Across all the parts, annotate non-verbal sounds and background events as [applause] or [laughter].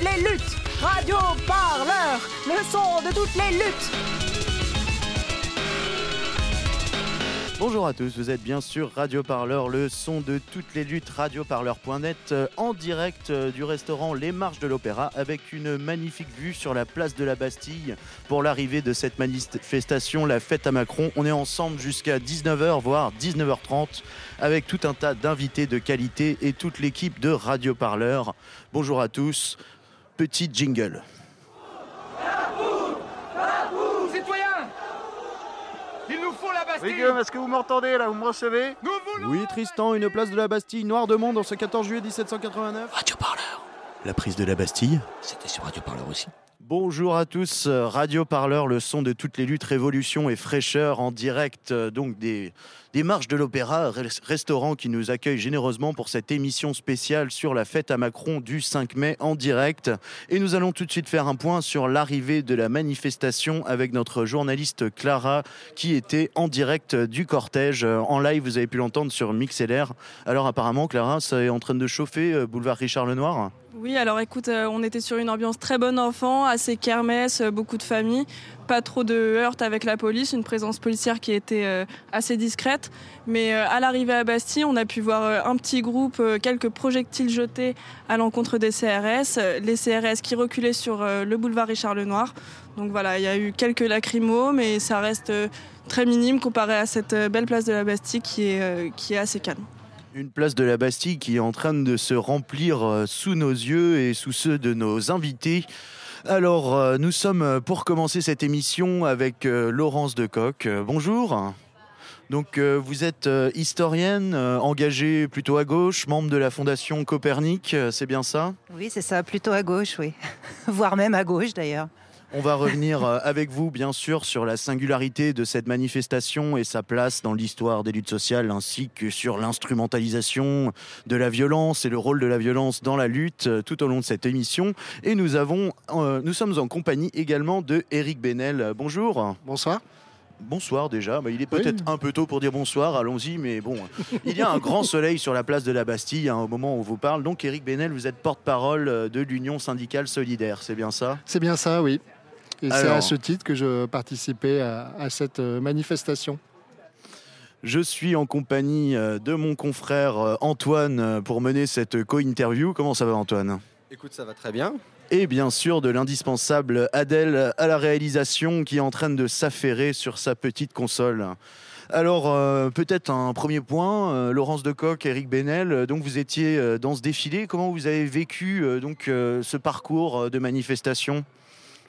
Les luttes. Radio Parleur, le son de toutes les luttes. Bonjour à tous, vous êtes bien sûr Radio Parleur, le son de toutes les luttes, radioparleur.net, euh, en direct euh, du restaurant Les Marches de l'Opéra, avec une magnifique vue sur la place de la Bastille pour l'arrivée de cette manifestation, la fête à Macron. On est ensemble jusqu'à 19h, voire 19h30, avec tout un tas d'invités de qualité et toute l'équipe de Radio Parleur. Bonjour à tous, petit jingle. Citoyens Il nous faut la Bastille Guillaume, est-ce que vous m'entendez là Vous me recevez? Nous voulons Oui, Tristan, une place de la Bastille, noir de monde, en ce 14 juillet 1789. Radio Parleur, La prise de la Bastille c'était sur Radio Parleur aussi. Bonjour à tous, euh, Radio Parleur, le son de toutes les luttes, révolution et fraîcheur en direct euh, donc des, des marches de l'Opéra, res- restaurant qui nous accueille généreusement pour cette émission spéciale sur la fête à Macron du 5 mai en direct. Et nous allons tout de suite faire un point sur l'arrivée de la manifestation avec notre journaliste Clara qui était en direct du cortège euh, en live, vous avez pu l'entendre sur MixLR. Alors apparemment Clara, ça est en train de chauffer, euh, boulevard Richard Lenoir Oui, alors écoute, euh, on était sur une ambiance très bon enfant, assez kermesse, beaucoup de familles, pas trop de heurts avec la police, une présence policière qui était euh, assez discrète. Mais euh, à l'arrivée à Bastille, on a pu voir euh, un petit groupe, quelques projectiles jetés à l'encontre des CRS, les CRS qui reculaient sur le boulevard Richard Lenoir. Donc voilà, il y a eu quelques lacrymos, mais ça reste très minime comparé à cette belle place de la Bastille qui est, qui est assez calme. Une place de la Bastille qui est en train de se remplir sous nos yeux et sous ceux de nos invités. Alors, euh, nous sommes euh, pour commencer cette émission avec euh, Laurence Decoq. Euh, bonjour. Donc, vous êtes historienne, engagée plutôt à gauche, membre de la Fondation Copernic, c'est bien ça? Oui, c'est ça, plutôt à gauche, oui. [laughs] Voire même à gauche d'ailleurs. On va revenir euh, avec vous, bien sûr, sur la singularité de cette manifestation et sa place dans l'histoire des luttes sociales, ainsi que sur l'instrumentalisation de la violence et le rôle de la violence dans la lutte euh, tout au long de cette émission. Et nous avons, euh, nous sommes en compagnie également de Eric Benel. Bonjour. Bonsoir. Bonsoir déjà. Bah, il est peut-être un peu tôt pour dire bonsoir. Allons-y, mais bon, il y a un grand soleil sur la place de la Bastille hein, au moment où on vous parle. Donc, Eric Benel, vous êtes porte-parole de l'Union syndicale solidaire. C'est bien ça? C'est bien ça, oui. Et c'est à ce titre que je participais à, à cette euh, manifestation. Je suis en compagnie euh, de mon confrère euh, Antoine pour mener cette co-interview. Comment ça va Antoine? Écoute, ça va très bien. Et bien sûr de l'indispensable Adèle à la réalisation qui est en train de s'affairer sur sa petite console. Alors euh, peut-être un premier point, euh, Laurence Decoq, Eric Benel, euh, donc vous étiez euh, dans ce défilé, comment vous avez vécu euh, donc euh, ce parcours euh, de manifestation?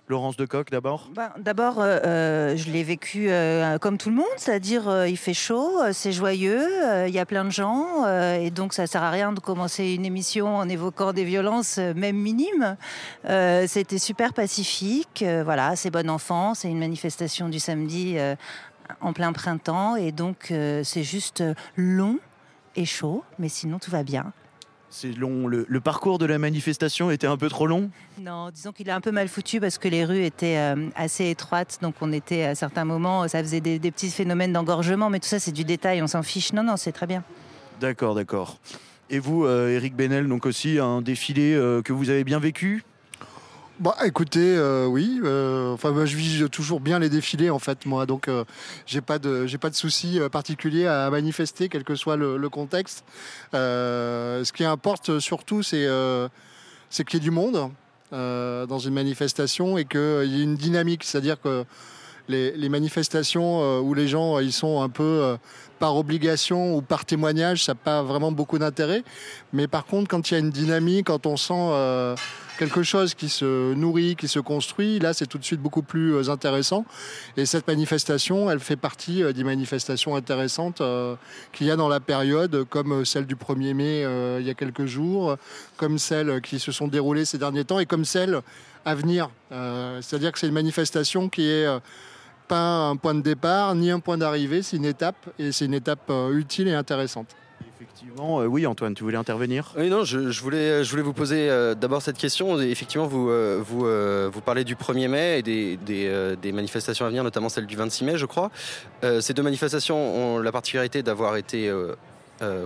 Laurence Decoq d'abord? Ben, D'abord, euh, euh, je l'ai vécu euh, comme tout le monde, c'est-à-dire il fait chaud, c'est joyeux, il y a plein de gens, et donc ça sert à rien de commencer une émission en évoquant des violences, même minimes. C'était super pacifique, voilà, c'est bon enfant, c'est une manifestation du samedi en plein printemps, et donc c'est juste long et chaud, mais sinon tout va bien. C'est long, le, le parcours de la manifestation était un peu trop long? Non, disons qu'il est un peu mal foutu parce que les rues étaient euh, assez étroites, donc on était à certains moments, ça faisait des, des petits phénomènes d'engorgement, mais tout ça c'est du détail, on s'en fiche. Non, non, c'est très bien. D'accord, d'accord. Et vous, euh, Eric Benel, donc aussi un défilé euh, que vous avez bien vécu? Bah, écoutez, euh, oui. euh, enfin, moi, je vis toujours bien les défilés, en fait, moi. Donc, euh, j'ai pas de, j'ai pas de souci euh, particulier à manifester, quel que soit le, le contexte. Euh, ce qui importe surtout, c'est, euh, c'est qu'il y ait du monde euh, dans une manifestation et qu'il y ait une dynamique. C'est-à-dire que les, manifestations euh, où les gens euh, ils sont un peu euh, par obligation ou par témoignage, ça n'a pas vraiment beaucoup d'intérêt. Mais par contre, quand il y a une dynamique, quand on sent quelque chose qui se nourrit, qui se construit, là c'est tout de suite beaucoup plus intéressant. Et cette manifestation, elle fait partie des manifestations intéressantes qu'il y a dans la période, comme celle du 1er mai il y a quelques jours, comme celles qui se sont déroulées ces derniers temps et comme celle à venir. C'est-à-dire que c'est une manifestation qui est pas un point de départ ni un point d'arrivée, c'est une étape et c'est une étape utile et intéressante. Effectivement, oui, Antoine, tu voulais intervenir? Oui, non, je, voulais, je voulais vous poser d'abord cette question. Effectivement, vous, vous, vous parlez du 1er mai et des, des, manifestations à venir, notamment celle du 26 mai, je crois. ces deux manifestations ont la particularité d'avoir été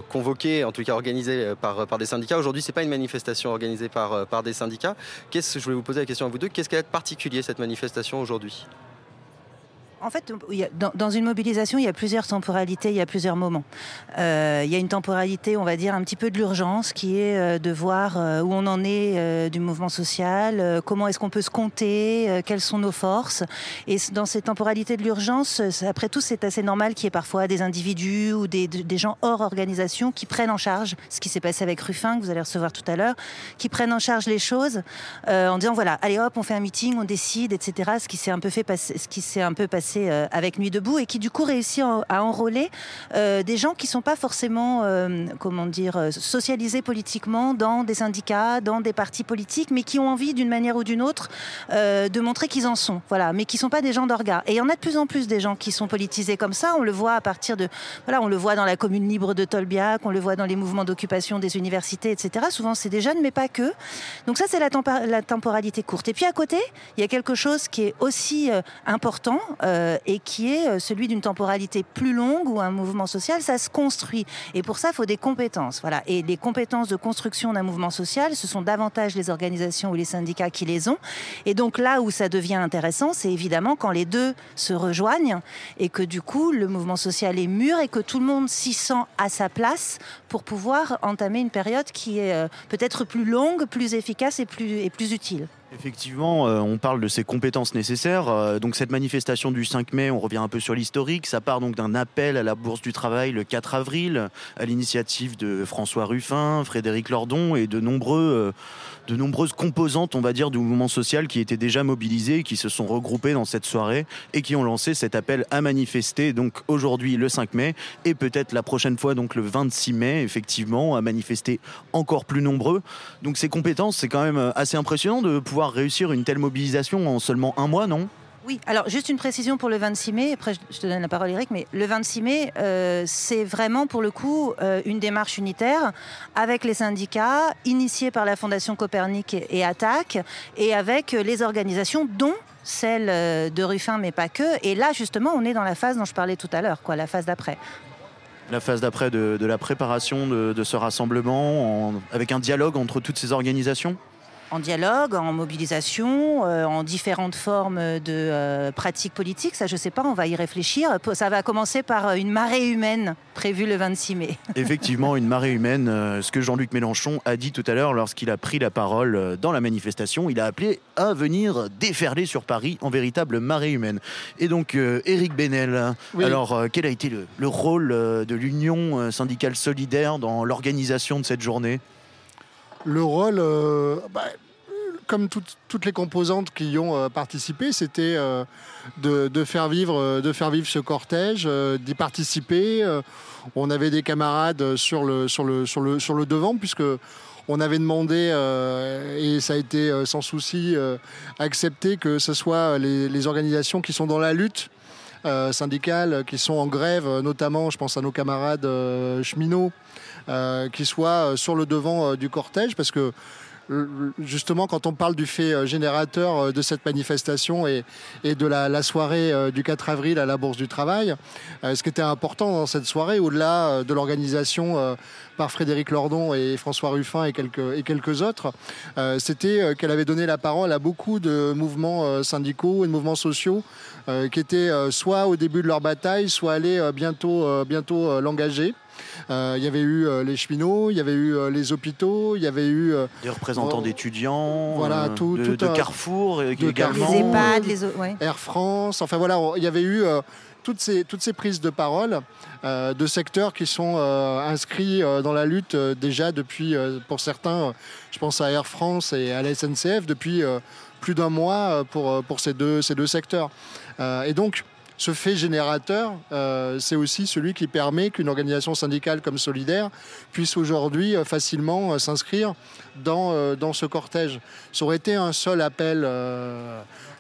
convoquées, en tout cas organisées par, par des syndicats. Aujourd'hui, ce n'est pas une manifestation organisée par, par des syndicats. Qu'est-ce, je voulais vous poser la question à vous deux. Qu'est-ce qu'elle a de particulier, cette manifestation, aujourd'hui? En fait, dans, une mobilisation, il y a plusieurs temporalités, il y a plusieurs moments. Euh, il y a une temporalité, on va dire, un petit peu de l'urgence, qui est euh, de voir euh, où on en est du mouvement social, comment est-ce qu'on peut se compter, quelles sont nos forces. Et dans cette temporalité de l'urgence, après tout, c'est assez normal qu'il y ait parfois des individus ou des, gens hors organisation qui prennent en charge, ce qui s'est passé avec Ruffin, que vous allez recevoir tout à l'heure, qui prennent en charge les choses en disant, voilà, allez hop, on fait un meeting, on décide, etc. Ce qui s'est un peu fait ce qui s'est un peu passé euh, avec Nuit debout et qui du coup réussit à enrôler euh, des gens qui sont pas forcément, euh, comment dire, socialisés politiquement dans des syndicats, dans des partis politiques, mais qui ont envie d'une manière ou d'une autre de montrer qu'ils en sont, voilà, mais qui sont pas des gens d'orga. Et il y en a de plus en plus des gens qui sont politisés comme ça. On le voit à partir de, voilà, on le voit dans la commune libre de Tolbiac, on le voit dans les mouvements d'occupation des universités, etc. Souvent c'est des jeunes, mais pas que. Donc ça c'est la, temporalité courte. Et puis à côté, il y a quelque chose qui est aussi important. Et qui est euh, celui d'une temporalité plus longue où un mouvement social, ça se construit. Et pour ça, il faut des compétences. Voilà. Et les compétences de construction d'un mouvement social, ce sont davantage les organisations ou les syndicats qui les ont. Et donc là où ça devient intéressant, c'est évidemment quand les deux se rejoignent et que du coup, le mouvement social est mûr et que tout le monde s'y sent à sa place pour pouvoir entamer une période qui est euh, peut-être plus longue, plus efficace et plus utile. Effectivement, euh, on parle de ces compétences nécessaires. Euh, donc cette manifestation du 5 mai, on revient un peu sur l'historique. Ça part donc d'un appel à la Bourse du Travail le 4 avril, à l'initiative de François Ruffin, Frédéric Lordon et de nombreux de nombreuses composantes, on va dire, du mouvement social qui étaient déjà mobilisées, qui se sont regroupées dans cette soirée et qui ont lancé cet appel à manifester. Donc aujourd'hui, le 5 mai, et peut-être la prochaine fois, donc le 26 mai, effectivement, à manifester encore plus nombreux. Donc ces compétences, c'est quand même assez impressionnant de pouvoir réussir une telle mobilisation en seulement un mois, non? Oui, alors juste une précision pour le 26 mai, après je te donne la parole Eric, mais le 26 mai, euh, c'est vraiment pour le coup euh, une démarche unitaire avec les syndicats, initiée par la Fondation Copernic et, Attaque, et avec les organisations dont celle euh, de Ruffin, mais pas que. Et là, justement, on est dans la phase dont je parlais tout à l'heure, quoi, la phase d'après. La phase d'après de, la préparation de, ce rassemblement, avec un dialogue entre toutes ces organisations? En dialogue, en mobilisation, euh, en différentes formes de euh, pratiques politiques. Ça, je ne sais pas, on va y réfléchir. Ça va commencer par euh, une marée humaine prévue le 26 mai. [laughs] Effectivement, une marée humaine, ce que Jean-Luc Mélenchon a dit tout à l'heure lorsqu'il a pris la parole dans la manifestation. Il a appelé à venir déferler sur Paris en véritable marée humaine. Et donc, Éric Benel, alors quel a été le, rôle de l'Union syndicale solidaire dans l'organisation de cette journée? Le rôle, euh, bah, comme toutes les composantes qui y ont euh, participé, c'était euh, de, faire vivre, de faire vivre ce cortège, d'y participer. on avait des camarades sur le, devant, puisque on avait demandé, et ça a été sans souci accepté, que ce soit les, organisations qui sont dans la lutte syndicale, qui sont en grève, notamment, je pense à nos camarades cheminots, qui soit euh, sur le devant euh, du cortège, parce que justement, quand on parle du fait générateur de cette manifestation et, de la, soirée du 4 avril à la Bourse du Travail, ce qui était important dans cette soirée, au-delà de l'organisation par Frédéric Lordon et François Ruffin et quelques, et quelques autres, c'était qu'elle avait donné la parole à beaucoup de mouvements syndicaux et de mouvements sociaux qui étaient soit au début de leur bataille, soit allés bientôt, bientôt l'engager. Euh, il y avait eu euh, les cheminots, il y avait eu euh, les hôpitaux, il y avait eu euh, Des représentants d'étudiants, Voilà, tout- de, tout de un- Carrefour de également. Les. EHPAD, les o- ouais. Air France. Enfin voilà, il y avait eu euh, toutes, ces, toutes ces prises de parole euh, de secteurs qui sont euh, inscrits euh, dans la lutte euh, déjà depuis, euh, pour certains, euh, je pense à Air France et à la SNCF, depuis euh, plus d'un mois euh, pour, pour ces, deux, ces deux secteurs. Euh, et donc, ce fait générateur, euh, c'est aussi celui qui permet qu'une organisation syndicale comme Solidaire puisse aujourd'hui euh, facilement euh, s'inscrire dans, dans ce cortège. Ça aurait été un seul appel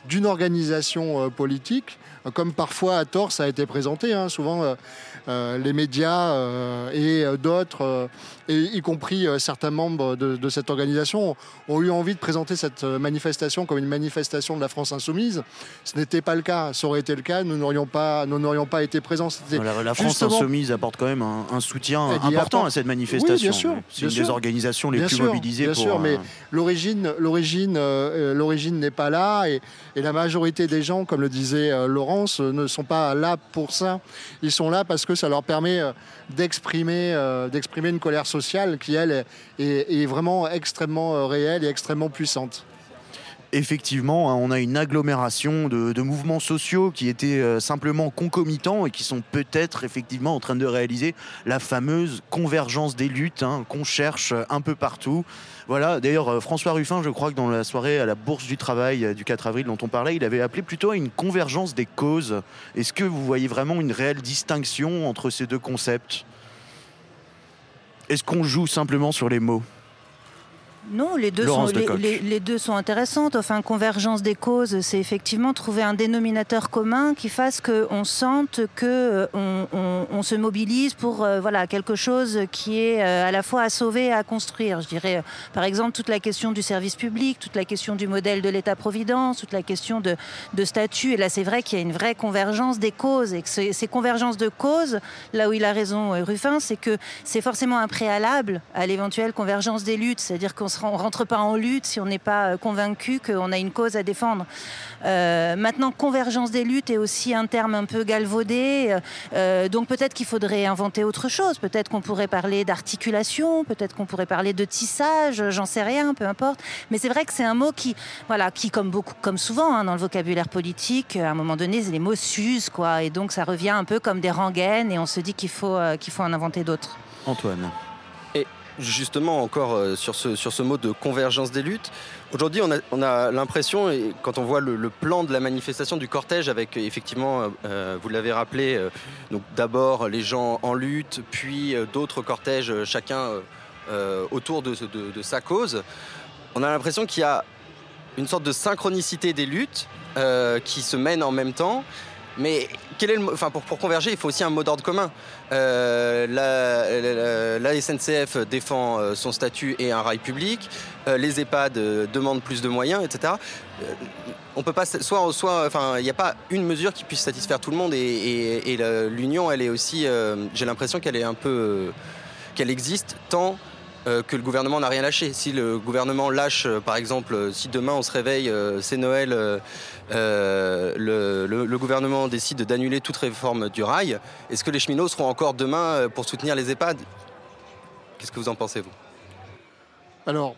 d'une organisation politique, comme parfois à tort ça a été présenté. hein. Souvent, les médias et d'autres, et y compris euh, certains membres de, de cette organisation, ont eu envie de présenter cette euh, manifestation comme une manifestation de la France insoumise. Ce n'était pas le cas. Ça aurait été le cas, nous n'aurions pas, nous n'aurions pas été présents. La, la France Insoumise apporte quand même un, un soutien important apporte- à cette manifestation. Oui, bien sûr, C'est une sûr. des organisations les Bien plus sûr, mobilisées bien pour. sûr, mais l'origine, l'origine, euh, l'origine n'est pas là, et, et la majorité des gens, comme le disait euh, Laurence, ne sont pas là pour ça. Ils sont là parce que ça leur permet d'exprimer, euh, d'exprimer une colère sociale qui elle est, vraiment extrêmement euh, réelle et extrêmement puissante. effectivement, hein, on a une agglomération de, mouvements sociaux qui étaient euh, simplement concomitants et qui sont peut-être effectivement en train de réaliser la fameuse convergence des luttes hein, qu'on cherche euh, un peu partout. Voilà, d'ailleurs, François Ruffin, je crois que dans la soirée à la Bourse du Travail du 4 avril dont on parlait, il avait appelé plutôt à une convergence des causes. Est-ce que vous voyez vraiment une réelle distinction entre ces deux concepts? Est-ce qu'on joue simplement sur les mots? Non, les deux, sont, les, Lecoq. les- les deux sont intéressantes. Enfin, convergence des causes, c'est effectivement trouver un dénominateur commun qui fasse qu'on sente que euh, on, se mobilise pour euh, voilà quelque chose qui est euh, à la fois à sauver et à construire. Je dirais, par exemple, toute la question du service public, toute la question du modèle de l'État-providence, toute la question de, de statut. Et là, c'est vrai qu'il y a une vraie convergence des causes et que ces, ces convergences de causes, là où il a raison, Ruffin, c'est que c'est forcément un préalable à l'éventuelle convergence des luttes. C'est-à-dire qu'on ne rentre pas en lutte si on n'est pas euh, convaincu qu'on a une cause à défendre. Euh, maintenant, convergence des luttes est aussi un terme un peu galvaudé. Euh, donc peut-être qu'il faudrait inventer autre chose. Peut-être qu'on pourrait parler d'articulation, peut-être qu'on pourrait parler de tissage, j'en sais rien, peu importe. Mais c'est vrai que c'est un mot qui, voilà, qui comme beaucoup, comme souvent hein, dans le vocabulaire politique, à un moment donné, les mots s'usent, quoi. Et donc ça revient un peu comme des rengaines, et on se dit qu'il faut, qu'il faut en inventer d'autres. Antoine Justement, encore euh, sur, ce, mot de convergence des luttes, aujourd'hui on a, on a l'impression, et quand on voit le, plan de la manifestation du cortège, avec effectivement, euh, euh, vous l'avez rappelé, d'abord les gens en lutte, puis d'autres cortèges, chacun autour de, sa cause, on a l'impression qu'il y a une sorte de synchronicité des luttes qui se mènent en même temps. Mais quel est le, enfin, pour, pour converger, il faut aussi un mot d'ordre commun. Euh, la, SNCF défend euh, son statut et un rail public. Euh, les EHPAD demandent plus de moyens, etc. On peut pas, soit, soit, enfin, il n'y a pas une mesure qui puisse satisfaire tout le monde. Et, l'union, elle est aussi, j'ai l'impression qu'elle est un peu, qu'elle existe tant que le gouvernement n'a rien lâché. Si le gouvernement lâche, par exemple, si demain on se réveille, c'est Noël, euh, euh, le, gouvernement décide d'annuler toute réforme du rail, est-ce que les cheminots seront encore demain euh, pour soutenir les EHPAD? Qu'est-ce que vous en pensez, vous? Alors,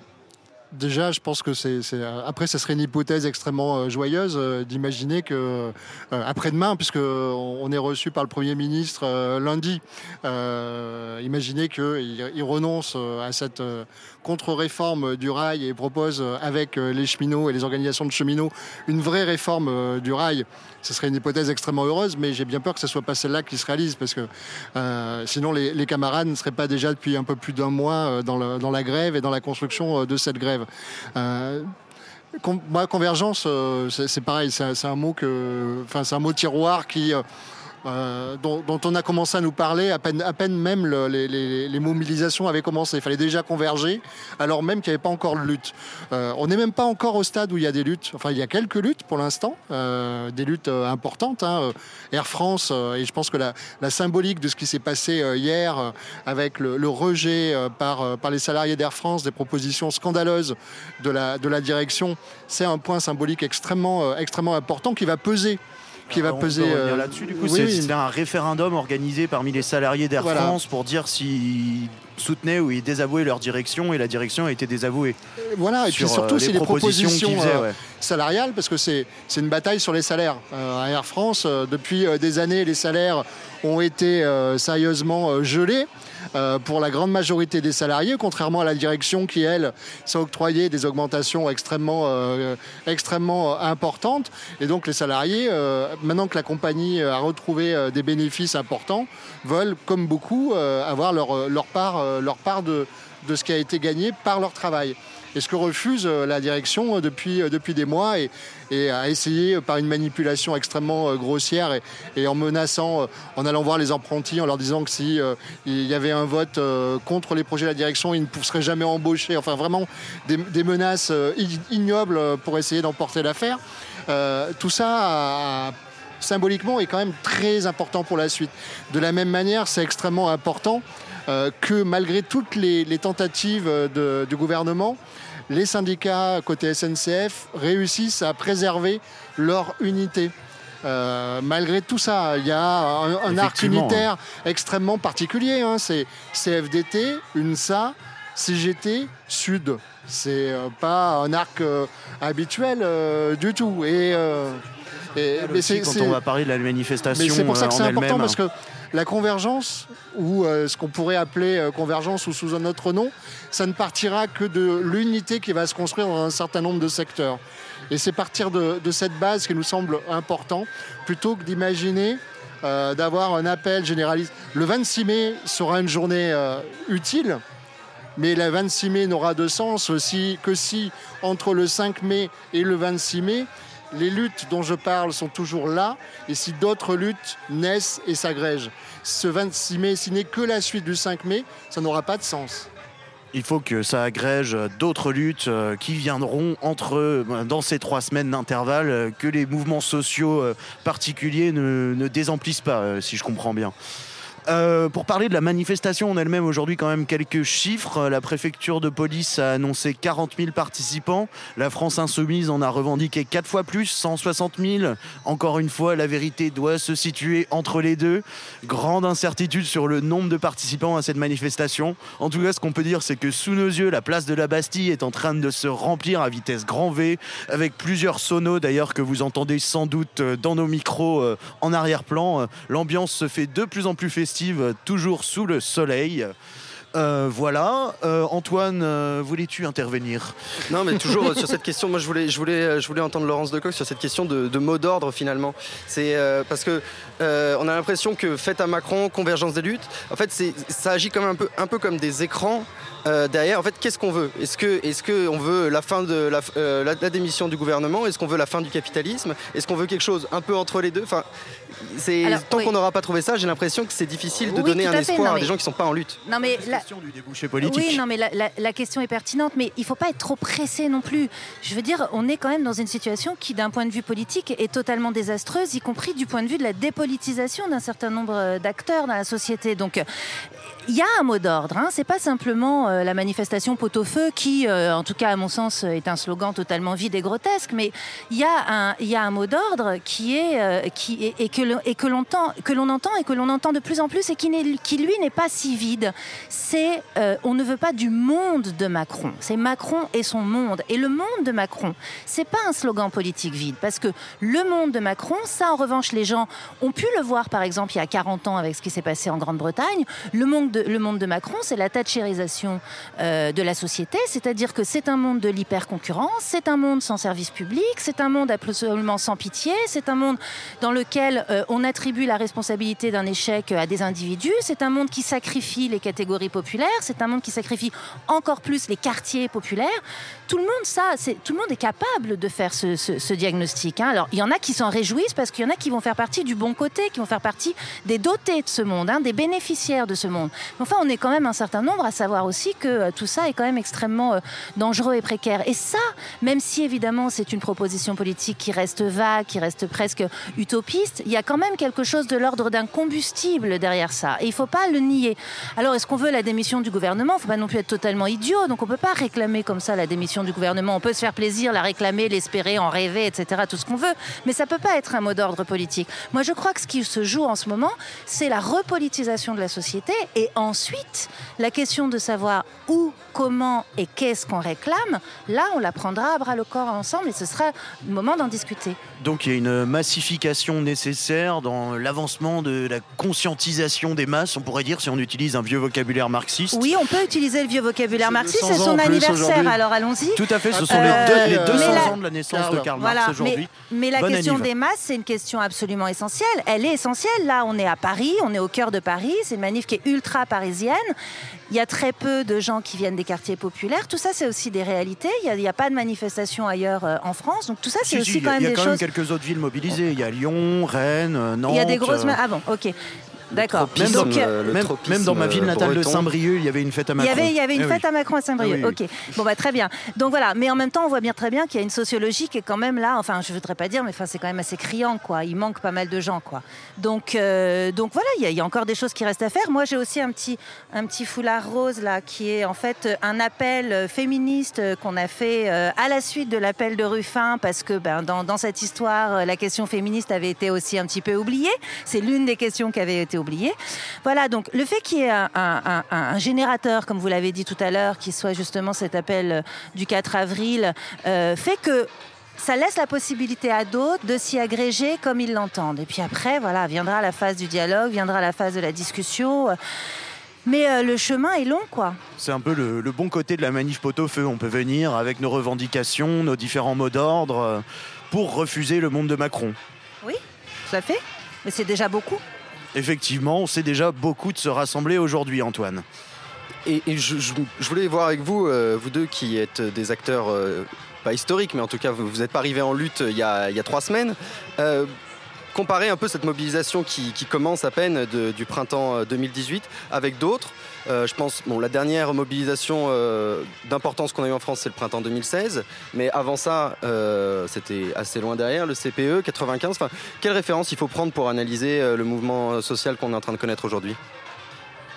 déjà, je pense que c'est. c'est- Après, ce serait une hypothèse extrêmement euh, joyeuse euh, d'imaginer que euh, après-demain, puisque on est reçu par le Premier ministre euh, lundi, euh, imaginez qu'il il renonce euh, à cette euh, contre-réforme du rail et propose euh, avec euh, les cheminots et les organisations de cheminots une vraie réforme euh, du rail. Ce serait une hypothèse extrêmement heureuse, mais j'ai bien peur que ce soit pas celle-là qui se réalise, parce que sinon les, camarades ne seraient pas déjà depuis un peu plus d'un mois dans, la grève et dans la construction de cette grève. Moi, convergence, c'est pareil, c'est un mot que, enfin, c'est un mot tiroir qui, euh, dont, on a commencé à nous parler à peine, même le- les, mobilisations avaient commencé. Il fallait déjà converger, alors même qu'il n'y avait pas encore de lutte. Euh, on n'est même pas encore au stade où il y a des luttes. Enfin, il y a quelques luttes pour l'instant, euh, des luttes importantes. hein. Air France, et je pense que la, symbolique de ce qui s'est passé hier avec le, rejet par, les salariés d'Air France des propositions scandaleuses de la, de la direction, c'est un point symbolique extrêmement, extrêmement important qui va peser qui va peser. euh, là-dessus. Du coup, oui, c'est- oui. c'était un référendum organisé parmi les salariés d'Air Voilà. France pour dire s'ils soutenaient ou ils désavouaient leur direction et la direction a été désavouée. Voilà, et puis surtout, euh, c'est les propositions propositions qu'ils faisaient. euh, ouais. salariales parce que c'est une bataille sur les salaires. Euh, à Air France, euh, depuis euh, des années, les salaires ont été euh, sérieusement euh, gelés. Euh, pour la grande majorité des salariés, contrairement à la direction qui, elle, s'est octroyé des augmentations extrêmement, euh, extrêmement euh, importantes. Et donc les salariés, maintenant que la compagnie a retrouvé des bénéfices importants, veulent, comme beaucoup, avoir leur, leur part, leur part de, de ce qui a été gagné par leur travail. Et ce que refuse euh, la direction euh, depuis, euh, depuis des mois et, a essayé par une manipulation extrêmement grossière et, en menaçant, en allant voir les apprentis, en leur disant que si y avait un vote contre les projets de la direction, ils ne seraient jamais embauchés. Enfin, vraiment des, menaces ig- ignobles pour essayer d'emporter l'affaire. Tout ça symboliquement est quand même très important pour la suite. De la même manière, c'est extrêmement important euh, que malgré toutes les, les tentatives euh, de- du gouvernement, les syndicats côté SNCF réussissent à préserver leur unité. Euh, malgré tout ça, il y a un, un arc Effectivement. unitaire extrêmement particulier. hein. C'est CFDT, UNSA, CGT, Sud. C'est euh, pas un arc euh, habituel du tout. Et, et- mais Aussi, c'est- quand on va parler de la manifestation c'est pour ça que c'est important parce que la convergence, ou euh, ce qu'on pourrait appeler euh, convergence ou sous un autre nom, ça ne partira que de l'unité qui va se construire dans un certain nombre de secteurs. Et c'est partir de, cette base qui nous semble important, plutôt que d'imaginer euh, d'avoir un appel généraliste. Le 26 mai sera une journée utile, mais le 26 mai n'aura de sens aussi que si, entre le 5 mai et le 26 mai, les luttes dont je parle sont toujours là, et si d'autres luttes naissent et s'agrègent. Ce 26 mai, s'il n'est que la suite du 5 mai, ça n'aura pas de sens. Il faut que ça agrège d'autres luttes euh, qui viendront entre euh, dans ces trois semaines d'intervalle, euh, que les mouvements sociaux particuliers ne, désemplissent pas, si je comprends bien. Euh, pour parler de la manifestation en elle-même, aujourd'hui quand même quelques chiffres. La préfecture de police a annoncé 40 000 participants. La France insoumise en a revendiqué 4 fois plus, 160 000. Encore une fois, la vérité doit se situer entre les deux. Grande incertitude sur le nombre de participants à cette manifestation. En tout cas, ce qu'on peut dire, c'est que sous nos yeux, la place de la Bastille est en train de se remplir à vitesse grand V, avec plusieurs sonos d'ailleurs que vous entendez sans doute dans nos micros euh, en arrière-plan. Euh, L'ambiance se fait de plus en plus festive, toujours sous le soleil. Euh, voilà. Euh, Antoine, euh, voulais-tu intervenir? Non, mais toujours sur [laughs] cette question, moi je voulais, je voulais, je voulais entendre Laurence Decoq sur cette question de, de mot d'ordre finalement. C'est euh, parce que euh, on a l'impression que fête à Macron, convergence des luttes, en fait, c'est, ça agit comme un peu, un peu comme des écrans. euh, derrière, en fait, qu'est-ce qu'on veut? Est-ce que, est-ce que on veut la fin de la, euh, la- la démission du gouvernement? Est-ce qu'on veut la fin du capitalisme? Est-ce qu'on veut quelque chose un peu entre les deux? Enfin, c'est tant oui. qu'on n'aura pas trouvé ça, j'ai l'impression que c'est difficile de Oui, donner un fait, espoir non, à des gens qui sont pas en lutte. Non mais Oui, non, mais la question est pertinente, mais il ne faut pas être trop pressé non plus. Je veux dire, on est quand même dans une situation qui, d'un point de vue politique, est totalement désastreuse, y compris du point de vue de la dépolitisation d'un certain nombre euh, d'acteurs dans la société. Donc, euh, il y a un mot d'ordre. Hein. C'est pas simplement euh, la manifestation pot-au-feu qui, euh, en tout cas à mon sens, est un slogan totalement vide et grotesque. Mais il y a un, y a un mot d'ordre qui est, euh, qui et que l'on entend, que entend et que l'on entend de plus en plus et qui, qui lui n'est pas si vide. C'est on ne veut pas du monde de Macron. C'est Macron et son monde. Et le monde de Macron, c'est pas un slogan politique vide parce que le monde de Macron, ça en revanche les gens ont pu le voir par exemple il y a 40 ans avec ce qui s'est passé en Grande-Bretagne. Le monde le monde de Macron, c'est la thatchérisation euh, de la société, c'est-à-dire que c'est un monde de l'hyper-concurrence, c'est un monde sans service public, c'est un monde absolument sans pitié, c'est un monde dans lequel euh, on attribue la responsabilité d'un échec à des individus, c'est un monde qui sacrifie les catégories populaires, c'est un monde qui sacrifie encore plus les quartiers populaires. Tout le monde, ça, tout le monde est capable de faire ce, diagnostic. hein. Alors, il y en a qui s'en réjouissent parce qu'il y en a qui vont faire partie du bon côté, qui vont faire partie des dotés de ce monde, hein, des bénéficiaires de ce monde. Enfin, on est quand même un certain nombre à savoir aussi que euh, tout ça est quand même extrêmement euh, dangereux et précaire. Et ça, même si évidemment c'est une proposition politique qui reste vague, qui reste presque utopiste, il y a quand même quelque chose de l'ordre d'un combustible derrière ça. Et il ne faut pas le nier. Alors, est-ce qu'on veut la démission du gouvernement? Il ne faut pas non plus être totalement idiot. Donc on ne peut pas réclamer comme ça la démission du gouvernement. On peut se faire plaisir, la réclamer, l'espérer, en rêver, etc. Tout ce qu'on veut. Mais ça ne peut pas être un mot d'ordre politique. Moi, je crois que ce qui se joue en ce moment, c'est la repolitisation de la société et ensuite la question de savoir où, comment et qu'est-ce qu'on réclame. Là, on la prendra à bras le corps ensemble et ce sera le moment d'en discuter. Donc il y a une massification nécessaire dans l'avancement de la conscientisation des masses, on pourrait dire, si on utilise un vieux vocabulaire marxiste. Oui, on peut utiliser le vieux vocabulaire marxiste, 200 c'est son anniversaire, alors allons-y. Tout à fait, ce sont Euh, les, deux- les mais 200 la- ans de la naissance de Karl. Marx Voilà, aujourd'hui. mais la question anniv. des masses, c'est une question absolument essentielle. Elle est essentielle. Là, on est à Paris, on est au cœur de Paris. C'est une manif qui est ultra parisienne. Il y a très peu de gens qui viennent des quartiers populaires. Tout ça, c'est aussi des réalités. Il n'y a, il y a pas de manifestation ailleurs euh, en France. Donc tout ça, c'est Si, aussi si, quand a, même il y a des quand même choses. quelques autres villes mobilisées. Il y a Lyon, Rennes, Nantes. Il y a des grosses. euh, Ah bon, ok. D'accord. Même dans, Donc, euh, même, dans ma ville natale de breton. Saint-Brieuc, il y avait une fête à Il y Macron. avait, il y avait une Eh oui. fête à Macron à Saint-Brieuc. Ah oui, oui. Ok. Bon bah très bien. Donc voilà. Mais en même temps, on voit bien très bien qu'il y a une sociologie qui est quand même là. Enfin, je voudrais pas dire, mais enfin, c'est quand même assez criant, quoi. Il manque pas mal de gens, quoi. Donc, euh, donc voilà, il y, a- il y a encore des choses qui restent à faire. Moi, j'ai aussi un petit, un petit foulard rose là, qui est en fait un appel féministe qu'on a fait euh, à la suite de l'appel de Ruffin, parce que ben, dans, dans cette histoire, la question féministe avait été aussi un petit peu oubliée. C'est l'une des questions qui avait été oubliée. Voilà, donc le fait qu'il y ait un, un- un- un générateur, comme vous l'avez dit tout à l'heure, qui soit justement cet appel euh, du 4 avril, euh, fait que ça laisse la possibilité à d'autres de s'y agréger comme ils l'entendent. Et puis après, voilà, viendra la phase du dialogue, viendra la phase de la discussion. euh, Mais euh, le chemin est long, quoi. C'est un peu le, le bon côté de la manif pot-au-feu. On peut venir avec nos revendications, nos différents mots d'ordre pour refuser le monde de Macron. Tout à fait. Mais c'est déjà beaucoup. Effectivement, on sait déjà beaucoup de se rassembler aujourd'hui, Antoine. Et, je, voulais voir avec vous, euh, vous deux qui êtes des acteurs, euh, pas historiques, mais en tout cas, vous n'êtes pas arrivés en lutte il y a, il y a trois semaines. Euh, comparer un peu cette mobilisation qui, commence à peine du printemps euh, 2018 avec d'autres. Euh, je pense, bon, la dernière mobilisation euh, d'importance qu'on a eue en France, c'est le printemps 2016. Mais avant ça, euh, c'était assez loin derrière, le CPE 95. Enfin, quelle référence il faut prendre pour analyser le mouvement social qu'on est en train de connaître aujourd'hui?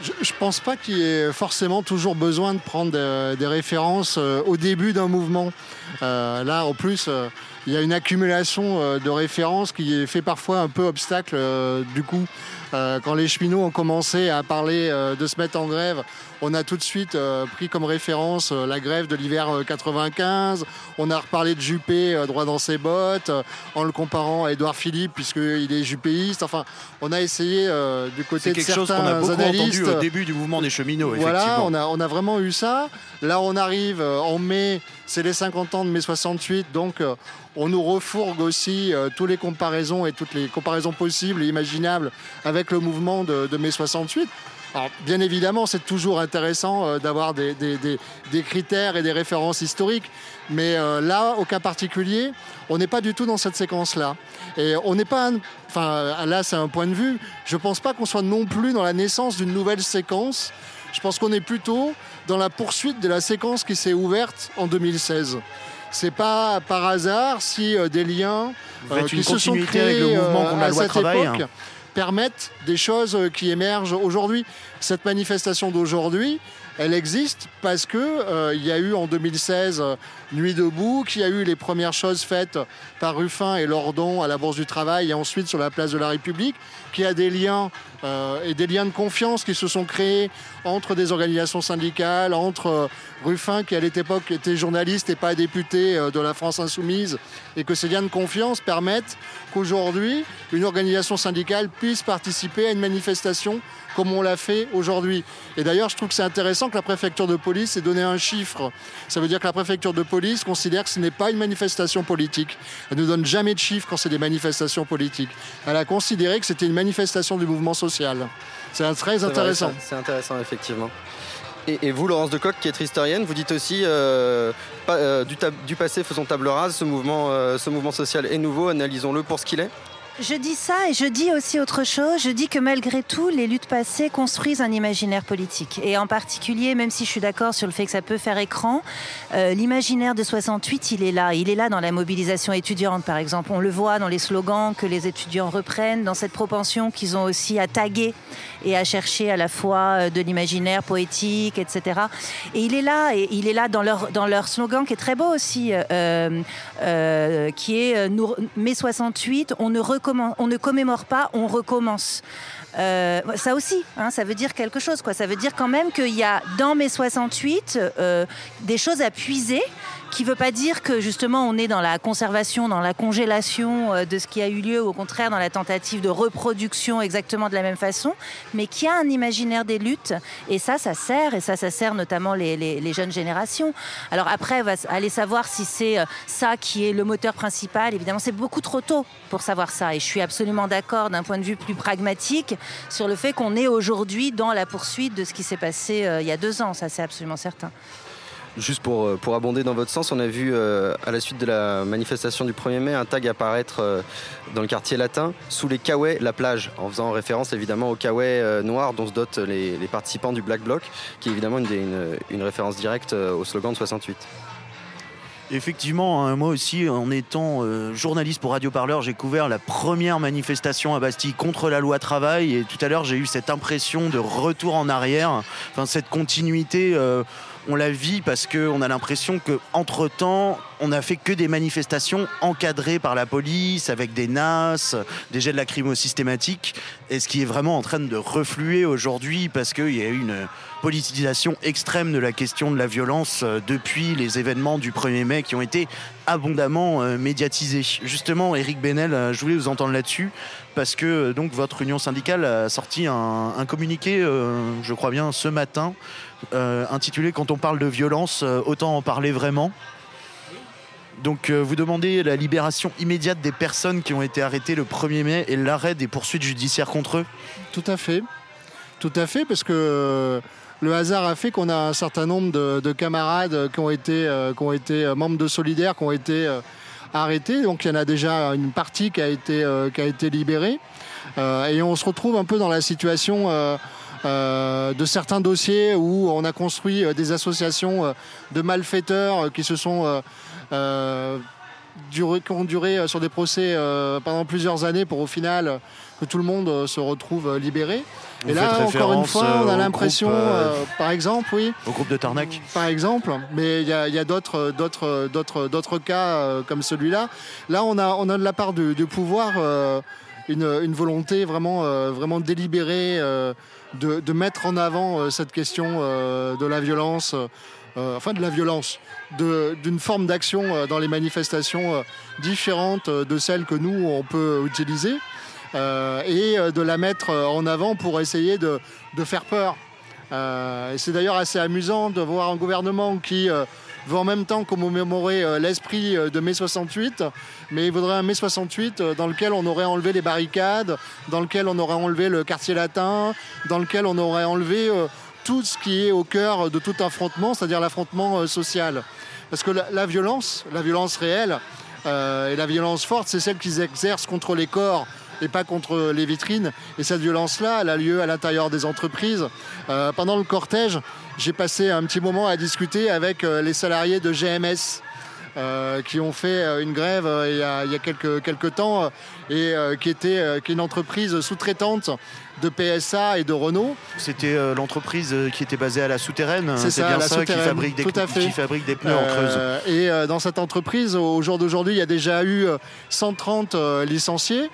Je, je pense pas qu'il y ait forcément toujours besoin de prendre des, références au début d'un mouvement. Là, en plus, il y a une accumulation de références qui fait parfois un peu obstacle du coup. Euh, quand les cheminots ont commencé à parler euh, de se mettre en grève, on a tout de suite euh, pris comme référence la grève de l'hiver euh, 95. On a reparlé de Juppé droit dans ses bottes en le comparant à Édouard Philippe puisqu'il est juppéiste. Enfin, on a essayé du côté C'est de quelque certains chose qu'on a beaucoup analystes. entendu au début du mouvement des cheminots, Voilà, on a, on a vraiment eu ça. Là, on arrive en mai, c'est les 50 ans de mai 68, donc euh, on nous refourgue aussi euh, toutes les comparaisons et toutes les comparaisons possibles et imaginables avec le mouvement de, de mai 68. Alors, bien évidemment, c'est toujours intéressant euh, d'avoir des, critères et des références historiques, mais là, au cas particulier, on n'est pas du tout dans cette séquence-là. Et on n'est pas, enfin là, c'est un point de vue. Je pense pas qu'on soit non plus dans la naissance d'une nouvelle séquence. Je pense qu'on est plutôt dans la poursuite de la séquence qui s'est ouverte en 2016. C'est pas par hasard si euh, des liens faites qui se sont créés avec le mouvement euh, contre la à loi cette travail. époque hein. permettent des choses euh, qui émergent aujourd'hui. Cette manifestation d'aujourd'hui, elle existe parce que euh, il y a eu en 2016 euh, Nuit debout, qu'il y a eu les premières choses faites par Ruffin et Lordon à la Bourse du Travail et ensuite sur la place de la République, qu'il y a des liens euh, et des liens de confiance qui se sont créés entre des organisations syndicales, entre euh, Ruffin qui à l'époque était journaliste et pas député euh, de la France insoumise, et que ces liens de confiance permettent qu'aujourd'hui une organisation syndicale puisse participer à une manifestation comme on l'a fait aujourd'hui. Et d'ailleurs, je trouve que c'est intéressant que la préfecture de police ait donné un chiffre. Ça veut dire que la préfecture de police considère que ce n'est pas une manifestation politique. Elle ne donne jamais de chiffres quand c'est des manifestations politiques. Elle a considéré que c'était une manifestation du mouvement social. C'est très intéressant. C'est intéressant, effectivement. Et, et vous, Laurence Decoq, qui est historienne, vous dites aussi euh, pas- euh, du passé, faisons table rase, ce mouvement, euh, ce mouvement social est nouveau, analysons-le pour ce qu'il est. Je dis ça et je dis aussi autre chose. Je dis que malgré tout, les luttes passées construisent un imaginaire politique. Et en particulier, même si je suis d'accord sur le fait que ça peut faire écran, euh, l'imaginaire de 68, il est là. Il est là dans la mobilisation étudiante, par exemple. On le voit dans les slogans que les étudiants reprennent, dans cette propension qu'ils ont aussi à taguer et à chercher à la fois euh, de l'imaginaire poétique, etc. Et il est là, et il est là dans leur, dans leur slogan qui est très beau aussi, euh, euh, qui est euh, mai 68, on ne, on ne commémore pas, on recommence. Euh, ça aussi, hein, ça veut dire quelque chose. Quoi. Ça veut dire quand même qu'il y a dans mai 68 euh, des choses à puiser, qui ne veut pas dire que justement on est dans la conservation, dans la congélation euh, de ce qui a eu lieu, ou au contraire dans la tentative de reproduction exactement de la même façon, mais qui a un imaginaire des luttes. Et ça, ça sert, et ça, ça sert notamment les, les- jeunes générations. Alors après, on aller savoir si c'est euh, ça qui est le moteur principal. Évidemment, c'est beaucoup trop tôt pour savoir ça. Et je suis absolument d'accord d'un point de vue plus pragmatique sur le fait qu'on est aujourd'hui dans la poursuite de ce qui s'est passé euh, il y a deux ans. Ça, c'est absolument certain. Juste pour, euh, pour abonder dans votre sens, on a vu euh, à la suite de la manifestation du 1er mai un tag apparaître euh, dans le quartier latin sous les Kawaii, la plage, en faisant référence évidemment aux Kawaii noirs dont se dotent les, participants du Black Bloc, qui est évidemment une, une- référence directe au slogan de 68. Effectivement, hein, moi aussi, en étant journaliste pour Radio Parleur, j'ai couvert la première manifestation à Bastille contre la loi travail. Et tout à l'heure, j'ai eu cette impression de retour en arrière, cette continuité. On la vit parce qu'on a l'impression que entre temps, on n'a fait que des manifestations encadrées par la police, avec des NAS, des jets de lacrymo systématiques, et ce qui est vraiment en train de refluer aujourd'hui parce qu'il y a eu une politisation extrême de la question de la violence euh, depuis les événements du 1er mai qui ont été abondamment euh, médiatisés. Justement, Eric Benel, euh, je voulais vous entendre là-dessus parce que donc votre union syndicale a sorti un, un communiqué, je crois bien, ce matin, intitulé Quand on parle de violence, euh, autant en parler vraiment. Donc euh, vous demandez la libération immédiate des personnes qui ont été arrêtées le 1er mai et l'arrêt des poursuites judiciaires contre eux. Tout à fait. Tout à fait, parce que euh, le hasard a fait qu'on a un certain nombre de, de camarades qui ont été, euh, euh, membres de Solidaire, qui ont été euh, arrêtés. Donc il y en a déjà une partie qui a été, euh, libérée. Euh, et on se retrouve un peu dans la situation euh, de certains dossiers où on a construit euh, des associations euh, de malfaiteurs qui se sont euh, duré- qui ont duré sur des procès pendant plusieurs années pour au final que tout le monde se retrouve libéré. Vous Et là, encore une fois, on a l'impression, euh, par exemple, oui, Au groupe de Tarnac par exemple, mais il y a, il y a d'autres, d'autres, d'autres, d'autres cas comme celui-là. Là, on a, on a de la part du, du pouvoir euh, une, une volonté vraiment, euh, vraiment délibérée de, mettre en avant euh, cette question euh, de la violence, euh, enfin de la violence, d'une forme d'action dans les manifestations différentes de celles que nous, on peut utiliser. et de la mettre en avant pour essayer de, de faire peur. C'est d'ailleurs assez amusant de voir un gouvernement qui veut en même temps commémorer euh, l'esprit euh, de mai 68, mais il voudrait un mai 68 euh, dans lequel on aurait enlevé les barricades, dans lequel on aurait enlevé le quartier latin, dans lequel on aurait enlevé tout ce qui est au cœur de tout affrontement, c'est-à-dire l'affrontement social. Parce que la, violence, la violence réelle et la violence forte, c'est celle qu'ils exercent contre les corps et pas contre les vitrines. Et cette violence-là, elle a lieu à l'intérieur des entreprises. Euh, pendant le cortège, j'ai passé un petit moment à discuter avec euh, les salariés de GMS. euh, qui ont fait une grève euh, il y a, il y a quelques, quelques temps et euh, qui, était, qui est une entreprise sous-traitante de PSA et de Renault. C'était l'entreprise qui était basée à la souterraine. C'est ça, bien la ça, qui fabrique des, tout à fait. qui fabrique des pneus en creuse. Et dans cette entreprise, au jour d'aujourd'hui, il y a déjà eu euh, 130 euh, licenciés.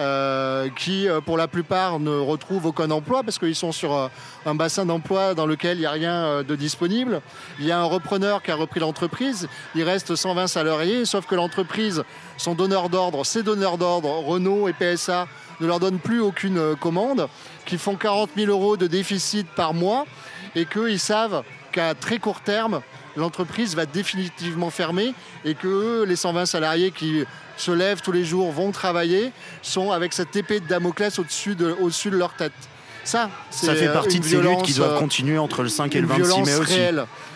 Euh, qui euh, pour la plupart ne retrouvent aucun emploi parce qu'ils sont sur euh, un bassin d'emploi dans lequel il n'y a rien de disponible. Il y a un repreneur qui a repris l'entreprise, il reste 120 salariés, sauf que l'entreprise, son donneur d'ordre, ses donneurs d'ordre, Renault et PSA, ne leur donnent plus aucune commande, qui font 40 000 euros de déficit par mois et qu'ils savent qu'à très court terme, l'entreprise va définitivement fermer et que les 120 salariés qui se lèvent tous les jours, vont travailler, sont avec cette épée de Damoclès au-dessus de, leur tête. Ça, c'est Ça fait euh, partie une de ces luttes qui doivent continuer entre le 5 et le 26 violence mai aussi.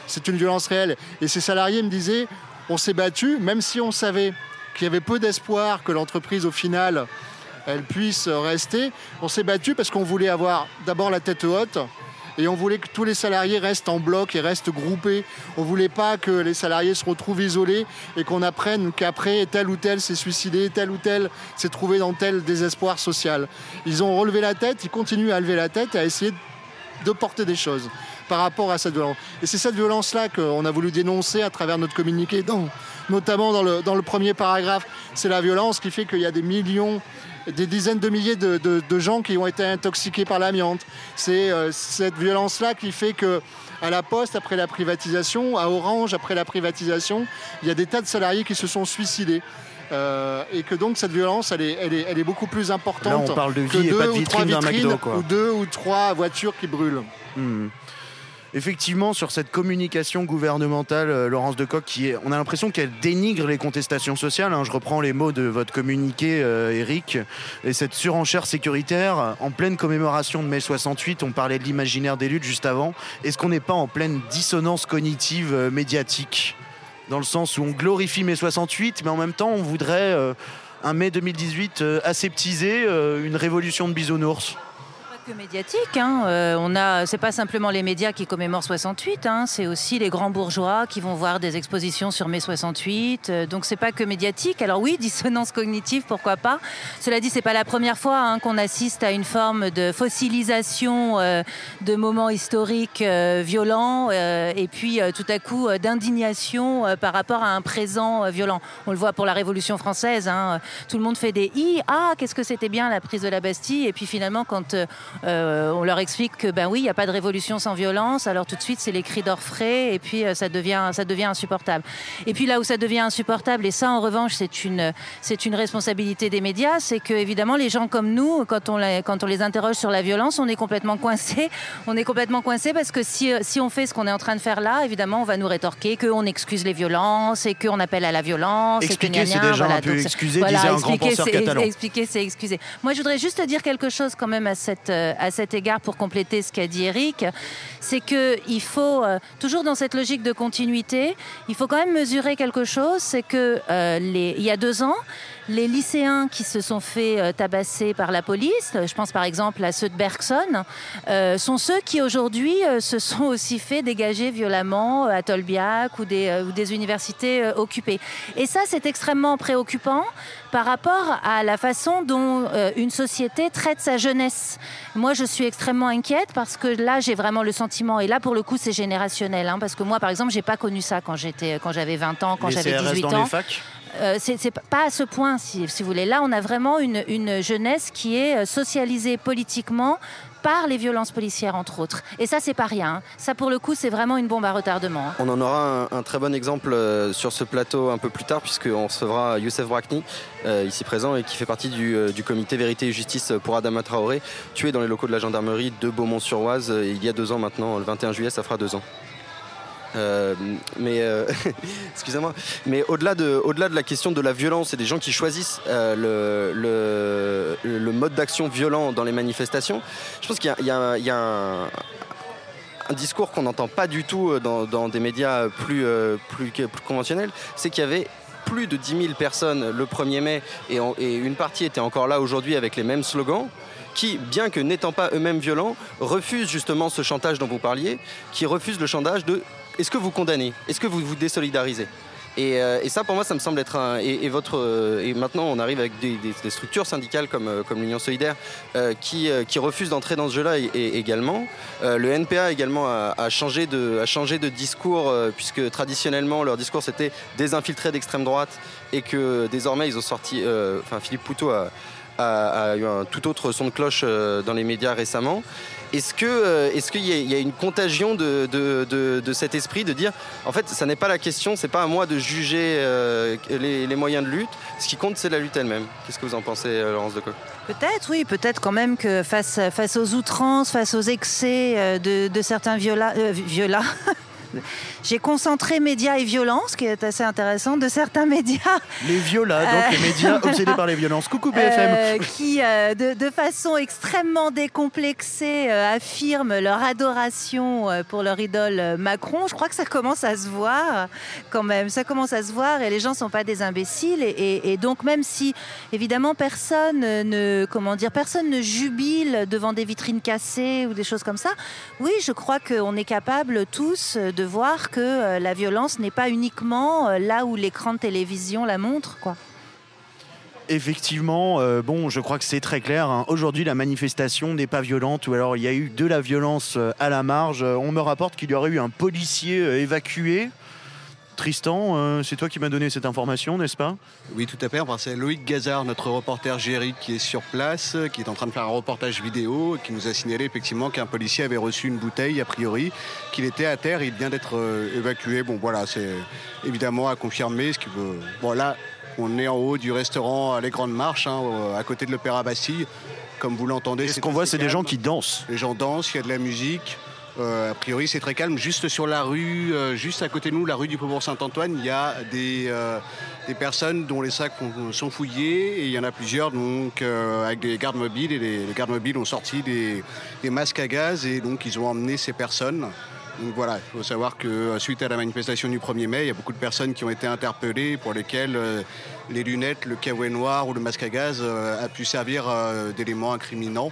C'est une violence réelle. Et ces salariés me disaient, on s'est battu, même si on savait qu'il y avait peu d'espoir que l'entreprise, au final, elle puisse rester. On s'est battu parce qu'on voulait avoir d'abord la tête haute et on voulait que tous les salariés restent en bloc et restent groupés. On voulait pas que les salariés se retrouvent isolés et qu'on apprenne qu'après tel ou tel s'est suicidé, tel ou tel s'est trouvé dans tel désespoir social. Ils ont relevé la tête, ils continuent à lever la tête et à essayer de porter des choses par rapport à cette violence. Et c'est cette violence-là qu'on a voulu dénoncer à travers notre communiqué, notamment dans le premier paragraphe. C'est la violence qui fait qu'il y a des millions, des dizaines de milliers de, de- de gens qui ont été intoxiqués par l'amiante. C'est euh, cette violence-là qui fait que à la Poste, après la privatisation, à Orange, après la privatisation, il y a des tas de salariés qui se sont suicidés. Euh, et que donc cette violence, elle est, elle est, elle est beaucoup plus importante Là, on parle de que et deux pas de ou trois vitrines McDo, ou deux ou trois voitures qui brûlent. Hmm. Effectivement, sur cette communication gouvernementale, euh, Laurence Decoq, qui est, on a l'impression qu'elle dénigre les contestations sociales. hein. Je reprends les mots de votre communiqué, euh, Eric. Et cette surenchère sécuritaire, en pleine commémoration de mai 68, on parlait de l'imaginaire des luttes juste avant. Est-ce qu'on n'est pas en pleine dissonance cognitive euh, médiatique? Dans le sens où on glorifie mai 68, mais en même temps, on voudrait euh, un mai 2018 euh, aseptisé, euh, une révolution de bisounours. Que médiatique. Hein. Euh, on a, c'est pas simplement les médias qui commémorent 68. Hein. C'est aussi les grands bourgeois qui vont voir des expositions sur mai 68. Euh, donc c'est pas que médiatique. Alors oui, [laughs] dissonance cognitive, pourquoi pas. Cela dit, c'est pas la première fois hein, qu'on assiste à une forme de fossilisation euh, de moments historiques euh, violents euh, et puis tout à coup d'indignation par rapport à un présent violent. On le voit pour la Révolution française. hein. Tout le monde fait des i. Ah, qu'est-ce que c'était bien la prise de la Bastille. Et puis finalement, quand euh, on leur explique que ben oui, il n'y a pas de révolution sans violence, alors tout de suite c'est les cris d'orfraie et puis euh, ça devient ça devient insupportable. Et puis là où ça devient insupportable, et ça en revanche c'est une c'est une responsabilité des médias, c'est que évidemment les gens comme nous, quand on les, quand on les interroge sur la violence, on est complètement coincé. [laughs] On est complètement coincé parce que si euh, si on fait ce qu'on est en train de faire là, évidemment on va nous rétorquer qu'on excuse les violences et qu'on appelle à la violence. et que Expliquer, c'est déjà voilà. un peu excusé, voilà, disait un grand expliquer, penseur c'est- catalan. expliquer, c'est excuser. Moi, je voudrais juste dire quelque chose quand même à, cette, à cet égard pour compléter ce qu'a dit Eric. C'est qu'il faut, euh, toujours dans cette logique de continuité, il faut quand même mesurer quelque chose. C'est que euh, y a deux ans, les lycéens qui se sont fait euh, tabasser par la police, euh, je pense par exemple à ceux de Bergson, euh, sont ceux qui aujourd'hui se sont aussi fait dégager violemment à Tolbiac ou des, ou des universités occupées. Et ça, c'est extrêmement préoccupant par rapport à la façon dont une société traite sa jeunesse. Moi, je suis extrêmement inquiète parce que là, j'ai vraiment le sentiment, et là, pour le coup, c'est générationnel, hein, parce que moi, par exemple, j'ai pas connu ça quand j'étais, quand j'avais 20 ans, quand j'avais CRS 18 dans ans. les facs? Euh, c'est pas à ce point, si, vous voulez. Là, on a vraiment une, une jeunesse qui est euh, socialisée politiquement par les violences policières, entre autres. Et ça, c'est pas rien. hein. Ça, pour le coup, c'est vraiment une bombe à retardement. hein. On en aura un, très bon exemple euh, sur ce plateau un peu plus tard, puisqu'on recevra Youssef Brakni, ici présent, et qui fait partie du, du comité Vérité et Justice pour Adama Traoré, tué dans les locaux de la gendarmerie de Beaumont-sur-Oise il y a deux ans maintenant, le 21 juillet, ça fera deux ans. Euh, mais euh, [laughs] excusez-moi, mais au-delà de, la question de la violence et des gens qui choisissent euh, le, mode d'action violent dans les manifestations, je pense qu'il y a, un, discours qu'on n'entend pas du tout dans, des médias plus, conventionnels, c'est qu'il y avait plus de 10 000 personnes le 1er mai et une partie était encore là aujourd'hui avec les mêmes slogans qui, bien que n'étant pas eux-mêmes violents, refusent justement ce chantage dont vous parliez, qui refusent le chantage de est-ce que vous condamnez? Est-ce que vous vous désolidarisez? Et, euh, ça, pour moi, ça me semble être un. Et, votre, euh, et maintenant, on arrive avec des, structures syndicales comme, euh, comme l'Union Solidaire qui, qui refusent d'entrer dans ce jeu-là également. Le NPA également a, changé, de, a changé de discours, puisque traditionnellement, leur discours c'était des infiltrés d'extrême droite et que désormais, ils ont sorti. Enfin, Philippe Poutot a, a- eu un tout autre son de cloche euh, dans les médias récemment. Est-ce que, euh, est-ce qu'il y, a- une contagion de, de- de- cet esprit de dire, en fait, ça n'est pas la question, c'est pas à moi de juger euh, les, les moyens de lutte. Ce qui compte, c'est la lutte elle-même. Qu'est-ce que vous en pensez, Laurence Decoq Peut-être, oui, peut-être quand même que face, face aux outrances, face aux excès de, certains viola, viola- [laughs] J'ai concentré médias et violence, qui est assez intéressant, de certains médias. Les violas, donc les médias [laughs] obsédés par les violences. Coucou BFM. Euh, qui, euh, de, de façon extrêmement décomplexée, euh, affirment leur adoration euh, pour leur idole euh, Macron. Je crois que ça commence à se voir quand même. Ça commence à se voir et les gens sont pas des imbéciles. Et, et- et donc même si évidemment personne ne comment dire personne ne jubile devant des vitrines cassées ou des choses comme ça, oui, je crois qu'on est capable tous euh, de voir que euh, la violence n'est pas uniquement euh, là où l'écran de télévision la montre, quoi. Effectivement, euh, bon, je crois que c'est très clair. hein. Aujourd'hui, la manifestation n'est pas violente, ou alors il y a eu de la violence à la marge. On me rapporte qu'il y aurait eu un policier évacué. Tristan, euh, c'est toi qui m'as donné cette information, n'est-ce pas? Oui, tout à fait. Enfin, c'est Loïc Gazard, notre reporter géry, qui est sur place, euh, qui est en train de faire un reportage vidéo, qui nous a signalé effectivement qu'un policier avait reçu une bouteille, a priori, qu'il était à terre, il vient d'être euh, évacué. Bon, voilà, c'est évidemment à confirmer. Ce qui veut... Bon, là, on est en haut du restaurant Les Grandes Marches, hein, à côté de l'Opéra Bastille. Comme vous l'entendez, Et ce qu'on voit, c'est des gens qui dansent. Les gens dansent, il y a de la musique. Euh, a priori, c'est très calme. Juste sur la rue, euh, juste à côté de nous, la rue du Faubourg Saint-Antoine, il y a des, euh, personnes dont les sacs ont- sont fouillés. Et il y en a plusieurs donc, avec des gardes mobiles. Et les, gardes mobiles ont sorti des, masques à gaz. Et donc, ils ont emmené ces personnes. Donc voilà, il faut savoir que suite à la manifestation du 1er mai, il y a beaucoup de personnes qui ont été interpellées pour lesquelles les lunettes, le caouet noir ou le masque à gaz a pu servir euh, d'élément incriminant.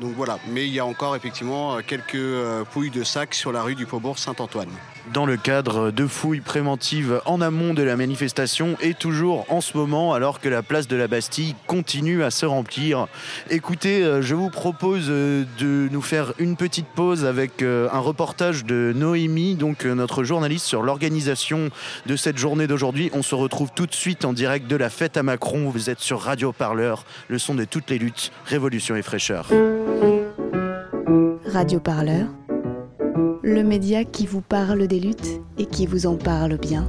Donc voilà, mais il y a encore effectivement euh, quelques euh, fouilles de sacs sur la rue du Faubourg Saint-Antoine. Dans le cadre de fouilles préventives en amont de la manifestation et toujours en ce moment alors que la place de la Bastille continue à se remplir. Écoutez, euh, je vous propose euh, de nous faire une petite pause avec euh, un reportage de Noémie, donc notre journaliste sur l'organisation de cette journée d'aujourd'hui. On se retrouve tout de suite en direct de la fête à Macron. Vous êtes sur Radio Parleur, le son de toutes les luttes, révolution et fraîcheur. Radio Parleur, le média qui vous parle des luttes et qui vous en parle bien.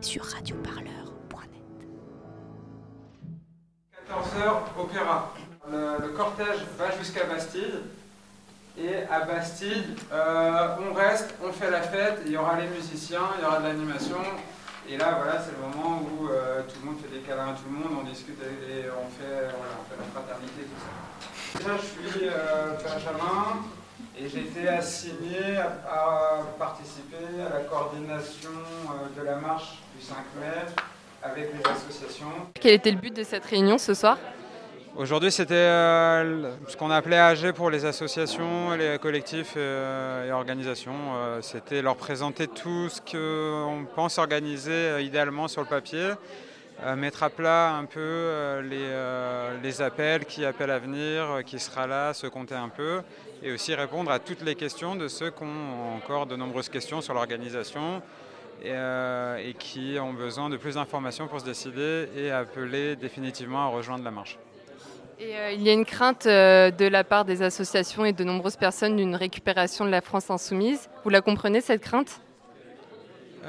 Sur radioparleur.net. 14h, opéra. Le, cortège va jusqu'à Bastille. Et à Bastille, euh, on reste, on fait la fête, il y aura les musiciens, il y aura de l'animation. Et là, voilà, c'est le moment où euh, tout le monde fait des câlins à tout le monde, on discute et on fait, voilà, on fait la fraternité, tout ça. Déjà, je suis euh, Benjamin et j'ai été assigné à, à participer à la coordination euh, de la marche du 5 mai avec les associations. Quel était le but de cette réunion ce soir? Aujourd'hui, c'était euh, ce qu'on appelait AG pour les associations, les collectifs euh, et organisations. Euh, C'était leur présenter tout ce qu'on pense organiser euh, idéalement sur le papier, mettre à plat un peu euh, les, euh, les appels, qui appellent à venir, euh, qui sera là, se compter un peu, et aussi répondre à toutes les questions de ceux qui ont encore de nombreuses questions sur l'organisation et, euh, qui ont besoin de plus d'informations pour se décider et appeler définitivement à rejoindre la marche. Et euh, il y a une crainte euh, de la part des associations et de nombreuses personnes d'une récupération de la France insoumise. Vous la comprenez cette crainte?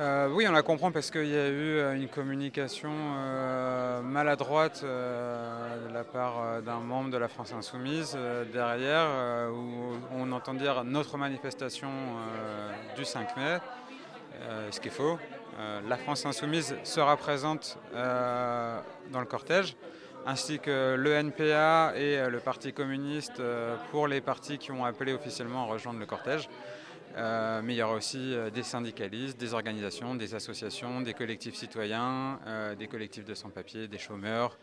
Euh, oui, on la comprend parce qu'il y a eu euh, une communication euh, maladroite de la part d'un membre de la France Insoumise derrière, où on entend dire notre manifestation du 5 mai, ce qui est faux. La France Insoumise sera présente dans le cortège, ainsi que le NPA et le Parti communiste pour les partis qui ont appelé officiellement à rejoindre le cortège. Euh, mais il y aura aussi euh, des syndicalistes, des organisations, des associations, des collectifs citoyens, euh, des collectifs de sans-papiers, des chômeurs,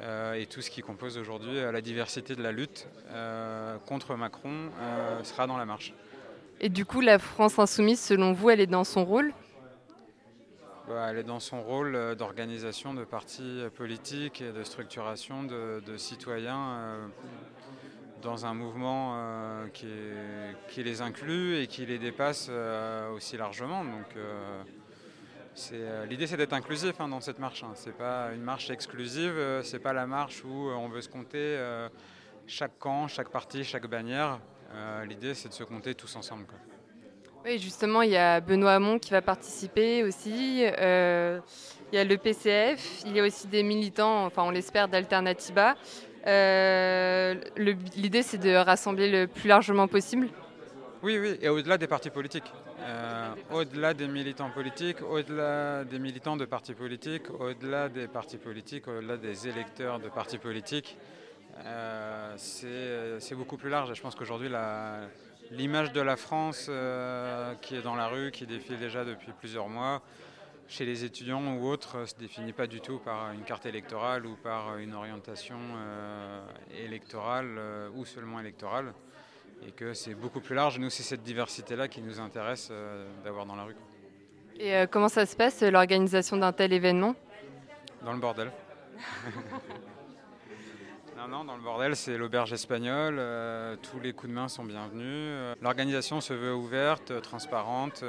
euh, et tout ce qui compose aujourd'hui la diversité de la lutte contre Macron sera dans la marche. Et du coup, la France insoumise, selon vous, elle est dans son rôle? Bah, elle est dans son rôle d'organisation de partis politiques et de structuration de, de citoyens dans un mouvement euh, qui, les inclut et qui les dépasse euh, aussi largement. Donc, euh, l'idée, c'est d'être inclusif hein, dans cette marche. hein. C'est pas une marche exclusive. c'est pas la marche où on veut se compter chaque camp, chaque parti, chaque bannière. L'idée, c'est de se compter tous ensemble. Oui, justement, il y a Benoît Hamon qui va participer aussi. il y a le PCF. Il y a aussi des militants, enfin, on l'espère, d'Alternativa. Euh, L'idée, c'est de rassembler le plus largement possible. Oui, oui, et au-delà des partis politiques. Euh, au-delà des militants politiques, au-delà des militants de partis politiques, au-delà des partis politiques, au-delà des électeurs de partis politiques, euh, c'est beaucoup plus large. Je pense qu'aujourd'hui, l'image de la France qui est dans la rue, qui défile déjà depuis plusieurs mois, chez les étudiants ou autres, ne se définit pas du tout par une carte électorale ou par une orientation électorale ou seulement électorale et que c'est beaucoup plus large. Nous, c'est cette diversité-là qui nous intéresse euh, d'avoir dans la rue. Et euh, comment ça se passe, l'organisation d'un tel événement? Dans le bordel. [laughs] non, non, dans le bordel, c'est l'auberge espagnole. Euh, tous les coups de main sont bienvenus. L'organisation se veut ouverte, transparente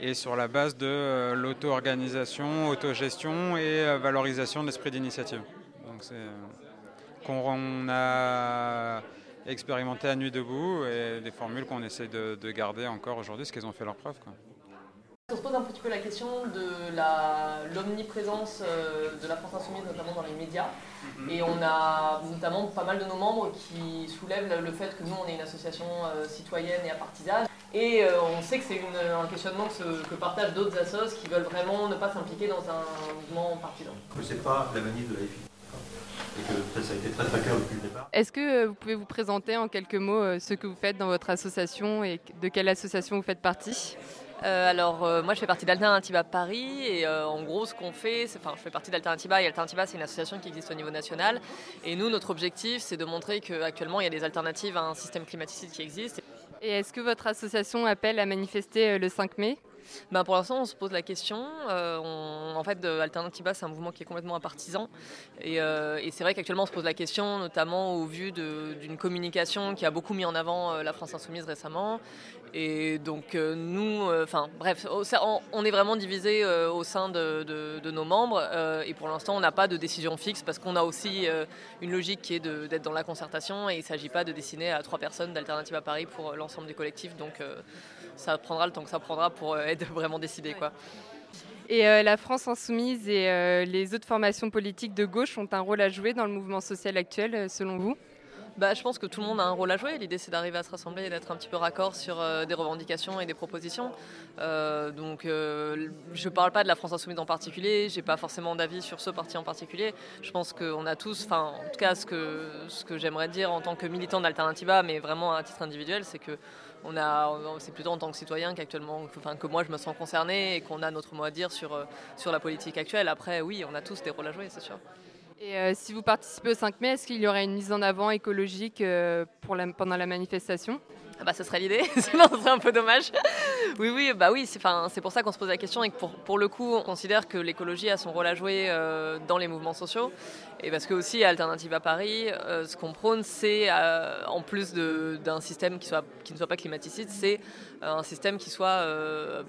et sur la base de l'auto-organisation, autogestion et valorisation de l'esprit d'initiative. Donc, c'est qu'on a expérimenté à nuit debout et des formules qu'on essaie de, garder encore aujourd'hui, parce qu'elles ont fait leur preuve. On se pose un petit peu la question de l'omniprésence euh, de la France insoumise, notamment dans les médias. Mhm. Et on a notamment pas mal de nos membres qui soulèvent le fait que nous, on est une association euh, citoyenne et apartisane. Et euh, on sait que c'est un questionnement que, que partagent d'autres assos qui veulent vraiment ne pas s'impliquer dans un mouvement partisan. Que c'est pas la manie de la FI que ça a été très très clair depuis le départ. Est-ce que vous pouvez vous présenter en quelques mots ce que vous faites dans votre association et de quelle association vous faites partie? Euh, alors moi je fais partie d'Alternativa Paris et en gros ce qu'on fait, enfin je fais partie d'Alternativa et Alternativa c'est une association qui existe au niveau national et nous notre objectif c'est de montrer qu'actuellement il y a des alternatives à un système climaticide qui existe. Et est-ce que votre association appelle à manifester le 5 mai? Ben Pour l'instant, on se pose la question. Euh, en fait, Alternativa, c'est un mouvement qui est complètement partisan. Et, euh, et c'est vrai qu'actuellement, on se pose la question, notamment au vu d'une communication qui a beaucoup mis en avant euh, la France Insoumise récemment. Et donc, nous, enfin, bref, on, est vraiment divisé au sein de, nos membres. et pour l'instant, on n'a pas de décision fixe parce qu'on a aussi une logique qui est d'être dans la concertation. Et il ne s'agit pas de dessiner à trois personnes d'Alternativa Paris pour l'ensemble des collectifs. Donc, ça prendra le temps que ça prendra pour euh, être vraiment décidé. Quoi. Et euh, la France insoumise et euh, les autres formations politiques de gauche ont un rôle à jouer dans le mouvement social actuel, selon vous? Bah, je pense que tout le monde a un rôle à jouer. L'idée, c'est d'arriver à se rassembler et d'être un petit peu raccord sur des revendications et des propositions. donc, je ne parle pas de la France insoumise en particulier. J'ai pas forcément d'avis sur ce parti en particulier. Je pense qu'on a tous, enfin, en tout cas, ce que, ce que j'aimerais dire en tant que militant d'Alternativa, mais vraiment à titre individuel, c'est que on a, c'est plutôt en tant que citoyen qu'actuellement, enfin, que moi je me sens concerné et qu'on a notre mot à dire sur, euh, sur la politique actuelle. Après, oui, on a tous des rôles à jouer, c'est sûr. Et euh, si vous participez au 5 mai, est-ce qu'il y aurait une mise en avant écologique euh, pour pendant la manifestation? Ah bah, ce serait l'idée, [laughs] sinon ce serait un peu dommage. Oui, oui, bah oui, c'est pour ça qu'on se pose la question et que pour, pour le coup, on considère que l'écologie a son rôle à jouer euh, dans les mouvements sociaux. Et parce que aussi, Alternative à Paris, ce qu'on prône, c'est, en plus d'un système qui, soit, qui ne soit pas climaticide, c'est un système qui soit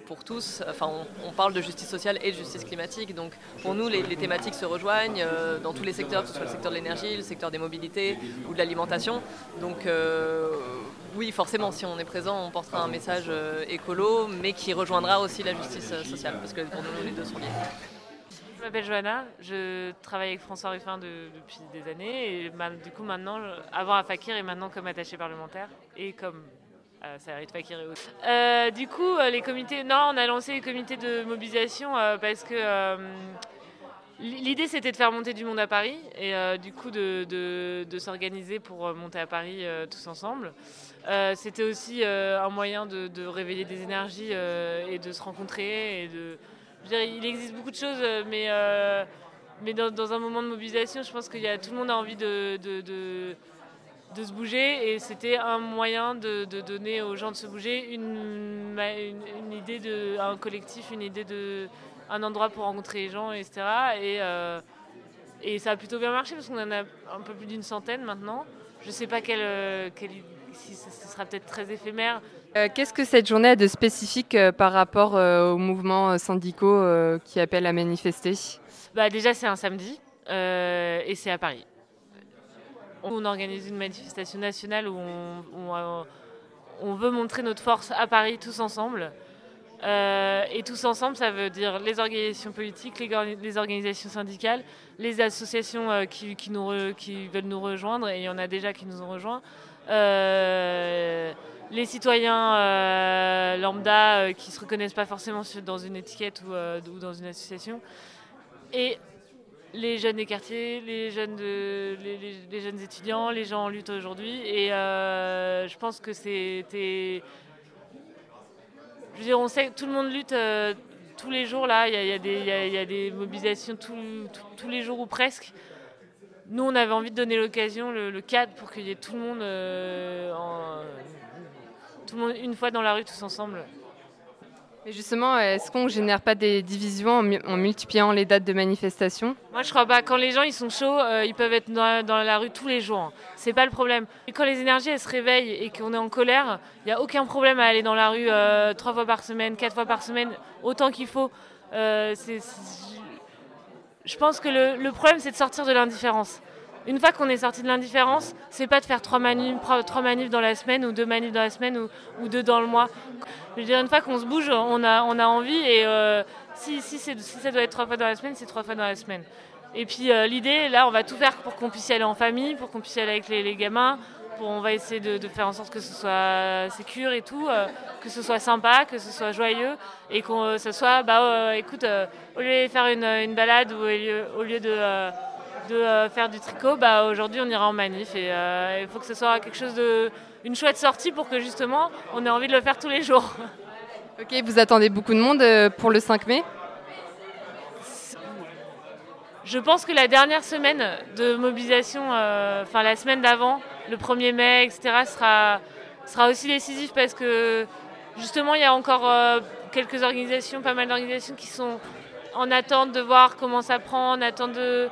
pour tous. Enfin, on, parle de justice sociale et de justice climatique. Donc, pour nous, les, thématiques se rejoignent dans tous les secteurs, que ce soit le secteur de l'énergie, le secteur des mobilités ou de l'alimentation. Donc, oui, forcément, si on est présent, on portera un message euh, écolo, mais qui rejoindra aussi la justice euh, sociale, parce que pour nous, les deux sont liés. Je m'appelle Johanna, je travaille avec François Ruffin depuis des années, et du coup maintenant, avant à Fakir et maintenant comme attaché parlementaire, et comme euh, ça arrive Fakir et autres. du coup, les comités, non, on a lancé les comités de mobilisation parce que L'idée, c'était de faire monter du monde à Paris et du coup de, s'organiser pour monter à Paris tous ensemble. Euh, c'était aussi euh, un moyen de, révéler des énergies euh, et de se rencontrer. Et de... il existe beaucoup de choses, mais, mais dans, un moment de mobilisation, je pense que y a, tout le monde a envie de, de, se bouger. Et c'était un moyen de, donner aux gens de se bouger une, une, idée de un collectif, une idée de un endroit pour rencontrer les gens, etc. Et, et ça a plutôt bien marché parce qu'on en a un peu plus d'une centaine maintenant. Je ne sais pas quelle, quelle ce sera peut-être très éphémère. Euh, qu'est-ce que cette journée a de spécifique euh, par rapport euh, aux mouvements syndicaux qui appellent à manifester? Bah, Déjà, c'est un samedi et c'est à Paris. On organise une manifestation nationale où on, on veut montrer notre force à Paris tous ensemble. et tous ensemble, ça veut dire les organisations politiques, les, organisations syndicales, les associations qui, nous qui, veulent nous rejoindre, et il y en a déjà qui nous ont rejoints, euh, les citoyens euh, lambda euh, qui ne se reconnaissent pas forcément dans une étiquette ou, euh, ou dans une association, et les jeunes des quartiers, les jeunes, de- les, jeunes étudiants, les gens en aujourd'hui. Et euh, je pense que c'était. Je veux dire, on sait que tout le monde lutte euh, tous les jours là. Il y a, des- mobilisations tous- les jours ou presque. Nous, on avait envie de donner l'occasion, le, cadre pour qu'il y ait tout le monde, euh, tout le monde une fois dans la rue tous ensemble. Mais justement, est-ce qu'on génère pas des divisions en, mu- en multipliant les dates de manifestation? Moi, je crois pas. Quand les gens ils sont chauds, euh, ils peuvent être dans la, rue tous les jours. C'est pas le problème. Et quand les énergies elles se réveillent et qu'on est en colère, il n'y a aucun problème à aller dans la rue euh, trois fois par semaine, quatre fois par semaine, autant qu'il faut. Euh, je pense que le problème, c'est de sortir de l'indifférence. Une fois qu'on est sorti de l'indifférence, c'est pas de faire trois manifs, dans la semaine ou deux manifs dans la semaine ou, deux dans le mois. Une fois qu'on se bouge, on a, envie et euh, si, ça doit être trois fois dans la semaine, c'est trois fois dans la semaine. Et puis euh, l'idée, là, on va tout faire pour qu'on puisse y aller en famille, pour qu'on puisse y aller avec les, gamins. Pour, on va essayer de, faire en sorte que ce soit sécure et tout, euh, que ce soit sympa, que ce soit joyeux et euh, ce soit, bah, écoute, au lieu de faire une, balade ou au lieu, de, de euh, faire du tricot, bah, aujourd'hui on ira en manif et euh, il faut que ce soit quelque chose de, une chouette sortie pour que justement on ait envie de le faire tous les jours. [laughs] Ok, vous attendez beaucoup de monde euh, pour le 5 mai? Je pense que la dernière semaine de mobilisation, euh, enfin la semaine d'avant, le 1er mai, etc., sera, sera aussi décisif parce que justement il y a encore euh, quelques organisations, pas mal d'organisations qui sont en attente de voir comment ça prend, en attente de...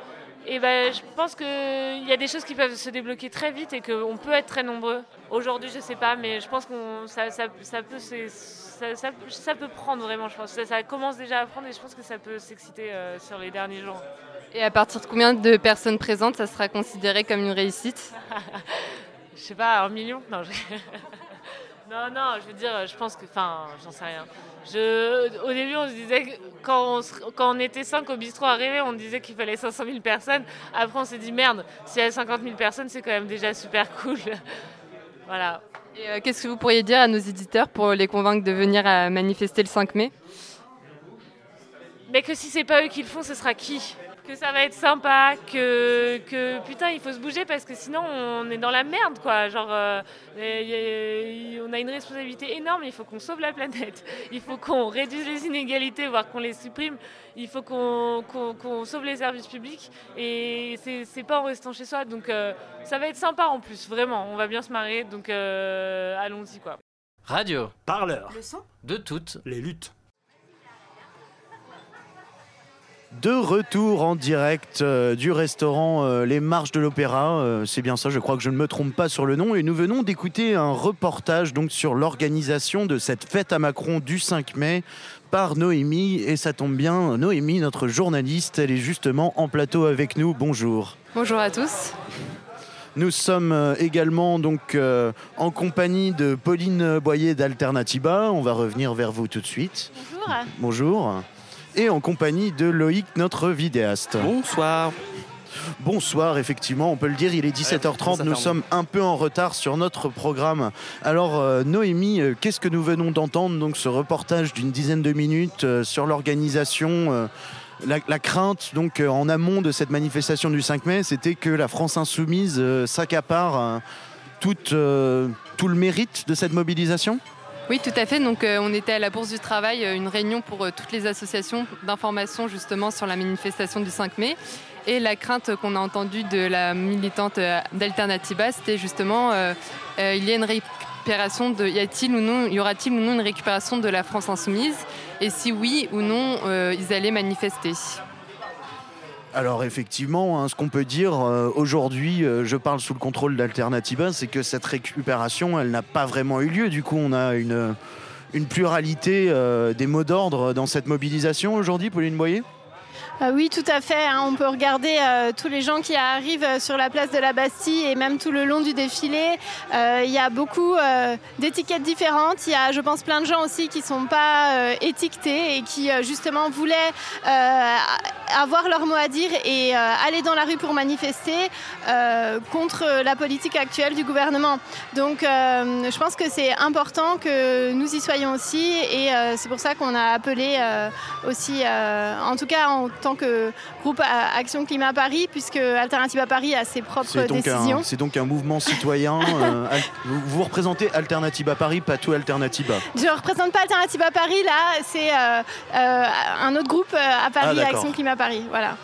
Et ben, je pense qu'il y a des choses qui peuvent se débloquer très vite et qu'on peut être très nombreux. Aujourd'hui, je sais pas, mais je pense que ça, ça, ça peut, ça, peut prendre vraiment, je pense. Ça, ça commence déjà à prendre et je pense que ça peut s'exciter euh, sur les derniers jours. Et à partir de combien de personnes présentes, ça sera considéré comme une réussite? [laughs] Je sais pas, un million? Non, je... [laughs] non, non, je veux dire, je pense que. Enfin, j'en sais rien. Je... Au début, on se disait que quand on, se- quand on était 5 au bistrot arrivé, on disait qu'il fallait 500 000 personnes. Après, on s'est dit merde, s'il y a 50 000 personnes, c'est quand même déjà super cool. [laughs] voilà. Et euh, qu'est-ce que vous pourriez dire à nos éditeurs pour les convaincre de venir à manifester le 5 mai? Mais que si c'est pas eux qui le font, ce sera qui? Que ça va être sympa, que, que putain, il faut se bouger parce que sinon on est dans la merde, quoi. Genre, euh, et- et- on a une responsabilité énorme, il faut qu'on sauve la planète, il faut qu'on réduise les inégalités, voire qu'on les supprime, il faut qu'on sauve les services publics et c'est c'est pas en restant chez soi. Donc euh, ça va être sympa en plus, vraiment, on va bien se marrer, donc euh, allons-y, quoi. Radio. Parleur. Le son De toutes les luttes. De retour en direct euh, du restaurant euh, Les Marches de l'Opéra, euh, c'est bien ça, je crois que je ne me trompe pas sur le nom, et nous venons d'écouter un reportage donc sur l'organisation de cette fête à Macron du 5 mai par Noémie, et ça tombe bien, Noémie, notre journaliste, elle est justement en plateau avec nous. Bonjour. Bonjour à tous. Nous sommes également donc euh, en compagnie de Pauline Boyer d'Alternativa. On va revenir vers vous tout de suite. Bonjour. Bonjour. Et en compagnie de Loïc, notre vidéaste. Bonsoir. Bonsoir, effectivement, on peut le dire, il est ça 17h30, fait nous sommes un peu en retard sur notre programme. Alors euh, Noémie, euh, qu'est-ce que nous venons d'entendre Donc ce reportage d'une dizaine de minutes euh, sur l'organisation, la, la crainte donc en amont de cette manifestation du 5 mai, c'était que la France insoumise s'accapare toute, euh, tout le mérite de cette mobilisation? Oui, tout à fait. Donc, euh, on était à la Bourse du Travail, euh, une réunion pour euh, toutes les associations d'information justement sur la manifestation du 5 mai. Et la crainte qu'on a entendue de la militante d'Alternativa, c'était justement il y a une récupération de, y a-t-il ou non, y aura-t-il ou non une récupération de la France insoumise? Et si oui ou non, ils allaient manifester? Alors effectivement, hein, ce qu'on peut dire euh, aujourd'hui, euh, je parle sous le contrôle d'Alternativa, c'est que cette récupération, elle n'a pas vraiment eu lieu. Du coup, on a une, pluralité euh, des mots d'ordre dans cette mobilisation aujourd'hui, Pauline Boyer? Oui, tout à fait. hein. On peut regarder euh, tous les gens qui arrivent euh, sur la place de la Bastille et même tout le long du défilé. Euh, Il y a beaucoup d'étiquettes différentes. Il y a, je pense, plein de gens aussi qui ne sont pas étiquetés et qui justement voulaient avoir leur mot à dire et aller dans la rue pour manifester contre la politique actuelle du gouvernement. Donc, je pense que c'est important que nous y soyons aussi et c'est pour ça qu'on a appelé aussi, en tout cas en tant que groupe Action Climat Paris, puisque Alternative à Paris a ses propres décisions. c'est donc un mouvement citoyen. [laughs] euh, vous, représentez Alternative à Paris, pas tout Alternative. Je ne représente pas Alternative à Paris, là, c'est euh, euh, un autre groupe à Paris, Ah, d'accord. Action Climat Paris. Voilà.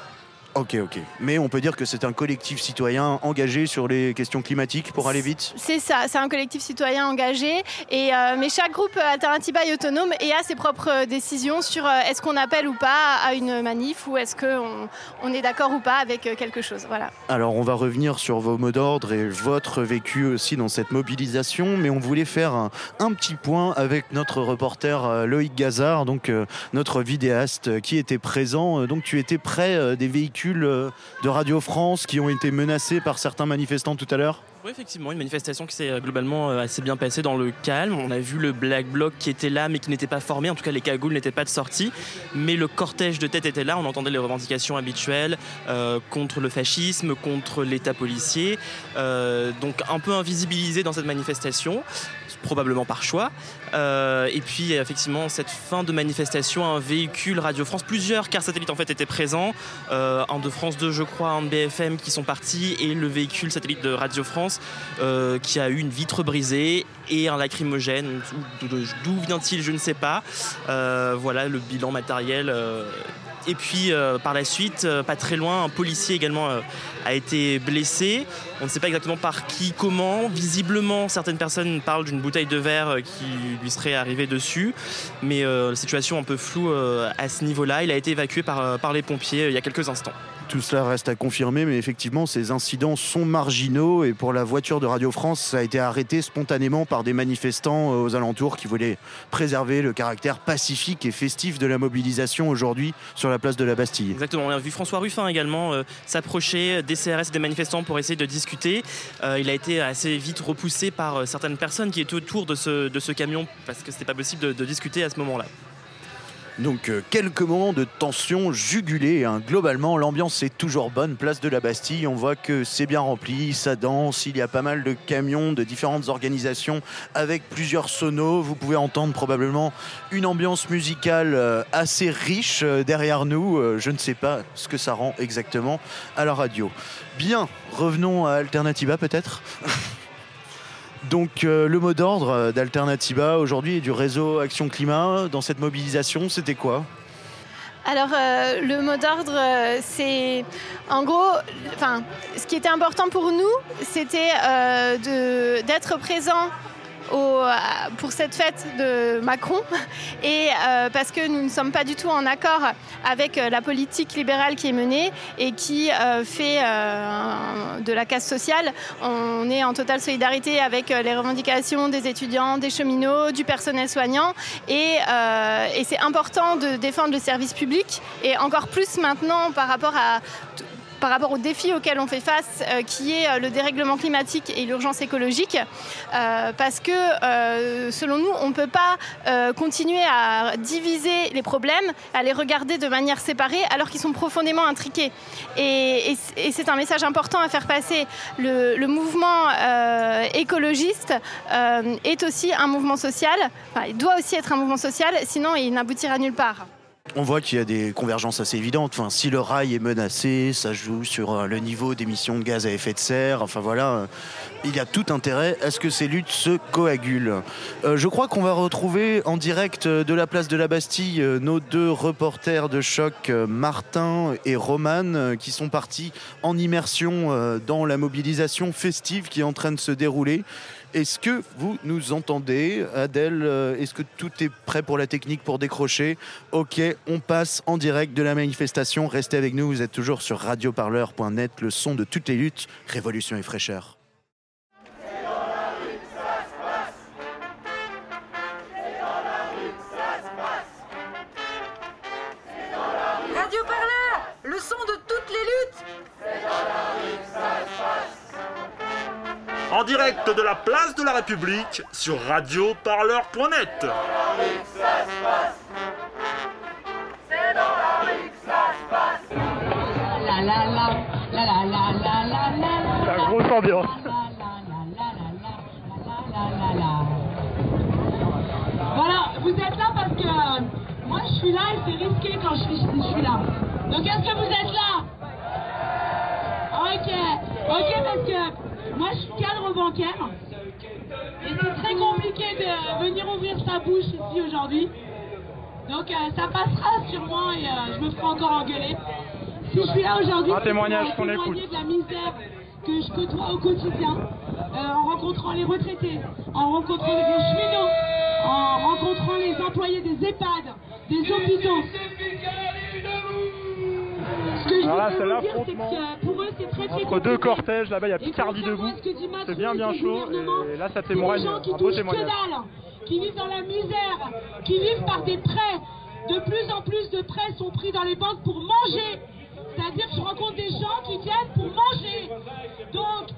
Ok, ok. Mais on peut dire que c'est un collectif citoyen engagé sur les questions climatiques pour aller vite? C'est ça, c'est un collectif citoyen engagé. Et, euh, mais chaque groupe Alternativa est autonome et a ses propres euh, décisions sur euh, est-ce qu'on appelle ou pas à une manif ou est-ce qu'on on est d'accord ou pas avec euh, quelque chose. Voilà. Alors on va revenir sur vos mots d'ordre et votre vécu aussi dans cette mobilisation, mais on voulait faire un, un petit point avec notre reporter euh, Loïc Gazard, donc euh, notre vidéaste euh, qui était présent. Euh, Donc tu étais près euh, des véhicules euh, de Radio France qui ont été menacés par certains manifestants tout à l'heure? Oui, effectivement, une manifestation qui s'est euh, globalement euh, assez bien passée dans le calme. On a vu le Black Bloc qui était là, mais qui n'était pas formé. En tout cas, les cagoules n'étaient pas de sortie. Mais le cortège de tête était là. On entendait les revendications habituelles euh, contre le fascisme, contre l'État policier. Donc, un peu invisibilisé dans cette manifestation probablement par choix. Et puis effectivement, cette fin de manifestation, un véhicule Radio France, plusieurs cars satellites en fait étaient présents, un de France 2 je crois, un de BFM qui sont partis, et le véhicule satellite de Radio France euh, qui a eu une vitre brisée et un lacrymogène. D'où- vient-il Je ne sais pas. Euh, voilà le bilan matériel. euh, et puis par la suite, pas très loin, un policier également a été blessé. On ne sait pas exactement par qui, comment. Visiblement, certaines personnes parlent d'une bouteille de verre qui lui serait arrivée dessus. Mais la situation un peu floue à ce niveau-là. Il a été évacué par, les pompiers il y a quelques instants. Tout cela reste à confirmer, mais effectivement, ces incidents sont marginaux. Et pour la voiture de Radio France, ça a été arrêté spontanément par des manifestants euh, aux alentours qui voulaient préserver le caractère pacifique et festif de la mobilisation aujourd'hui sur la place de la Bastille. Exactement. On a vu François Ruffin également euh, s'approcher des CRS des manifestants pour essayer de discuter. Euh, il a été assez vite repoussé par certaines personnes qui étaient autour de ce, ce camion parce que c'était pas possible de discuter à ce moment-là. Donc euh, quelques moments de tension jugulée. hein. Globalement, l'ambiance est toujours bonne. Place de la Bastille, on voit que c'est bien rempli, ça danse. Il y a pas mal de camions de différentes organisations avec plusieurs sonos. Vous pouvez entendre probablement une ambiance musicale euh, assez riche euh, derrière nous. Je ne sais pas ce que ça rend exactement à la radio. Bien, revenons à Alternativa peut-être. [laughs] Donc euh, le mot d'ordre euh, d'Alternativa aujourd'hui et du réseau Action Climat. Dans cette mobilisation, c'était quoi? Alors, euh, le mot d'ordre, c'est en gros, enfin, ce qui était important pour nous, c'était d'être présent à- pour cette fête de Macron. Et euh, parce que nous ne sommes pas du tout en accord avec euh, la politique libérale qui est menée et qui euh, fait euh, de la casse sociale. On est en totale solidarité avec euh, les revendications des étudiants, des cheminots, du personnel soignant. Euh, et c'est important de défendre le service public. Et encore plus maintenant par rapport à par rapport aux défis auxquels on fait face, euh, qui est euh, le dérèglement climatique et l'urgence écologique, euh, parce que selon nous, on ne peut pas continuer à diviser les problèmes, à les regarder de manière séparée, alors qu'ils sont profondément intriqués. Et, c'est un message important à faire passer. Le, mouvement écologiste est aussi un mouvement social, il doit aussi être un mouvement social, sinon il n'aboutira nulle part. On voit qu'il y a des convergences assez évidentes. Enfin, si le rail est menacé, ça joue sur euh, le niveau d'émissions de gaz à effet de serre. Enfin voilà, euh, il y a tout intérêt à ce que ces luttes se coagulent. Euh, je crois qu'on va retrouver en direct de la place de la Bastille nos deux reporters de choc, Martin et Roman, qui sont partis en immersion dans la mobilisation festive qui est en train de se dérouler. Est-ce que vous nous entendez Adèle, euh, est-ce que tout est prêt pour la technique pour décrocher? Ok, on passe en direct de la manifestation. Restez avec nous, vous êtes toujours sur radioparleur.net, le son de toutes les luttes, révolution et fraîcheur. En direct de la place de la République sur radioparleur.net. La la la, la la la la la la. La grosse ambiance. Voilà, vous êtes là parce que euh, moi je suis là et c'est risqué quand je suis, je suis là. Donc est-ce que vous êtes là? Ok, ok parce que moi je suis cadre bancaire et c'est très compliqué de venir ouvrir sa bouche ici aujourd'hui. Donc euh, ça passera sûrement et euh, je me ferai encore engueuler. Si je suis là aujourd'hui, c'est témoignage pour témoigner de la misère que je côtoie au quotidien, euh, en rencontrant les retraités, en rencontrant les cheminots, en rencontrant les employés des EHPAD, des hôpitaux. Ce que je Alors là, c'est l'affrontement très Entre deux cortèges, là-bas il y a Picardie debout. C'est bien bien chaud. Et là ça témoigne, gens qui un beau témoignage. qui vivent dans la misère, qui vivent par des prêts. De plus en plus de prêts sont pris dans les banques pour manger. C'est-à-dire que je rencontre des gens qui viennent pour manger. Donc,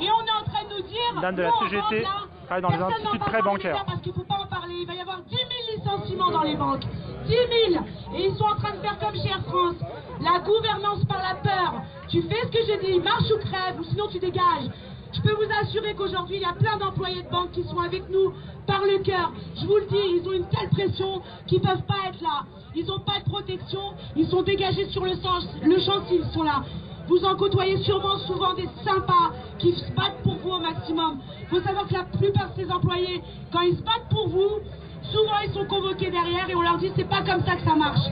et on est en train de nous dire. Dame de la CGT là, travaille dans les instituts de prêts bancaires. Parce qu'il ne faut pas en parler. Il va y avoir 10 000 licenciements dans les banques. 10 000. Et ils sont en train de faire comme chez Air France. La gouvernance par la peur. Tu fais ce que je dis, marche ou crève, ou sinon tu dégages. Je peux vous assurer qu'aujourd'hui, il y a plein d'employés de banque qui sont avec nous par le cœur. Je vous le dis, ils ont une telle pression qu'ils ne peuvent pas être là. Ils n'ont pas de protection. Ils sont dégagés sur le, sens, le champ s'ils sont là. Vous en côtoyez sûrement souvent des sympas qui se battent pour vous au maximum. Il faut savoir que la plupart de ces employés, quand ils se battent pour vous, souvent ils sont convoqués derrière et on leur dit c'est pas comme ça que ça marche.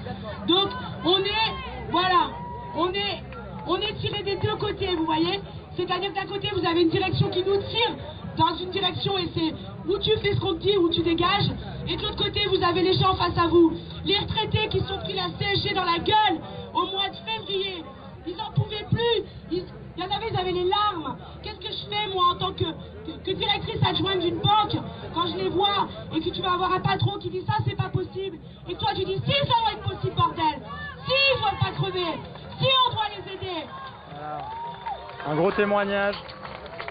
Donc on est, voilà, on est, on tiré des deux côtés, vous voyez. C'est-à-dire d'un côté vous avez une direction qui nous tire dans une direction et c'est où tu fais ce qu'on te dit, où tu dégages. Et de l'autre côté vous avez les gens face à vous, les retraités qui sont pris la CSG dans la gueule au mois de février. Ils n'en pouvaient plus. Ils- Il y en avait, ils avaient les larmes. Qu'est-ce que je fais, moi, en tant que directrice adjointe d'une banque, quand je les vois et que tu vas avoir un patron qui dit ça, c'est pas possible. Et toi, tu dis si, ça doit être possible, bordel. Si, ils doivent pas crever? Si, on doit les aider? Un gros témoignage.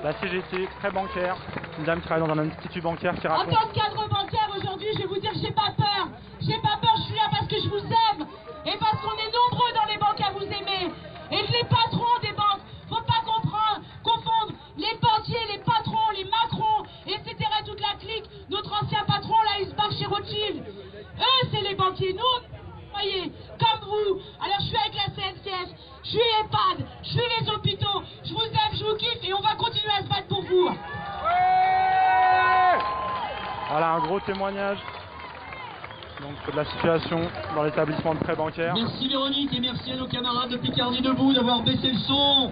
La CGT, prêt bancaire. Une dame qui travaille dans un institut bancaire qui En raconte. tant que cadre bancaire aujourd'hui, je vais vous dire que j'ai pas peur. J'ai pas peur, je suis là parce que je vous aime. Et parce qu'on est nombreux dans les banques à vous aimer. Et les patrons des banques, faut pas comprendre, confondre les banquiers, les patrons, les Macron, etc. toute la clique. Notre ancien patron là, il se barre chez Rothschild. Eux, c'est les banquiers. Nous, voyez, comme vous. Alors je suis avec la CNCF, je suis EHPAD, je suis les hôpitaux. Je vous aime, je vous kiffe et on va continuer à se battre pour vous. Voilà un gros témoignage. Donc de la situation dans l'établissement de prêt bancaire. Merci Véronique et merci à nos camarades de Picardie Debout d'avoir baissé le son.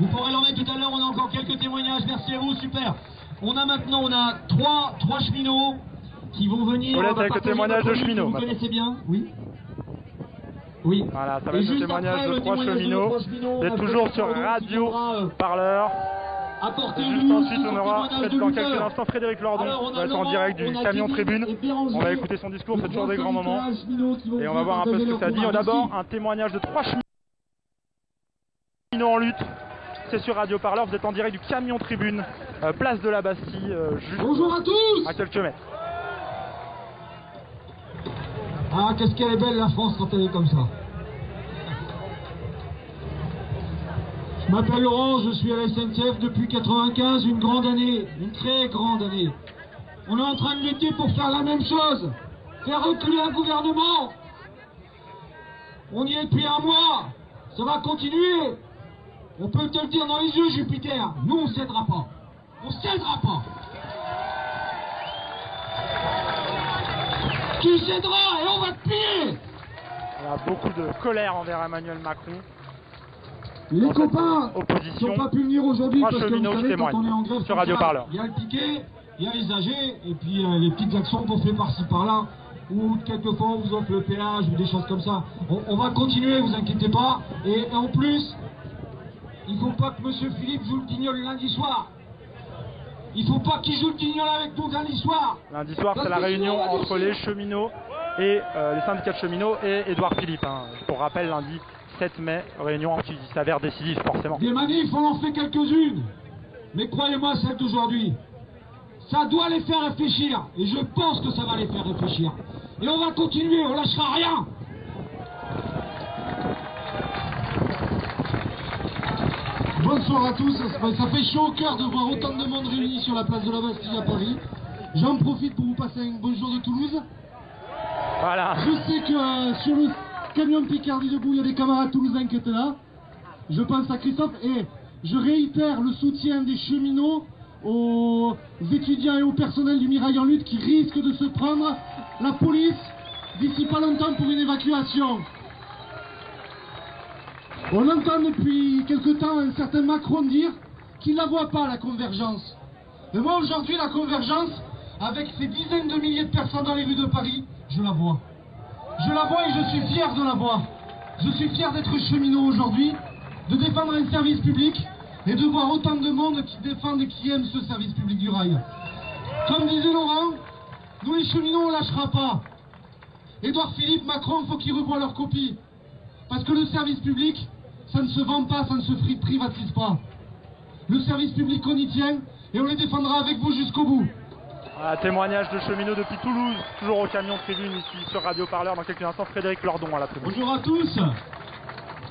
Vous pourrez l'en mettre tout à l'heure, on a encore quelques témoignages. Merci à vous, super. On a maintenant, on a trois, trois cheminots qui vont venir. Paulette on va avec le partager témoignage votre de cheminots, Vous maintenant. connaissez bien Oui. Oui. Voilà, ça va être le témoignage après de trois cheminots. Vous on êtes toujours sur Radio euh, Parleur. Apporter Juste lui ensuite, on aura dans quelques instants Frédéric Lordon Alors, on va être en direct du camion tribune. On va écouter son discours, c'est toujours des grands moments. Et on va voir un peu ce que ça dit. D'abord, un témoignage de trois cheminots en lutte. C'est sur Radio Parleur, vous êtes en direct du camion tribune, euh, place de la Bastille, euh, juste Bonjour à tous à quelques mètres. Ah, qu'est-ce qu'elle est belle la France quand elle est comme ça. Je m'appelle Laurent, je suis à la SNCF depuis 95, une grande année, une très grande année. On est en train de lutter pour faire la même chose, faire reculer un gouvernement. On y est depuis un mois, ça va continuer. On peut te le dire dans les yeux, Jupiter, nous on cédera pas. On cédera pas. Tu céderas et on va te piller Il y a beaucoup de colère envers Emmanuel Macron. Les copains qui opposition. n'ont pas pu venir aujourd'hui parce que vous savez, quand on est en grève sur Radio Parleur. il y a le piquet, il y a les âgés, et puis euh, les petites actions qu'on fait par-ci par-là, ou quelquefois on vous offre le péage ou des choses comme ça. On, on va continuer, vous inquiétez pas. Et, et en plus, il faut pas que Monsieur Philippe joue le guignol lundi soir. Il faut pas qu'il joue le guignol avec nous lundi soir. Lundi soir, c'est la réunion entre les cheminots et euh, les syndicats de cheminots et Édouard Philippe. hein. Pour rappel, lundi 7 mai, réunion qui s'avère décisive forcément. Des manifs, on en fait quelques-unes. Mais croyez-moi, celle d'aujourd'hui, ça doit les faire réfléchir. Et je pense que ça va les faire réfléchir. Et on va continuer, on lâchera rien. Bonsoir à tous. Ça fait chaud au cœur de voir autant de monde réuni sur la place de la Bastille à Paris. J'en profite pour vous passer un bonjour de Toulouse. Voilà. Je sais que euh, sur le camion Picardie debout, il y a des camarades toulousains qui étaient là. Je pense à Christophe et je réitère le soutien des cheminots aux étudiants et au personnel du Mirail en lutte qui risquent de se prendre la police d'ici pas longtemps pour une évacuation. On entend depuis quelque temps un certain Macron dire qu'il ne la voit pas, la convergence. Mais moi, aujourd'hui, la convergence, avec ces dizaines de milliers de personnes dans les rues de Paris, je la vois. Je la vois et je suis fier de la voir. Je suis fier d'être cheminot aujourd'hui, de défendre un service public et de voir autant de monde qui défendent et qui aiment ce service public du rail. Comme disait Laurent, nous les cheminots, on lâchera pas. Édouard Philippe, Macron, faut qu'ils revoient leur copie. Parce que le service public, ça ne se vend pas, ça ne se privatise pas. Le service public, on y tient et on les défendra avec vous jusqu'au bout. Voilà, témoignage de cheminots depuis Toulouse, toujours au camion tribune ici sur Radio Parleur. Dans quelques instants, Frédéric Lordon à la tribune. Bonjour à tous.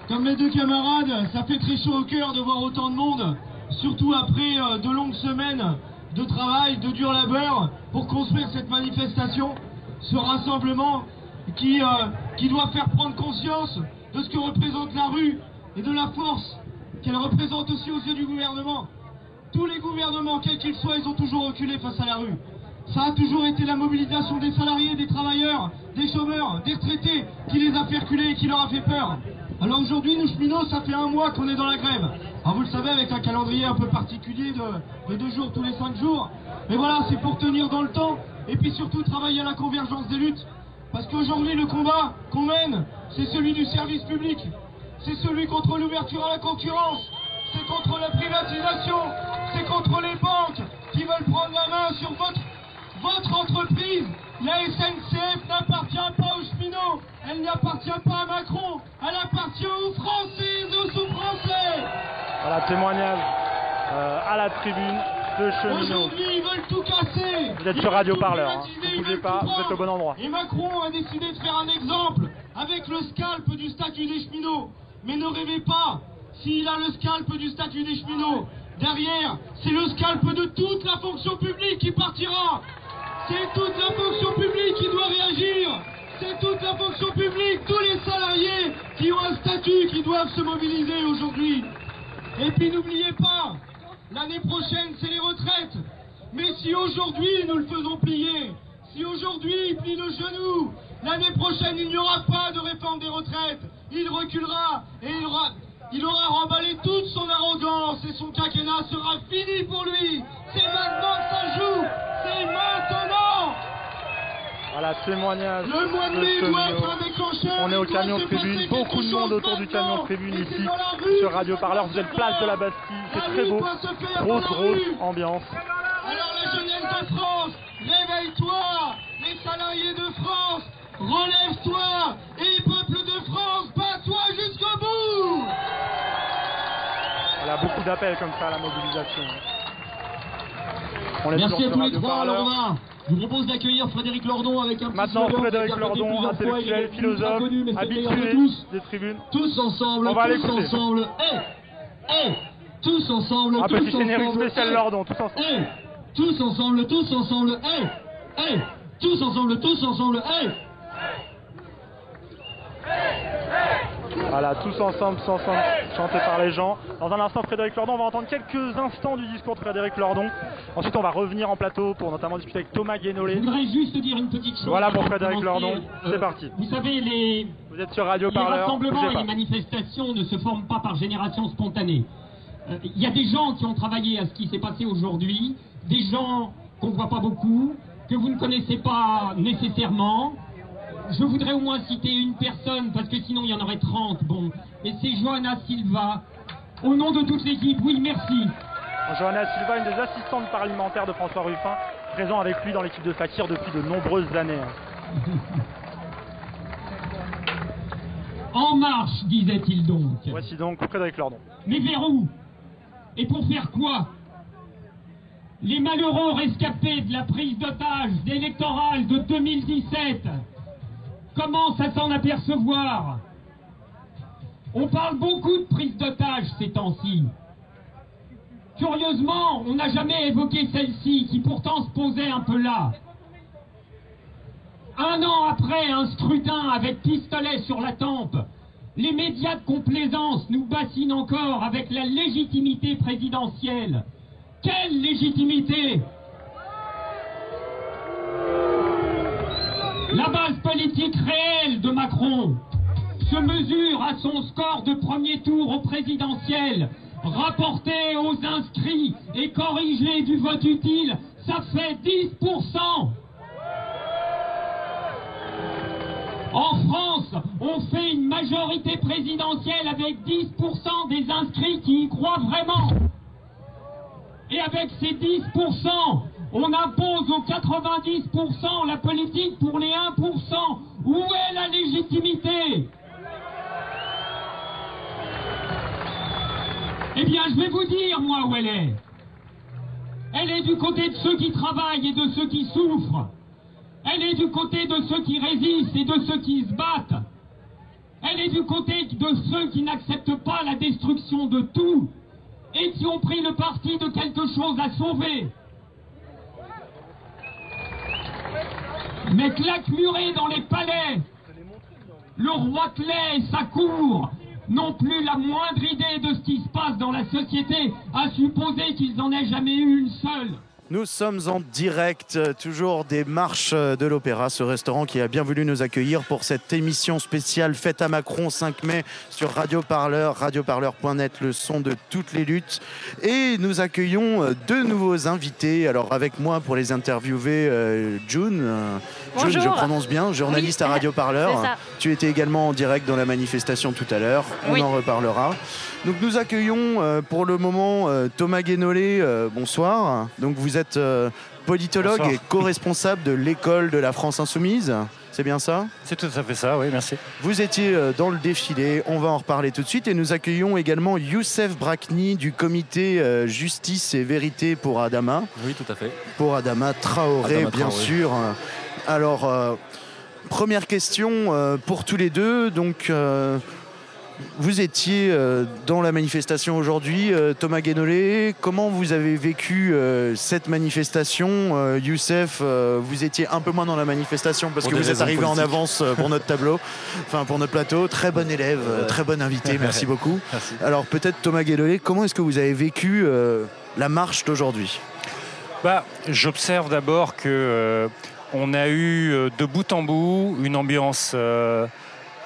Comme mes deux camarades, ça fait très chaud au cœur de voir autant de monde, surtout après euh, de longues semaines de travail, de dur labeur, pour construire cette manifestation, ce rassemblement qui, euh, qui doit faire prendre conscience de ce que représente la rue et de la force qu'elle représente aussi aux yeux du gouvernement. Tous les gouvernements, quels qu'ils soient, ils ont toujours reculé face à la rue. Ça a toujours été la mobilisation des salariés, des travailleurs, des chômeurs, des retraités qui les a fait reculer et qui leur a fait peur. Alors aujourd'hui, nous cheminots, ça fait un mois qu'on est dans la grève. Alors vous le savez, avec un calendrier un peu particulier de, de deux jours tous les cinq jours. Mais voilà, c'est pour tenir dans le temps et puis surtout travailler à la convergence des luttes. Parce qu'aujourd'hui, le combat qu'on mène, c'est celui du service public. C'est celui contre l'ouverture à la concurrence. C'est contre la privatisation. C'est contre les banques qui veulent prendre la main sur votre, votre entreprise. La SNCF n'appartient pas aux cheminots. Elle n'appartient pas à Macron. Elle appartient aux Français et aux sous-Français. Voilà, témoignage euh, à la tribune de cheminots. Aujourd'hui, ils veulent tout casser. Vous êtes sur Radio Parleur, hein. Ne bougez veulent pas, vous êtes au bon endroit. Et Macron a décidé de faire un exemple avec le scalp du statut des cheminots. Mais ne rêvez pas, s'il a le scalp du statut des cheminots, derrière, c'est le scalp de toute la fonction publique qui partira. C'est toute la fonction publique qui doit réagir. C'est toute la fonction publique, tous les salariés qui ont un statut, qui doivent se mobiliser aujourd'hui. Et puis n'oubliez pas, l'année prochaine, c'est les retraites. Mais si aujourd'hui nous le faisons plier, si aujourd'hui il plie le genou, l'année prochaine il n'y aura pas de réforme des retraites. Il reculera et il aura, il aura remballé toute son arrogance et son quinquennat sera fini pour lui. C'est maintenant que ça joue. C'est maintenant. Voilà, témoignage Le mois de mai doit être un déclencheur. On est au camion tribune, beaucoup de monde autour du camion tribune ici sur Radio Parleur. Vous êtes place de la. Bastille, c'est très beau. Grosse, grosse ambiance. Alors la jeunesse de France, réveille-toi Les salariés de France, relève-toi Et peuple de France, bats-toi jusqu'au bout Voilà, beaucoup d'appels comme ça à la mobilisation. On Merci à tous les trois. Parleur. Alors on va- je vous propose d'accueillir Frédéric Lordon avec un petit Maintenant, Frédéric Lordon, intellectuel, philosophe, habitué tous. des tribunes. Tous ensemble, On va tous ensemble, eh, eh, tous ensemble, Un tous petit générique ensemble, spécial eh, Lordon, tous ensemble. eh, tous ensemble, tous ensemble, eh, eh, tous ensemble, tous ensemble, eh. Voilà, tous ensemble, ensemble, chantés par les gens. Dans un instant, Frédéric Lordon, on va entendre quelques instants du discours de Frédéric Lordon. Ensuite, on va revenir en plateau pour notamment discuter avec Thomas Guénolé. Je voudrais juste dire une petite chose. Voilà pour Frédéric. Lordon, Euh, c'est parti. Vous savez, les, Vous êtes sur Radio les Parleur, rassemblements et les manifestations ne se forment pas par génération spontanée. Euh, Il y a des gens qui ont travaillé à ce qui s'est passé aujourd'hui, des gens qu'on ne voit pas beaucoup, que vous ne connaissez pas nécessairement. Je voudrais au moins citer une personne, parce que sinon il y en aurait 30. Bon, et c'est Johanna Silva. Au nom de toute l'équipe, oui, merci. Johanna Silva, une des assistantes parlementaires de François Ruffin, présent avec lui dans l'équipe de Fakir depuis de nombreuses années. [laughs] En marche, disait-il donc. Voici donc Frédéric Lordon. Mais vers où? Et pour faire quoi? Les malheureux rescapés de la prise d'otage électorale de 2017 commencent à s'en apercevoir. On parle beaucoup de prise d'otage ces temps-ci. Curieusement, on n'a jamais évoqué celle-ci, qui pourtant se posait un peu là. Un an après un scrutin avec pistolet sur la tempe, les médias de complaisance nous bassinent encore avec la légitimité présidentielle. Quelle légitimité? La base politique réelle de Macron se mesure à son score de premier tour au présidentiel, rapporté aux inscrits et corrigé du vote utile, ça fait 10%. En France, on fait une majorité présidentielle avec 10% des inscrits qui y croient vraiment. Et avec ces 10%, on impose aux 90% la politique pour les 1%. Où est la légitimité? Eh bien, je vais vous dire, moi, où elle est. Elle est du côté de ceux qui travaillent et de ceux qui souffrent. Elle est du côté de ceux qui résistent et de ceux qui se battent. Elle est du côté de ceux qui n'acceptent pas la destruction de tout et qui ont pris le parti de quelque chose à sauver. Mais claquemurés dans les palais, le roi Clay et sa cour n'ont plus la moindre idée de ce qui se passe dans la société, à supposer qu'ils n'en aient jamais eu une seule. Nous sommes en direct, euh, toujours des marches euh, de l'Opéra, ce restaurant qui a bien voulu nous accueillir pour cette émission spéciale Fête à Macron 5 mai sur Radio Parleur, radioparleur.net, le son de toutes les luttes. Et nous accueillons euh, deux nouveaux invités. Alors avec moi pour les interviewer, euh, June. June, Bonjour. je prononce bien, journaliste Oui, à Radio Parleur. Tu étais également en direct dans la manifestation tout à l'heure. On Oui. en reparlera. Donc nous accueillons euh, pour le moment euh, Thomas Guénolé. bonsoir. Donc vous êtes euh, politologue Bonsoir. et co-responsable de l'école de la France Insoumise. C'est bien ça? C'est tout à fait ça, oui, merci. Vous étiez euh, dans le défilé, on va en reparler tout de suite. Et nous accueillons également Youssef Brakni du comité euh, Justice et Vérité pour Adama. Oui, tout à fait. Pour Adama Traoré, Adama bien Traoré. sûr. Alors, euh, première question euh, pour tous les deux. Donc, euh, vous étiez euh, dans la manifestation aujourd'hui, euh, Thomas Guénolé. Comment vous avez vécu euh, cette manifestation Youssef, vous étiez un peu moins dans la manifestation parce Pour que vous êtes arrivé en avance pour notre tableau, enfin pour notre plateau. Très bon élève, très bon invité, [laughs] merci beaucoup. Merci. Alors peut-être Thomas Guénolé, comment est-ce que vous avez vécu la marche d'aujourd'hui? Bah, J'observe d'abord que euh, on a eu de bout en bout une ambiance euh,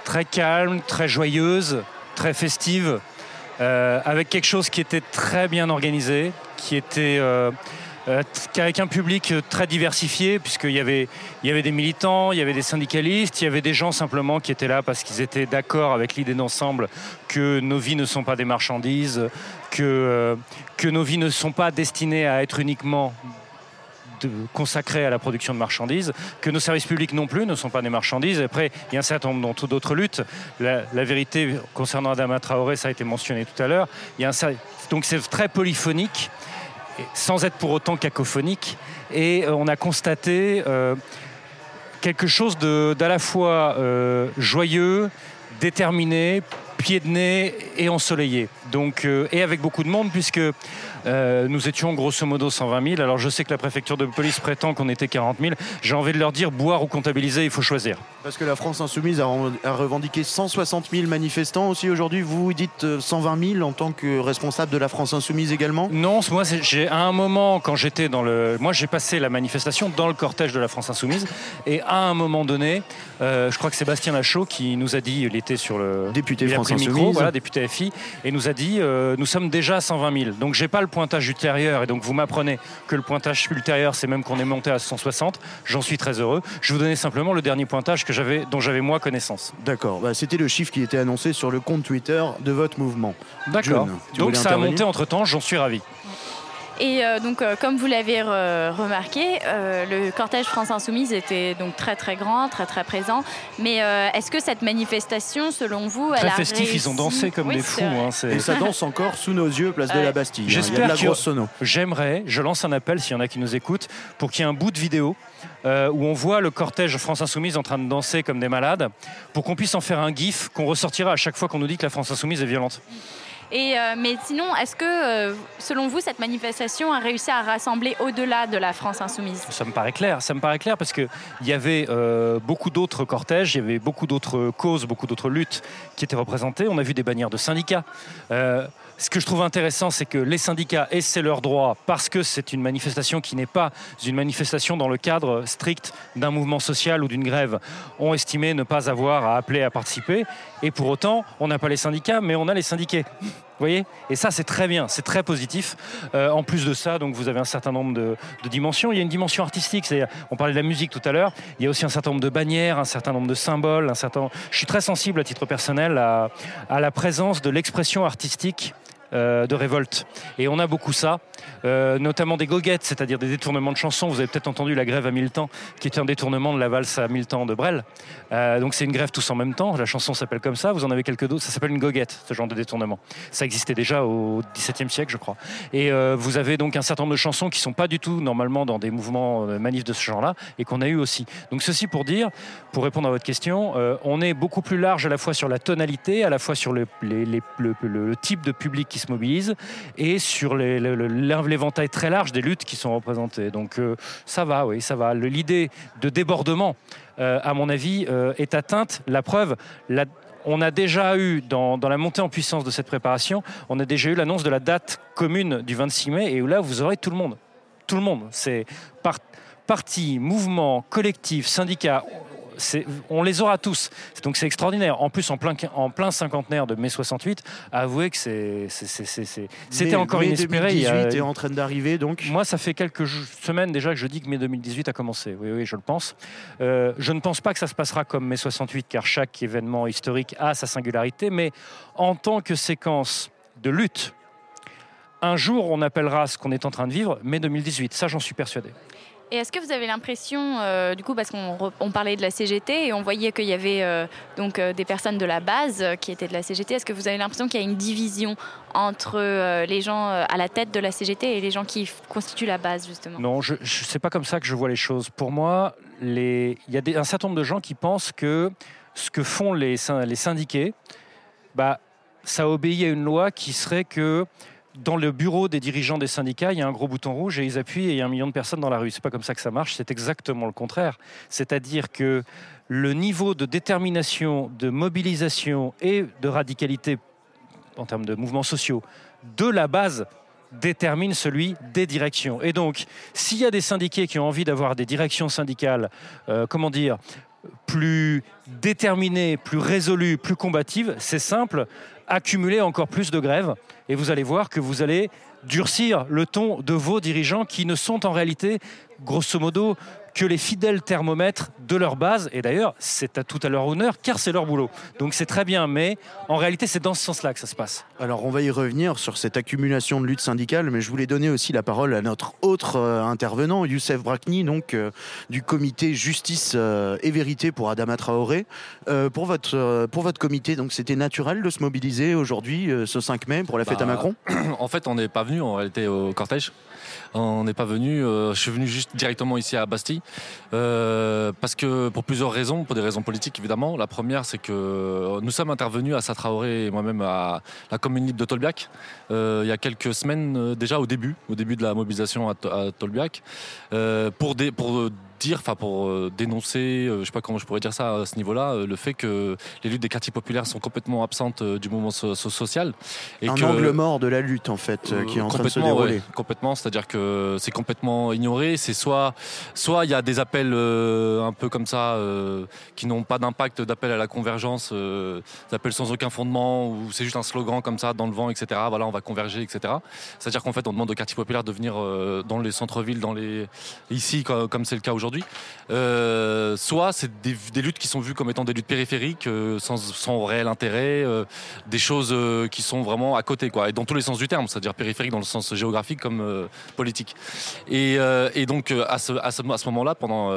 très calme, très joyeuse, très festive, euh, avec quelque chose qui était très bien organisé, qui était euh, euh, avec un public très diversifié, puisqu'il y avait, il y avait des militants, il y avait des syndicalistes, il y avait des gens simplement qui étaient là parce qu'ils étaient d'accord avec l'idée d'ensemble que nos vies ne sont pas des marchandises, que nos vies ne sont pas destinées à être uniquement consacrées à la production de marchandises, que nos services publics non plus ne sont pas des marchandises. Après, il y a un certain nombre d'autres luttes. La, vérité concernant Adama Traoré, ça a été mentionné tout à l'heure. Donc c'est très polyphonique, sans être pour autant cacophonique. Et euh, on a constaté euh, quelque chose d'à la fois euh, joyeux, déterminé, pied de nez et ensoleillé. Donc, et avec beaucoup de monde, puisque euh, nous étions grosso modo 120 000. Alors je sais que la préfecture de police prétend qu'on était 40 000. J'ai envie de leur dire boire ou comptabiliser, il faut choisir. Parce que la France Insoumise a, revendiqué 160 000 manifestants aussi aujourd'hui. Vous dites euh, 120 000 en tant que responsable de la France Insoumise également? Non, moi, j'ai à un moment, quand j'étais dans le. Moi, j'ai passé la manifestation dans le cortège de la France Insoumise. Et à un moment donné, euh, je crois que Sébastien Lachaud, qui nous a dit, il était sur le. Député il a pris micro, voilà, député FI, et nous a dit euh, nous sommes déjà à 120 000. Donc, j'ai pas le pointage ultérieur. Et donc, vous m'apprenez que le pointage ultérieur, c'est même qu'on est monté à 160. J'en suis très heureux. Je vous donnais simplement le dernier pointage que j'avais, dont j'avais moi connaissance. D'accord, bah, c'était le chiffre qui était annoncé sur le compte Twitter de votre mouvement. D'accord. Donc, ça a monté entre temps, j'en suis ravi. Et euh, donc, euh, comme vous l'avez re- remarqué, euh, le cortège France Insoumise était donc très très grand, très très présent. Mais euh, est-ce que cette manifestation, selon vous, elle Très a festif, ils ont dansé comme Oui, des fous. hein, Et ça danse encore sous nos yeux, place de la Bastille. hein. J'espère sono. J'aimerais, je lance un appel s'il y en a qui nous écoutent, pour qu'il y ait un bout de vidéo euh, où on voit le cortège France Insoumise en train de danser comme des malades, pour qu'on puisse en faire un gif qu'on ressortira à chaque fois qu'on nous dit que la France Insoumise est violente. Euh, mais sinon, est-ce que, euh, selon vous, cette manifestation a réussi à rassembler au-delà de la France Insoumise? Ça me paraît clair, ça me paraît clair parce qu'il y avait euh, beaucoup d'autres cortèges, il y avait beaucoup d'autres causes, beaucoup d'autres luttes qui étaient représentées. On a vu des bannières de syndicats. Ce que je trouve intéressant, c'est que les syndicats, et c'est leur droit, parce que c'est une manifestation qui n'est pas une manifestation dans le cadre strict d'un mouvement social ou d'une grève, ont estimé ne pas avoir à appeler à participer. Et pour autant, on n'a pas les syndicats, mais on a les syndiqués. Vous voyez Et ça, c'est très bien, c'est très positif. Euh, en plus de ça, donc vous avez un certain nombre de, dimensions. Il y a une dimension artistique, on parlait de la musique tout à l'heure. Il y a aussi un certain nombre de bannières, un certain nombre de symboles. Un certain... Je suis très sensible à titre personnel à la présence de l'expression artistique. Euh, de révolte. Et on a beaucoup ça, euh, notamment des goguettes, c'est-à-dire des détournements de chansons. Vous avez peut-être entendu la grève à mille temps, qui était un détournement de la valse à mille temps de Brel. Euh, donc c'est une grève tous en même temps. La chanson s'appelle comme ça. Vous en avez quelques d'autres. Ça s'appelle une goguette, ce genre de détournement. Ça existait déjà au XVIIe siècle, je crois. Et vous avez donc un certain nombre de chansons qui sont pas du tout normalement dans des mouvements manifs de ce genre-là et qu'on a eu aussi. Donc ceci pour dire, pour répondre à votre question, on est beaucoup plus large à la fois sur la tonalité, à la fois sur le- le type de public qui se mobilise et sur l'éventail très large des luttes qui sont représentées. Donc euh, ça va, oui, ça va. L'idée de débordement, euh, à mon avis, euh, est atteinte. La preuve, on a déjà eu, dans, la montée en puissance de cette préparation, on a déjà eu l'annonce de la date commune du 26 mai, et où là, vous aurez tout le monde. Tout le monde. C'est par, parti, mouvement, collectif, syndicat. On les aura tous. Donc c'est extraordinaire. En plus, en plein, en plein cinquantenaire de mai 68, avouez que c'est- c'est- c'est- c'est- c'est- c'était encore mai inespéré. il y a- 2018 est en train d'arriver, donc. moi, ça fait quelques semaines déjà que je dis que mai 2018 a commencé. Oui, oui, je le pense. Euh, je ne pense pas que ça se passera comme mai 68, car chaque événement historique a sa singularité, mais en tant que séquence de lutte, un jour, on appellera ce qu'on est en train de vivre mai 2018. Ça, j'en suis persuadé. Et est-ce que vous avez l'impression, euh, du coup, parce qu'on parlait de la CGT et on voyait qu'il y avait euh, donc euh, des personnes de la base qui étaient de la CGT, est-ce que vous avez l'impression qu'il y a une division entre les gens à la tête de la CGT et les gens qui constituent la base, justement? Non, je, je c'est pas comme ça que je vois les choses. Pour moi, il y a un certain nombre de gens qui pensent que ce que font les, les syndiqués, bah, ça obéit à une loi qui serait que dans le bureau des dirigeants des syndicats, il y a un gros bouton rouge et ils appuient et il y a un million de personnes dans la rue. C'est pas comme ça que ça marche, c'est exactement le contraire. C'est-à-dire que le niveau de détermination, de mobilisation et de radicalité en termes de mouvements sociaux de la base détermine celui des directions. Et donc, s'il y a des syndiqués qui ont envie d'avoir des directions syndicales, euh, comment dire, plus déterminées, plus résolues, plus combatives, c'est simple, accumuler encore plus de grèves. Et vous allez voir que vous allez durcir le ton de vos dirigeants qui ne sont en réalité, grosso modo, que les fidèles thermomètres de leur base. Et d'ailleurs, c'est à tout à leur honneur, car c'est leur boulot. Donc c'est très bien, mais en réalité, c'est dans ce sens-là que ça se passe. Alors, on va y revenir sur cette accumulation de lutte syndicale, mais je voulais donner aussi la parole à notre autre euh, intervenant, Youssef Brakni, donc euh, du comité Justice euh, et Vérité pour Adama Traoré. Euh, pour, votre, euh, pour votre comité, donc c'était naturel de se mobiliser aujourd'hui, euh, ce 5 mai, pour la fête à Bah, Macron? [clears throat] En fait, on n'est pas venu en réalité au cortège. On n'est pas venu. euh, je suis venu juste directement ici à Bastille euh, parce que pour plusieurs raisons, pour des raisons politiques évidemment. La première, c'est que nous sommes intervenus à Satraoré et moi-même à la commune libre de Tolbiac euh, il y a quelques semaines déjà au début, au début de la mobilisation à, à Tolbiac pour des, pour dire, enfin pour euh, dénoncer, euh, je sais pas comment je pourrais dire ça à ce niveau-là, euh, le fait que les luttes des quartiers populaires sont complètement absentes du mouvement so- so- social. Et Un que- angle mort de la lutte, en fait, euh, qui est en train de se complètement, dérouler. ouais, complètement, c'est-à-dire que c'est complètement ignoré. C'est soit, soit il y a des appels euh, un peu comme ça euh, qui n'ont pas d'impact d'appel à la convergence, euh, des appels sans aucun fondement, ou c'est juste un slogan comme ça dans le vent, etc. Voilà, on va converger, etc. C'est-à-dire qu'en fait, on demande aux quartiers populaires de venir dans les centres-villes, dans les ici, co- comme c'est le cas aujourd'hui Euh, soit c'est des, luttes qui sont vues comme étant des luttes périphériques, euh, sans, réel intérêt, euh, des choses qui sont vraiment à côté, quoi, et dans tous les sens du terme, c'est-à-dire périphérique dans le sens géographique comme politique. Et, donc à ce, moment-là, pendant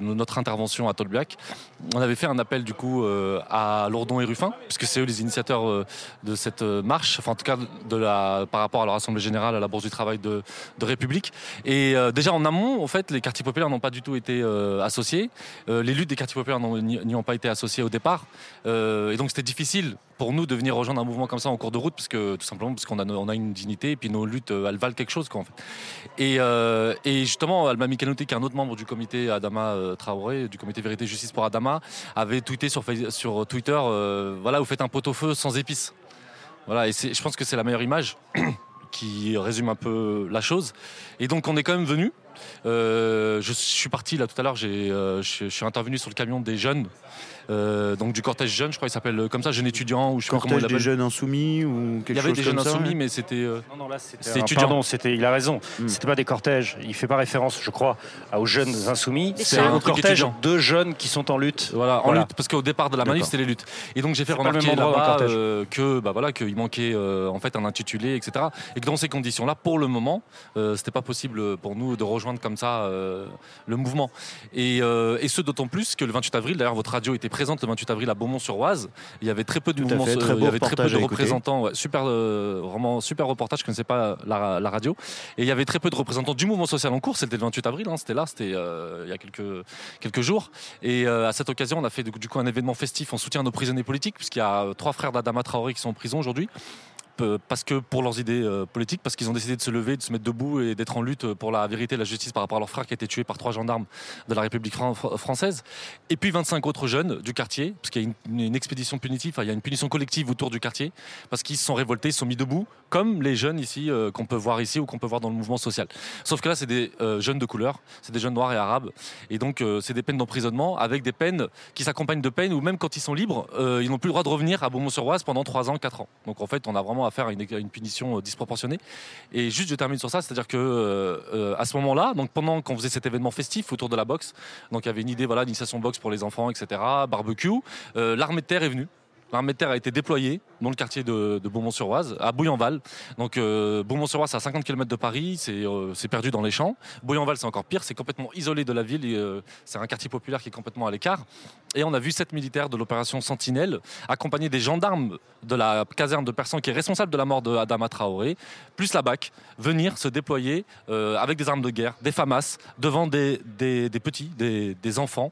notre intervention à Tolbiac, on avait fait un appel du coup euh, à Lourdon et Ruffin, puisque c'est eux les initiateurs euh, de cette euh, marche, enfin en tout cas par rapport à leur assemblée générale à la Bourse du Travail de, de République. Et déjà en amont, en fait, les quartiers populaires n'ont pas du tout été associés. Les luttes des quartiers populaires n'y ont pas été associées au départ. Et donc c'était difficile pour nous de venir rejoindre un mouvement comme ça en cours de route, parce que tout simplement parce qu'on a, une dignité et puis nos luttes, euh, elles valent quelque chose, quoi, euh, et justement, Alma Mikanouté, qui est un autre membre du comité Adama euh, Traoré, du comité Vérité Justice pour Adama, avait tweeté sur, Twitter, voilà, vous faites un pot-au-feu sans épices. Voilà, et je pense que c'est la meilleure image [clears throat] qui résume un peu la chose. Et donc on est quand même venu. Euh, je suis parti là tout à l'heure, j'ai, euh, je, je suis intervenu sur le camion des jeunes, euh, donc du cortège jeune, je crois qu'il s'appelle comme ça, jeune étudiant ou je sais plus comment Cortège il des l'appelle. jeunes insoumis ou quelque Il y avait des jeunes ça, insoumis, mais c'était. euh, Non, non, là, c'était étudiant. Pardon, c'était, il a raison. Hmm. C'était pas des cortèges. Il fait pas référence, je crois, aux jeunes insoumis. C'est un Un truc cortège de jeunes qui sont en lutte. Voilà, en lutte, parce qu'au départ de la manif, c'était les luttes. Et donc j'ai fait remarquer là-bas cortège. euh, que bah voilà qu'il manquait euh, en fait un intitulé, etc. Et que dans ces conditions-là, pour le moment, euh, c'était pas possible pour nous de rejoindre comme ça euh, le mouvement. Et, euh, et ce d'autant plus que le 28 avril, d'ailleurs, votre radio était présente le 28 avril à Beaumont-sur-Oise. Il y avait très peu de mouvements, fait, très euh, il y avait très peu de représentants, ouais, super, vraiment super reportage. Je connaissais pas la, la radio. Et il y avait très peu de représentants du mouvement social en cours. C'était le 28 avril, hein, c'était là, c'était il y a quelques quelques jours. Et à cette occasion, on a fait du coup un événement festif en soutien à nos prisonniers politiques, puisqu'il y a trois frères d'Adama Traoré qui sont en prison aujourd'hui. Peu- Parce que pour leurs idées euh, politiques, parce qu'ils ont décidé de se lever, de se mettre debout et d'être en lutte pour la vérité et la justice par rapport à leur frère qui a été tué par trois gendarmes de la République fran- fr- française. Et puis 25 autres jeunes du quartier, parce qu'il y a une, expédition punitive, il y a une punition collective autour du quartier, parce qu'ils se sont révoltés, ils se sont mis debout, comme les jeunes ici euh, qu'on peut voir ici ou qu'on peut voir dans le mouvement social. Sauf que là, c'est des euh, jeunes de couleur, c'est des jeunes noirs et arabes, et donc euh, c'est des peines d'emprisonnement avec des peines qui s'accompagnent de peines où même quand ils sont libres, euh, ils n'ont plus le droit de revenir à Beaumont-sur-Oise pendant 3 ans, 4 ans. Donc en fait, on a vraiment affaire à une, une punition euh, disproportionnée. Et juste, je termine sur ça, c'est-à-dire que euh, euh, à ce moment-là, donc pendant qu'on faisait cet événement festif autour de la boxe, donc il y avait une idée, voilà, d'initiation boxe pour les enfants, etc., barbecue, l'armée de terre est venue. L'armée de terre a été déployée dans le quartier de, Beaumont-sur-Oise, à Bouillanval. Donc euh, Beaumont-sur-Oise, c'est à 50 km de Paris, c'est euh, c'est perdu dans les champs. Bouillanval, c'est encore pire, c'est complètement isolé de la ville. euh, c'est un quartier populaire qui est complètement à l'écart. Et on a vu sept militaires de l'opération Sentinelle, accompagnés des gendarmes de la caserne de Persan, qui est responsable de la mort de Adama Traoré, plus la BAC, venir se déployer avec des armes de guerre, des FAMAS, devant des, petits, des, des enfants,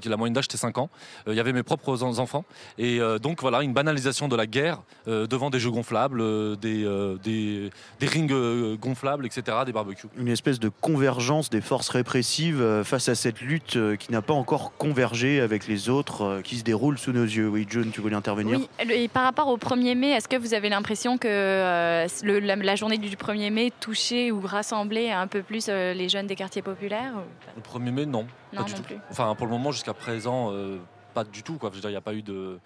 qui la moyenne d'âge était 5 ans. Il y avait mes propres en- enfants. Et donc voilà, une banalisation de la guerre euh, devant des jeux gonflables, euh, des, euh, des, des rings euh, gonflables, etc., des barbecues. Une espèce de convergence des forces répressives euh, face à cette lutte euh, qui n'a pas encore convergé avec les autres euh, qui se déroulent sous nos yeux. Oui, John, tu voulais intervenir Oui, et par rapport au 1er mai, est-ce que vous avez l'impression que euh, le- la, la journée du 1er mai touchait ou rassemblait un peu plus euh, les jeunes des quartiers populaires ou- Le 1er mai, non. Non, pas du non tout. plus. Enfin, pour le moment, jusqu'à présent, euh, pas du tout. Quoi. Je veux dire, il n'y a pas eu de.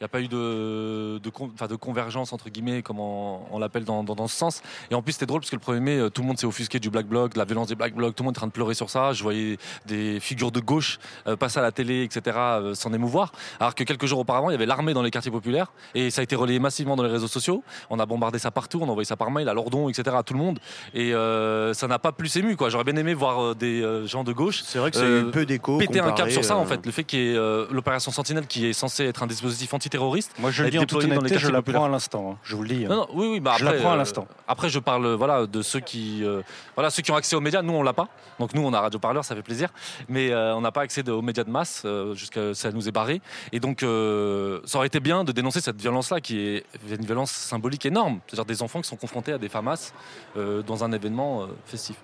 Il n'y a pas eu de, de, con- de convergence, entre guillemets, comme on, on l'appelle dans, dans, dans ce sens. Et en plus, c'était drôle parce que le 1er mai, euh, tout le monde s'est offusqué du Black Bloc, de la violence des Black Blocs, tout le monde est en train de pleurer sur ça. Je voyais des figures de gauche euh, passer à la télé, etc., euh, s'en émouvoir. Alors que quelques jours auparavant, il y avait l'armée dans les quartiers populaires et ça a été relayé massivement dans les réseaux sociaux. On a bombardé ça partout, on a envoyé ça par mail à Lordon, etc., à tout le monde. Et euh, ça n'a pas plus ému, quoi. J'aurais bien aimé voir des gens de gauche. C'est vrai que eu peu d'écho Péter un cap sur ça, en fait. Le fait qu'il y ait l'opération Sentinelle qui est censée être un dispositif antiterroriste. Moi, je le dis en toute honnêteté, je l'apprends à l'instant. hein. Je vous le dis. hein. Non, non, oui, oui, bah je après, l'apprends à euh, l'instant. Après, je parle euh, voilà, de ceux qui, euh, voilà, ceux qui ont accès aux médias. Nous, on l'a pas. Donc, nous, on a Radio Parleur, ça fait plaisir. Mais euh, on n'a pas accès aux médias de masse, jusqu'à ça nous est barré. Et donc, ça aurait été bien de dénoncer cette violence-là, qui est une violence symbolique énorme. C'est-à-dire des enfants qui sont confrontés à des FAMAS dans un événement festif.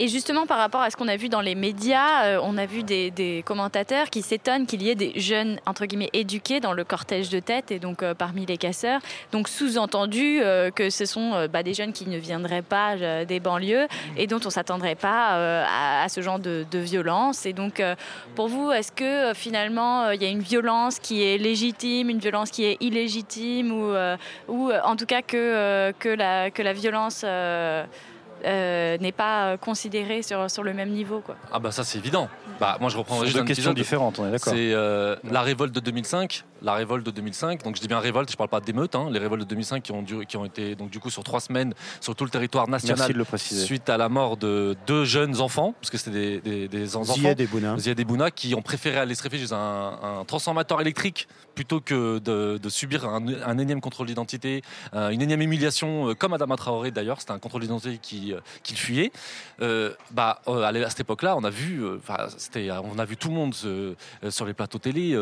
Et justement, par rapport à ce qu'on a vu dans les médias, euh, on a vu des, commentateurs qui s'étonnent qu'il y ait des jeunes, entre guillemets, éduqués dans le cortège de tête et donc euh, parmi les casseurs. Donc, sous-entendu euh, que ce sont bah, des jeunes qui ne viendraient pas des banlieues et dont on ne s'attendrait pas à, ce genre de, violence. Et donc, pour vous, est-ce que finalement, il y a une violence qui est légitime, une violence qui est illégitime ou, en tout cas que la violence. Euh, euh, n'est pas considéré sur, sur le même niveau. Quoi. Ah bah ça c'est évident. Bah moi je reprends juste deux questions différentes, on est d'accord. C'est euh, la révolte de 2005. La révolte de 2005. Donc je dis bien révolte, je parle pas d'émeute. Hein, les révoltes de 2005 qui ont, duré- qui ont été donc du coup sur trois semaines sur tout le territoire national. Merci de le préciser. Suite à la mort de deux jeunes enfants, parce que c'était des, des, des enfants. Ziad et Bouna. Ziad et Bouna qui ont préféré aller se réfugier dans un, un transformateur électrique plutôt que de, de subir un, un énième contrôle d'identité, euh, une énième humiliation, euh, comme Adama Traoré d'ailleurs, c'était un contrôle d'identité qui, euh, qu'il fuyait. Euh, bah, euh, à cette époque-là, on a vu, c'était, on a vu tout le monde sur les plateaux télé,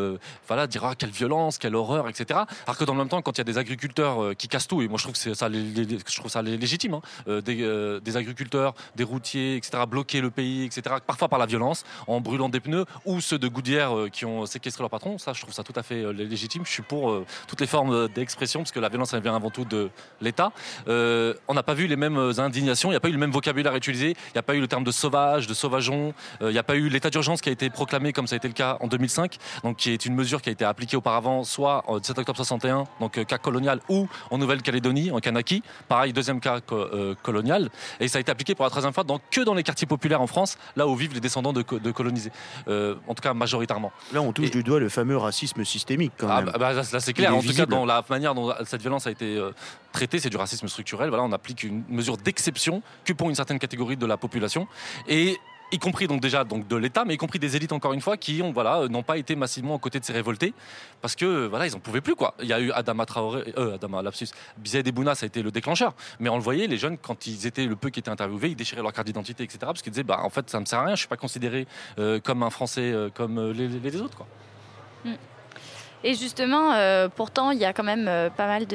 voilà, dire ah, quelle violence, quelle horreur, etc. Alors que dans le même temps, quand il y a des agriculteurs qui cassent tout, et moi je trouve que c'est ça, je trouve ça lé- légitime, hein, des, agriculteurs, des routiers, etc. bloquer le pays, etc. Parfois par la violence, en brûlant des pneus, ou ceux de Goodyear qui ont séquestré leur patron. Ça, je trouve ça tout à fait légitime. Je suis pour toutes les formes d'expression, parce que la violence, elle vient avant tout de l'État. On n'a pas vu les mêmes indignations, n'y a pas eu le même vocabulaire utilisé, il n'y a pas eu le terme de sauvage, de sauvageon, euh, il n'y a pas eu l'état d'urgence qui a été proclamé comme ça a été le cas en 2005, donc qui est une mesure qui a été appliquée auparavant, soit en 17 octobre 61, donc euh, cas colonial, ou en Nouvelle-Calédonie, en Kanaki. Pareil, deuxième cas co- euh, colonial. Et ça a été appliqué pour la troisième fois dans, que dans les quartiers populaires en France, là où vivent les descendants de, co- de colonisés. Euh, en tout cas, majoritairement. Là, on touche du doigt le fameux racisme systémique quand Ah, même. bah, bah, là, là, c'est Il clair. En tout cas, dans la manière dont cette violence a été euh, traitée, c'est du racisme structurel. Voilà, on applique une mesure d'exception que pour une certaine catégorie de la population. Et y compris donc déjà donc de l'État, mais y compris des élites encore une fois qui ont voilà euh, n'ont pas été massivement aux côtés de ces révoltés parce que euh, voilà ils en pouvaient plus quoi. Il y a eu Adama Traoré, euh, Adama lapsus, Bizet Bouna ça a été le déclencheur, mais on le voyait les jeunes quand ils étaient le peu qui étaient interviewés, ils déchiraient leur carte d'identité etc parce qu'ils disaient bah en fait ça me sert à rien, je suis pas considéré comme un Français comme les, autres quoi. Et justement, euh, pourtant, il y a quand même euh, pas mal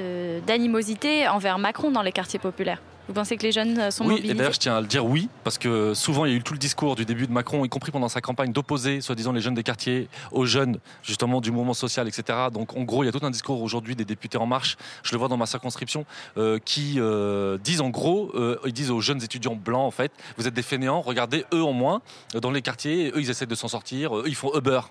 d'animosité envers Macron dans les quartiers populaires. Vous pensez que les jeunes euh, sont Oui, et mobilisés d'ailleurs, je tiens à le dire oui, parce que souvent, il y a eu tout le discours du début de Macron, y compris pendant sa campagne, d'opposer, soi-disant, les jeunes des quartiers aux jeunes, justement, du mouvement social, etc. Donc, en gros, il y a tout un discours aujourd'hui des députés En Marche, je le vois dans ma circonscription, euh, qui euh, disent en gros, euh, ils disent aux jeunes étudiants blancs, en fait, vous êtes des fainéants, regardez, eux en moins, dans les quartiers, eux, ils essaient de s'en sortir, eux, ils font Uber.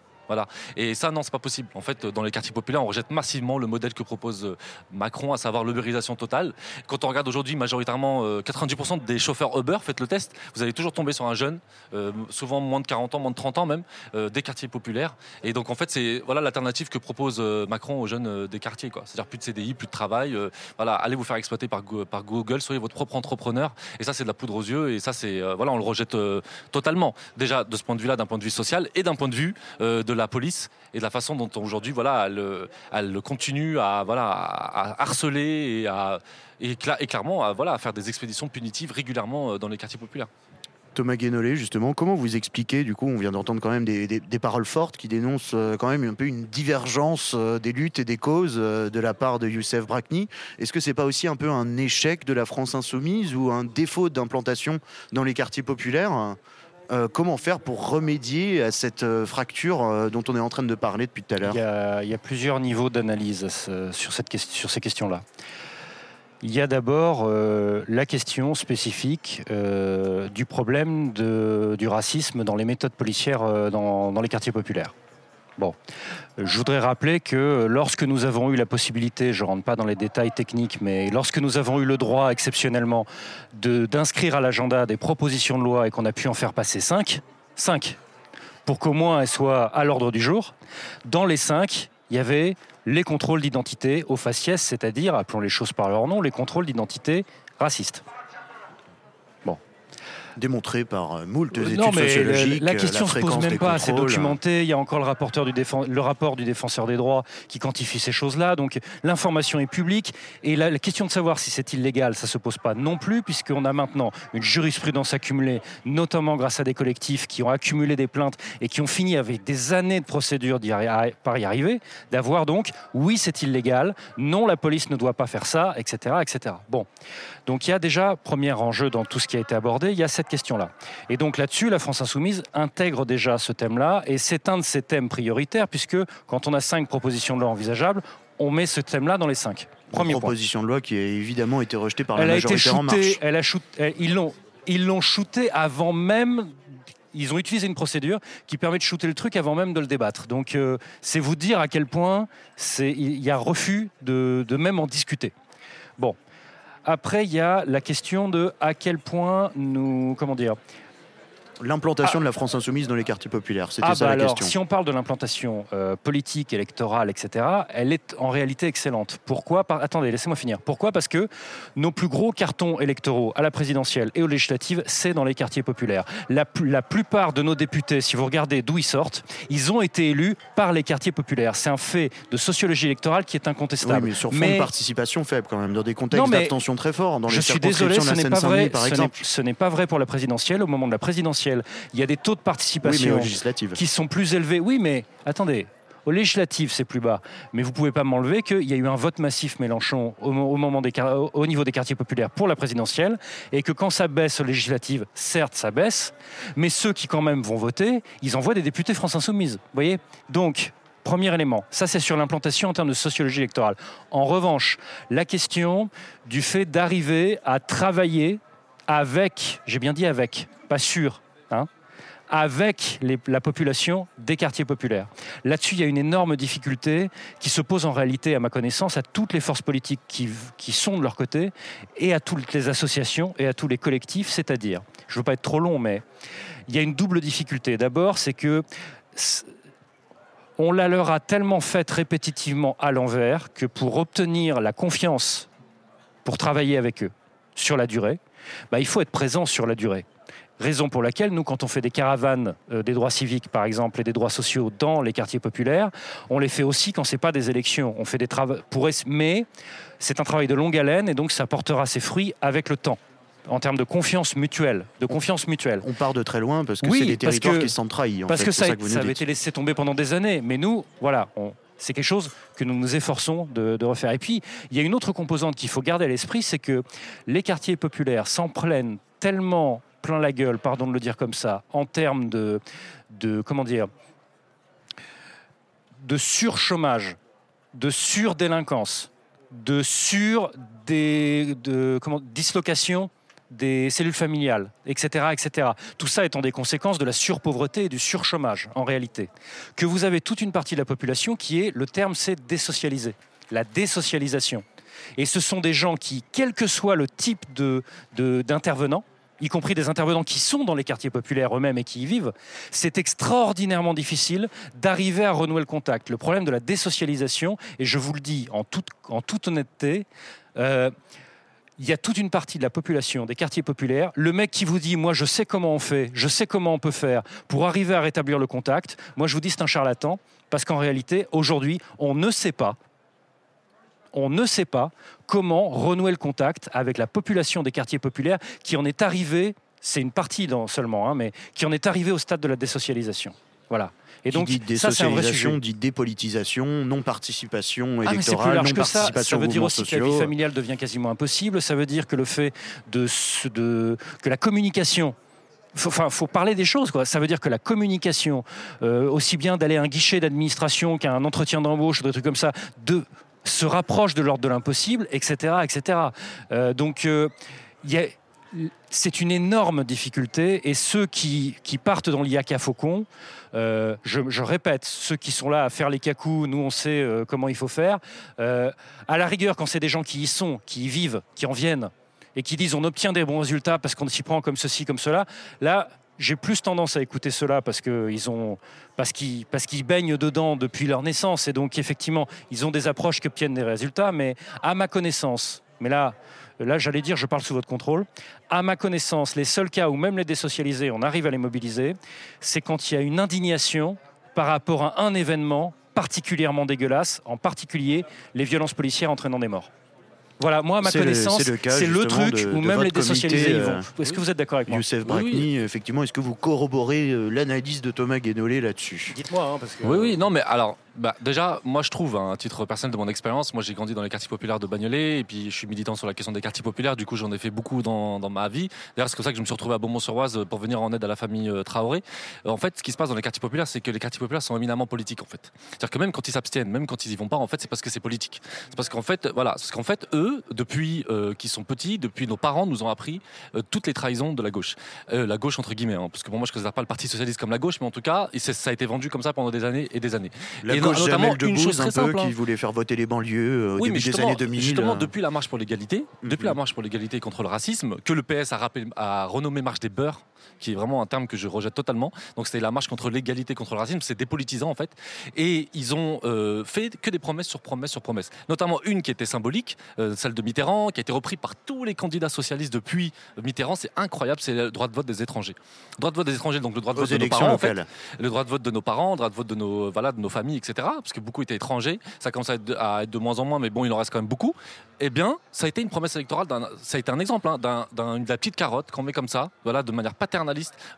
Et ça, non, c'est pas possible. En fait, dans les quartiers populaires, on rejette massivement le modèle que propose euh, Macron, à savoir l'uberisation totale. Quand on regarde aujourd'hui, majoritairement, euh, 90% des chauffeurs Uber, faites le test, vous allez toujours tomber sur un jeune, euh, souvent moins de 40 ans, moins de 30 ans même, euh, des quartiers populaires. Et donc, en fait, c'est voilà l'alternative que propose euh, Macron aux jeunes euh, des quartiers. C'est-à-dire plus de CDI, plus de travail. euh, voilà, allez vous faire exploiter par, par Google, soyez votre propre entrepreneur. Et ça, c'est de la poudre aux yeux. Et ça, c'est euh, voilà, on le rejette euh, totalement. Déjà de ce point de vue-là, d'un point de vue social et d'un point de vue euh, de la police et de la façon dont aujourd'hui, voilà, elle, euh, continue à voilà à, harceler et à et, et clairement à, voilà, à faire des expéditions punitives régulièrement euh, dans les quartiers populaires. Thomas Guénolé, justement, comment vous expliquez, du coup, on vient d'entendre quand même des, des- paroles fortes qui dénoncent euh, quand même un peu une divergence des luttes et des causes de la part de Youssef Brakni. Est-ce que c'est pas aussi un peu un échec de la France insoumise ou un défaut d'implantation dans les quartiers populaires? Euh, comment faire pour remédier à cette euh, fracture euh, dont on est en train de parler depuis tout à l'heure Il y, a, plusieurs niveaux d'analyse sur, ces questions-là. Il y a d'abord la question spécifique du problème du racisme dans les méthodes policières dans les quartiers populaires. Bon, je voudrais rappeler que lorsque nous avons eu la possibilité, je ne rentre pas dans les détails techniques, mais lorsque nous avons eu le droit exceptionnellement d'inscrire à l'agenda des propositions de loi et qu'on a pu en faire passer cinq, cinq, pour qu'au moins elles soient à l'ordre du jour, dans les cinq, il y avait les contrôles d'identité au faciès, c'est-à-dire, appelons les choses par leur nom, les contrôles d'identité racistes. Démontré par euh, moult études Non, mais sociologiques. la, la euh, question se pose même pas, c'est documenté. Il y a encore le, rapporteur du le rapport du défenseur des droits qui quantifie ces choses-là. Donc l'information est publique. Et la, la question de savoir si c'est illégal, ça se pose pas non plus, puisqu'on a maintenant une jurisprudence accumulée, notamment grâce à des collectifs qui ont accumulé des plaintes et qui ont fini avec des années de procédure d'y arri- par y arriver, d'avoir donc, oui, c'est illégal, non, la police ne doit pas faire ça, etc. etc. Bon. Donc il y a déjà, premier enjeu dans tout ce qui a été abordé, il y a cette question-là. Et donc là-dessus, la France insoumise intègre déjà ce thème-là, et c'est un de ces thèmes prioritaires, puisque quand on a cinq propositions de loi envisageables, on met ce thème-là dans les cinq. Point. proposition de loi qui a évidemment été rejetée par la Elle a été majorité en marche. shootée, elle a shoot- elle- ils l'ont, ils l'ont shooté avant même. Ils ont utilisé une procédure qui permet de shooter le truc avant même de le débattre. Donc euh, c'est vous dire à quel point il y a refus de, de même en discuter. Bon. Après, il y a la question de à quel point nous, comment dire, L'implantation de la France insoumise dans les quartiers populaires, c'était ah ça bah la alors, question. si on parle de l'implantation euh, politique, électorale, etc., elle est en réalité excellente. Pourquoi Par- Attendez, laissez-moi finir. Pourquoi? Parce que nos plus gros cartons électoraux à la présidentielle et aux législatives, c'est dans les quartiers populaires. La, pl- la plupart de nos députés, si vous regardez d'où ils sortent, ils ont été élus par les quartiers populaires. C'est un fait de sociologie électorale qui est Oui, incontestable. mais sur fond de participation faible quand même, dans des contextes mais d'abstention très forts, dans les je suis désolé, ce n'est pas vrai. par. Ce n'est pas vrai pour la présidentielle. Au moment de la présidentielle, il y a des taux de participation Oui, législatives. qui sont plus élevés. Oui, mais attendez. Aux législatives, c'est plus bas. Mais vous pouvez pas m'enlever qu'il y a eu un vote massif Mélenchon au, au moment des, au niveau des quartiers populaires pour la présidentielle et que quand ça baisse aux législatives, certes, ça baisse, mais ceux qui quand même vont voter, ils envoient des députés France Insoumise. Vous voyez? Donc, Premier élément, ça c'est sur l'implantation en termes de sociologie électorale. En revanche, la question du fait d'arriver à travailler avec, j'ai bien dit avec, pas sûr, hein, avec la population des quartiers populaires. Là-dessus, il y a une énorme difficulté qui se pose en réalité, à ma connaissance, à toutes les forces politiques qui, sont de leur côté et à toutes les associations et à tous les collectifs, c'est-à-dire, je ne veux pas être trop long, mais il y a une double difficulté. D'abord, c'est que on la leur a tellement faite répétitivement à l'envers que pour obtenir la confiance pour travailler avec eux sur la durée, bah, il faut être présent sur la durée. Raison pour laquelle, nous, quand on fait des caravanes euh, des droits civiques, par exemple, et des droits sociaux dans les quartiers populaires, on les fait aussi quand c'est pas des élections. On fait des travaux pour mais c'est un travail de longue haleine et donc ça portera ses fruits avec le temps en termes de confiance mutuelle, de confiance mutuelle. On part de très loin parce que Oui, c'est des territoires que- qui se sentent trahis. en Parce fait, que ça, que avait été laissé tomber pendant des années. Mais nous, voilà, c'est quelque chose que nous nous efforçons de, de refaire. Et puis, il y a une autre composante qu'il faut garder à l'esprit, c'est que les quartiers populaires s'en prennent tellement plein la gueule, pardon de le dire comme ça, en termes de, de comment dire, de surchômage, de surdélinquance, de sur des de, comment, dislocation des cellules familiales, etc., etc. Tout ça étant des conséquences de la surpauvreté et du surchômage, en réalité. Que vous avez toute une partie de la population qui est, le terme c'est désocialisé, la désocialisation. Et ce sont des gens qui, quel que soit le type de- de- y compris des intervenants qui sont dans les quartiers populaires eux-mêmes et qui y vivent, c'est extraordinairement difficile d'arriver à renouer le contact. Le problème de la désocialisation, et je vous le dis en toute, honnêteté, euh, il y a toute une partie de la population des quartiers populaires, le mec qui vous dit moi je sais comment on fait, je sais comment on peut faire pour arriver à rétablir le contact, moi je vous dis c'est un charlatan parce qu'en réalité aujourd'hui on ne sait pas on ne sait pas comment renouer le contact avec la population des quartiers populaires qui en est arrivée, c'est une partie dans- seulement, hein, mais qui en est arrivée au stade de la désocialisation. Voilà. Et Qui donc, dit désocialisation, dit dépolitisation, non-participation Ah, mais c'est plus électorale, large que ça. veut dire aussi que la vie familiale devient quasiment impossible. Ça veut dire que le fait de, que la communication enfin, faut parler des choses. Quoi. Ça veut dire que la communication, euh, aussi bien d'aller à un guichet d'administration qu'à un entretien d'embauche des trucs comme ça, de, se rapproche de l'ordre de l'impossible, etc. etc. Euh, donc, euh, c'est une énorme difficulté et ceux qui, qui partent dans l'IAC à Faucon, euh, je, je répète, ceux qui sont là à faire les cacous, nous on sait comment il faut faire. À la rigueur, quand c'est des gens qui y sont, qui y vivent, qui en viennent et qui disent on obtient des bons résultats parce qu'on s'y prend comme ceci, comme cela, là j'ai plus tendance à écouter cela parce qu'ils ont parce qu'ils baignent dedans depuis leur naissance et donc effectivement ils ont des approches qui obtiennent des résultats. Mais à ma connaissance, mais là là j'allais dire je parle sous votre contrôle. À ma connaissance, les seuls cas où même les désocialisés on arrive à les mobiliser, c'est quand il y a une indignation par rapport à un événement particulièrement dégueulasse, en particulier les violences policières entraînant des morts. Voilà, moi, à ma connaissance, c'est le truc de- où de même les désocialisés y vont. euh, Est-ce que vous êtes d'accord avec moi Youssef Brakni, oui. effectivement, est-ce que vous corroborez euh, l'analyse de Thomas Guénolé là-dessus? Dites-moi, hein, parce que. Oui, oui, non, mais alors, bah, déjà, moi je trouve, hein, à titre personnel de mon expérience, moi j'ai grandi dans les quartiers populaires de Bagnolet, et puis je suis militant sur la question des quartiers populaires, du coup j'en ai fait beaucoup dans, dans ma vie. D'ailleurs, c'est comme ça que je me suis retrouvé à Beaumont-sur-Oise pour venir en aide à la famille euh, Traoré. En fait, ce qui se passe dans les quartiers populaires, c'est que les quartiers populaires sont éminemment politiques, en fait. C'est-à-dire que même quand ils s'abstiennent, même quand ils y vont pas, en fait, c'est parce que c'est politique. C'est parce qu'en fait, voilà, parce qu'en fait, eux, depuis euh, qu'ils sont petits, depuis nos parents, nous ont appris euh, toutes les trahisons de la gauche. Euh, la gauche entre guillemets, hein, parce que pour moi je ne considère pas le Parti socialiste comme la gauche, mais en tout cas, ça a été vendu comme ça pendant des années et des années. La et gauche notamment une chose un très peu, simple. hein. qui voulait faire voter les banlieues euh, au Oui, mais début des justement, années 2000. justement, euh. depuis la marche pour l'égalité, depuis la marche pour l'égalité contre le racisme, que le PS a, rappelé, a renommé marche des beurs, qui est vraiment un terme que je rejette totalement. Donc c'était la marche contre l'égalité, contre le racisme, c'est dépolitisant en fait. Et ils ont euh, fait que des promesses sur promesses sur promesses. Notamment une qui était symbolique, euh, celle de Mitterrand, qui a été reprise par tous les candidats socialistes depuis Mitterrand. C'est incroyable, c'est le droit de vote des étrangers. Droit de vote des étrangers, donc le droit de Aux vote de nos parents en fait. Le droit de vote de nos parents, le droit de vote de nos, voilà, de nos familles, etc. Parce que beaucoup étaient étrangers. Ça commence à être, de, à être de moins en moins, mais bon, il en reste quand même beaucoup. Eh bien, ça a été une promesse électorale, ça a été un exemple hein, d'un, d'un- de la petite carotte qu'on met comme ça, voilà, de manière paternaliste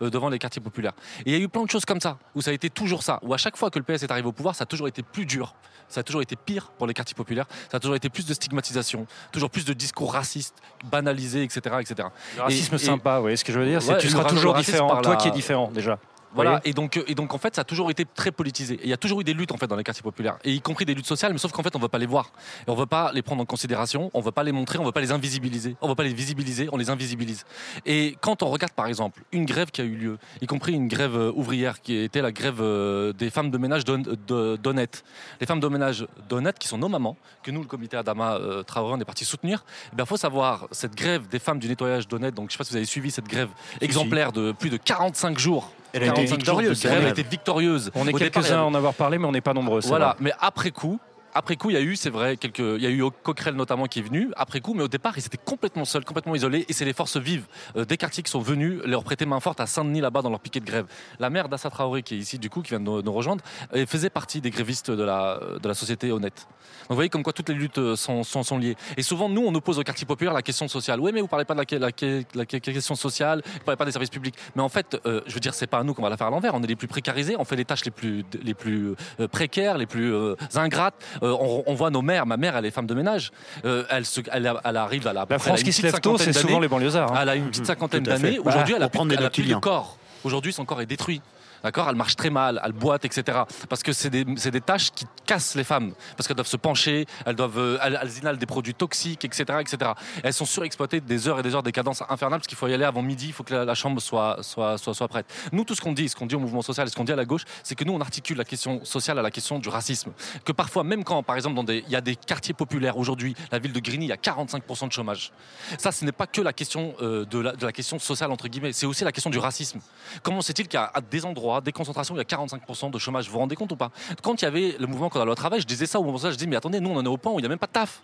euh, devant les quartiers populaires. Et il y a eu plein de choses comme ça, où ça a été toujours ça, où à chaque fois que le PS est arrivé au pouvoir, ça a toujours été plus dur, ça a toujours été pire pour les quartiers populaires, ça a toujours été plus de stigmatisation, toujours plus de discours racistes, banalisés, etc. etc. Le racisme Et- et- sympa, vous voyez ce que je veux dire C'est Ouais, que tu seras ra- toujours différent. par Toi qui es différent déjà. Voilà, Voyez et donc, euh, et donc en fait, ça a toujours été très politisé. Et il y a toujours eu des luttes en fait dans les quartiers populaires, et y compris des luttes sociales, mais sauf qu'en fait, on ne veut pas les voir. Et on ne veut pas les prendre en considération, on ne veut pas les montrer, on ne veut pas les invisibiliser, on ne veut pas les visibiliser, on les invisibilise. Et quand on regarde par exemple une grève qui a eu lieu, y compris une grève euh, ouvrière qui était la grève euh, des femmes de ménage d'Hon- de- d'Honnête, les femmes de ménage d'Honnête qui sont nos mamans, que nous, le comité Adama euh, Traoré, on est parti soutenir, il faut savoir, cette grève des femmes du nettoyage d'Honnête, donc je ne sais pas si vous avez suivi cette grève exemplaire de plus de 45 jours. Elle a été 45 jours de victorieuse, elle a été victorieuse. On est quelques-uns à en avoir parlé, mais on n'est pas nombreux. voilà, mais après coup. Après coup, il y a eu, c'est vrai, quelques, il y a eu Coquerel notamment qui est venu. Après coup, mais au départ, ils étaient complètement seuls, complètement isolés. Et c'est les forces vives euh, des quartiers qui sont venus leur prêter main forte à Saint-Denis là-bas dans leur piquet de grève. La mère d'Assa Traoré, qui est ici du coup, qui vient de nous, rejoindre, faisait partie des grévistes de la, de la société honnête. Donc vous voyez comme quoi toutes les luttes euh, sont, sont, liées. Et souvent, nous, on oppose au quartier populaire la question sociale. Oui, mais vous parlez pas de la, la- question sociale, vous parlez pas des services publics. Mais en fait, euh, je veux dire, c'est pas à nous qu'on va la faire à l'envers. On est les plus précarisés, on fait les tâches les plus, les plus précaires, les plus ingrates. Euh, on, on voit nos mères. Ma mère, elle est femme de ménage. Euh, elle, se- elle, elle arrive à la. La France qui se lève tôt, c'est souvent les banlieusards. hein. Elle a une petite cinquantaine d'années. Aujourd'hui, elle a plus, elle a plus de noctiliens. corps. Aujourd'hui, son corps est détruit. D'accord? Elle marche très mal, elle boite, etc. Parce que c'est des, des tâches qui cassent les femmes. Parce qu'elles doivent se pencher, elles, doivent, euh, elles, elles inhalent des produits toxiques, etc., etc. Elles sont surexploitées des heures et des heures, des cadences infernales, parce qu'il faut y aller avant midi, il faut que la, chambre soit, soit, soit, soit prête. Nous, tout ce qu'on dit, ce qu'on dit au mouvement social et ce qu'on dit à la gauche, c'est que nous, on articule la question sociale à la question du racisme. Que parfois, même quand, par exemple, il y a des quartiers populaires aujourd'hui, la ville de Grigny, il y a 45% de chômage. Ça, ce n'est pas que la question euh, de, la, question sociale, entre guillemets, c'est aussi la question du racisme. Comment c'est-il qu'à des endroits, des concentrations, il y a 45% de chômage Vous vous rendez compte ou pas? Quand il y avait le mouvement contre la loi travail, je disais ça au mouvement social, je dis mais attendez, nous on en est au point où il n'y a même pas de taf.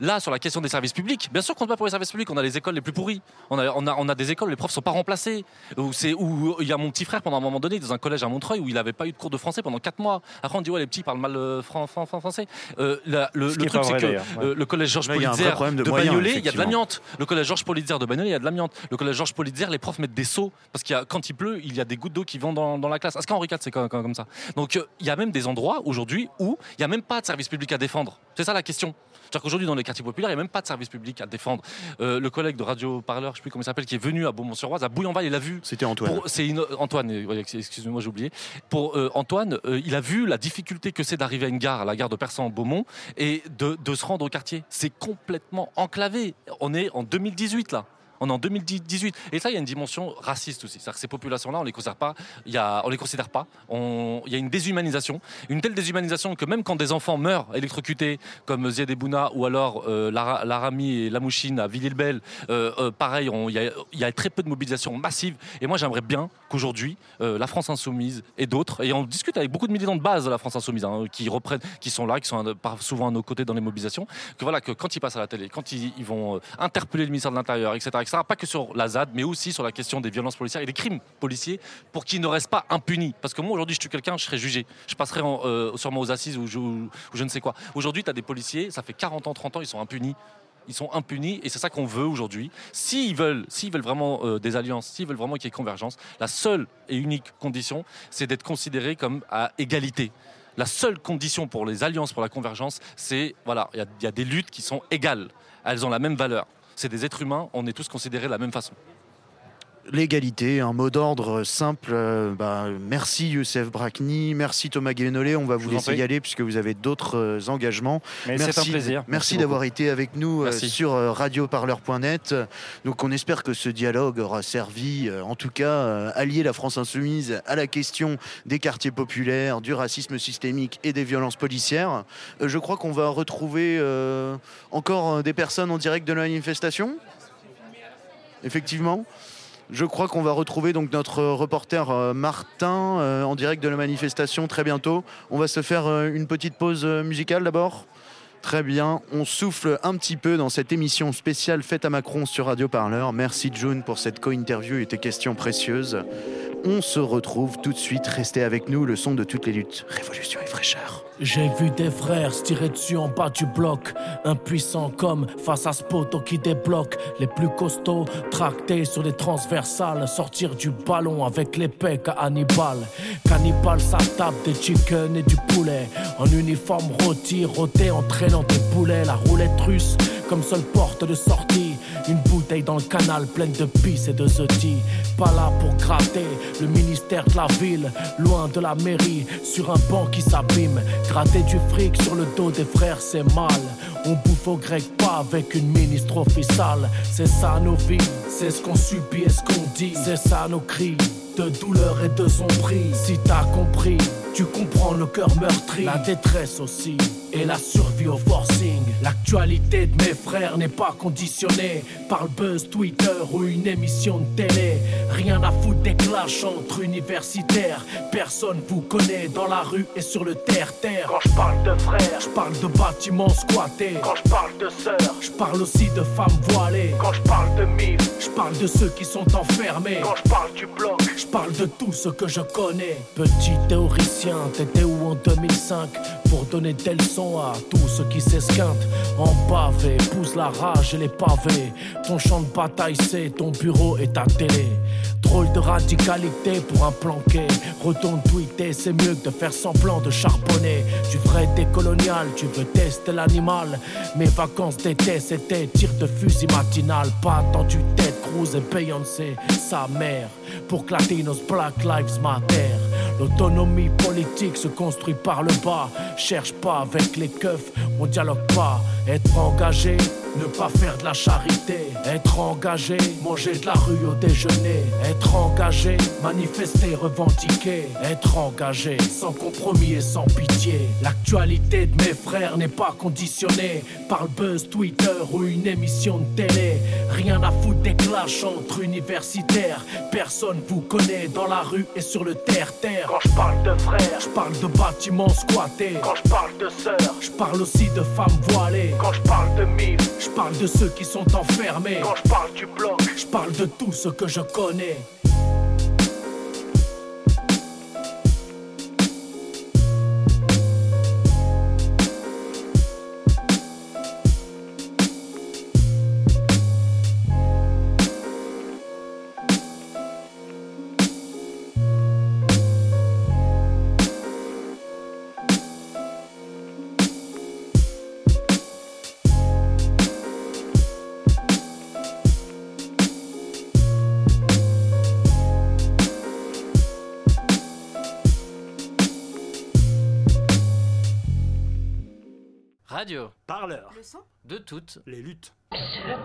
Là, sur la question des services publics, bien sûr qu'on ne pas pour les services publics, on a les écoles les plus pourries. On a, on a, on a des écoles où les profs sont pas remplacés. Où, où il y a mon petit frère pendant un moment donné dans un collège à Montreuil où il n'avait pas eu de cours de français pendant 4 mois. Après on dit ouais les petits parlent mal euh, fran- fran- fran- français. Euh, la- le, Ce truc c'est que ouais. euh, le collège Georges Politzer de Bagnolet, il y a de l'amiante. Le collège Georges Politzer de Bagnolet, il y a de l'amiante. Le collège Georges Politzer, les profs mettent des seaux parce qu'il quand il pleut, il y a des gouttes d'eau qui vont dans, dans la classe. Est-ce qu'en Henri IV, c'est comme, comme- comme ça? Donc euh, il y a même des endroits aujourd'hui où il n'y a même pas de service public à défendre. C'est ça la question. C'est-à-dire qu'aujourd'hui, dans les quartiers populaires, il n'y a même pas de service public à défendre. Euh, le collègue de Radio Parleur, je ne sais plus comment il s'appelle, qui est venu à Beaumont-sur-Oise, à Bouillonval, il a vu. C'était Antoine. C'est une- Antoine, euh, excusez-moi, j'ai oublié. Pour euh, Antoine, euh, il a vu la difficulté que c'est d'arriver à une gare, à la gare de Persan-Beaumont, et de, de se rendre au quartier. C'est complètement enclavé. On est en 2018 là. On est en 2018. Et ça, il y a une dimension raciste aussi. C'est-à-dire que ces populations-là, on les les considère pas. Il y a une déshumanisation. Une telle déshumanisation que même quand des enfants meurent électrocutés, comme Ziad Ebouna ou alors euh, Lara- Laramie et Lamouchine à Villiers-le-Bel, euh, euh, pareil, il y, a, très peu de mobilisation massive. Et moi, j'aimerais bien qu'aujourd'hui, euh, la France Insoumise et d'autres, et on discute avec beaucoup de militants de base de la France Insoumise, hein, qui reprennent, qui sont là, qui sont souvent à nos côtés dans les mobilisations, que voilà, que quand ils passent à la télé, quand ils, ils vont interpeller le ministère de l'Intérieur, etc., pas que sur la ZAD, mais aussi sur la question des violences policières et des crimes policiers, pour qu'ils ne restent pas impunis. Parce que moi, aujourd'hui, je tue quelqu'un, je serai jugé. Je passerai en, euh, sûrement aux assises ou je, ne sais quoi. Aujourd'hui, tu as des policiers, ça fait 40 ans, 30 ans, ils sont impunis. Ils sont impunis et c'est ça qu'on veut aujourd'hui. S'ils veulent, s'ils veulent vraiment euh, des alliances, s'ils veulent vraiment qu'il y ait convergence, la seule et unique condition, c'est d'être considérés comme à égalité. La seule condition pour les alliances, pour la convergence, c'est voilà, il y, a des luttes qui sont égales. Elles ont la même valeur. C'est des êtres humains, on est tous considérés de la même façon. L'égalité, un mot d'ordre simple. euh, bah, merci Youssef Brakni, merci Thomas Guénolé. On va vous laisser y aller puisque vous avez d'autres euh, engagements. Mais merci, un plaisir. Merci, Merci d'avoir été avec nous euh, sur euh, radioparleur.net. Donc on espère que ce dialogue aura servi, en tout cas, à lier la France insoumise à la question des quartiers populaires, du racisme systémique et des violences policières. Je crois qu'on va retrouver encore des personnes en direct de la manifestation? Effectivement. Je crois qu'on va retrouver donc notre reporter euh, Martin euh, en direct de la manifestation très bientôt. On va se faire euh, une petite pause euh, musicale d'abord. Très bien, on souffle un petit peu dans cette émission spéciale faite à Macron sur Radio Parleur. Merci June pour cette co-interview et tes questions précieuses. On se retrouve tout de suite, restez avec nous, le son de toutes les luttes, révolution et fraîcheur. J'ai vu des frères se tirer dessus en bas du bloc, impuissants comme face à ce poteau qui débloque. Les plus costauds, tractés sur des transversales, sortir du ballon avec les pecs à Hannibal. Cannibal, ça tape des chicken et du poulet. En uniforme rôti, roté, entraînant des poulets. La roulette russe comme seule porte de sortie. Une bouteille dans le canal pleine de pisse et de zeti. Pas là pour gratter le ministère de la ville, loin de la mairie, sur un banc qui s'abîme. Gratter du fric sur le dos des frères, c'est mal. On bouffe au grec, pas avec une ministre officielle. C'est ça nos vies, c'est ce qu'on subit et ce qu'on dit. C'est ça nos cris de douleur et de sombrie. Si t'as compris, tu comprends le cœur meurtri, la détresse aussi, et la survie au forcing. L'actualité de mes frères n'est pas conditionnée par le buzz Twitter ou une émission de télé. Rien à foutre des clashs entre universitaires. Personne vous connaît dans la rue et sur le terre-terre. Quand je parle de frères, je parle de bâtiments squattés. Quand je parle de sœurs, je parle aussi de femmes voilées. Quand je parle de mif, je parle de ceux qui sont enfermés. Quand je parle du bloc, je parle de tout ce que je connais. Petit théoricien, t'étais où en 2005 pour donner des leçons à tous ceux qui s'esquintent en pavé, pousse la rage et les pavés. Ton champ de bataille, c'est ton bureau et ta télé. Drôle de radicalité pour un planqué. Retourne tweeter, c'est mieux que de faire semblant de charbonner. Tu vrai décolonial, tu veux tester l'animal. Mes vacances d'été, c'était tir de fusil matinal. Pas attendu Ted Cruz et Beyoncé, sa mère. Pour que Latinos Black Lives Matter. L'autonomie politique se construit par le bas. Cherche pas avec les keufs, on dialogue pas. Être engagé, ne pas faire de la charité. Être engagé, manger de la rue au déjeuner. Être engagé, manifester, revendiquer. Être engagé, sans compromis et sans pitié. L'actualité de mes frères n'est pas conditionnée par le buzz Twitter ou une émission de télé. Rien à foutre des clashs entre universitaires. Personne vous connaît dans la rue et sur le terre-terre. Quand je parle de frères, je parle de bâtiments squattés. Quand je parle de sœurs, je parle aussi de femmes voilées. Quand je parle de mif, je parle de ceux qui sont enfermés. Quand je parle du bloc, je parle de tout ce que je connais. Radio. Parleur. De toutes les luttes.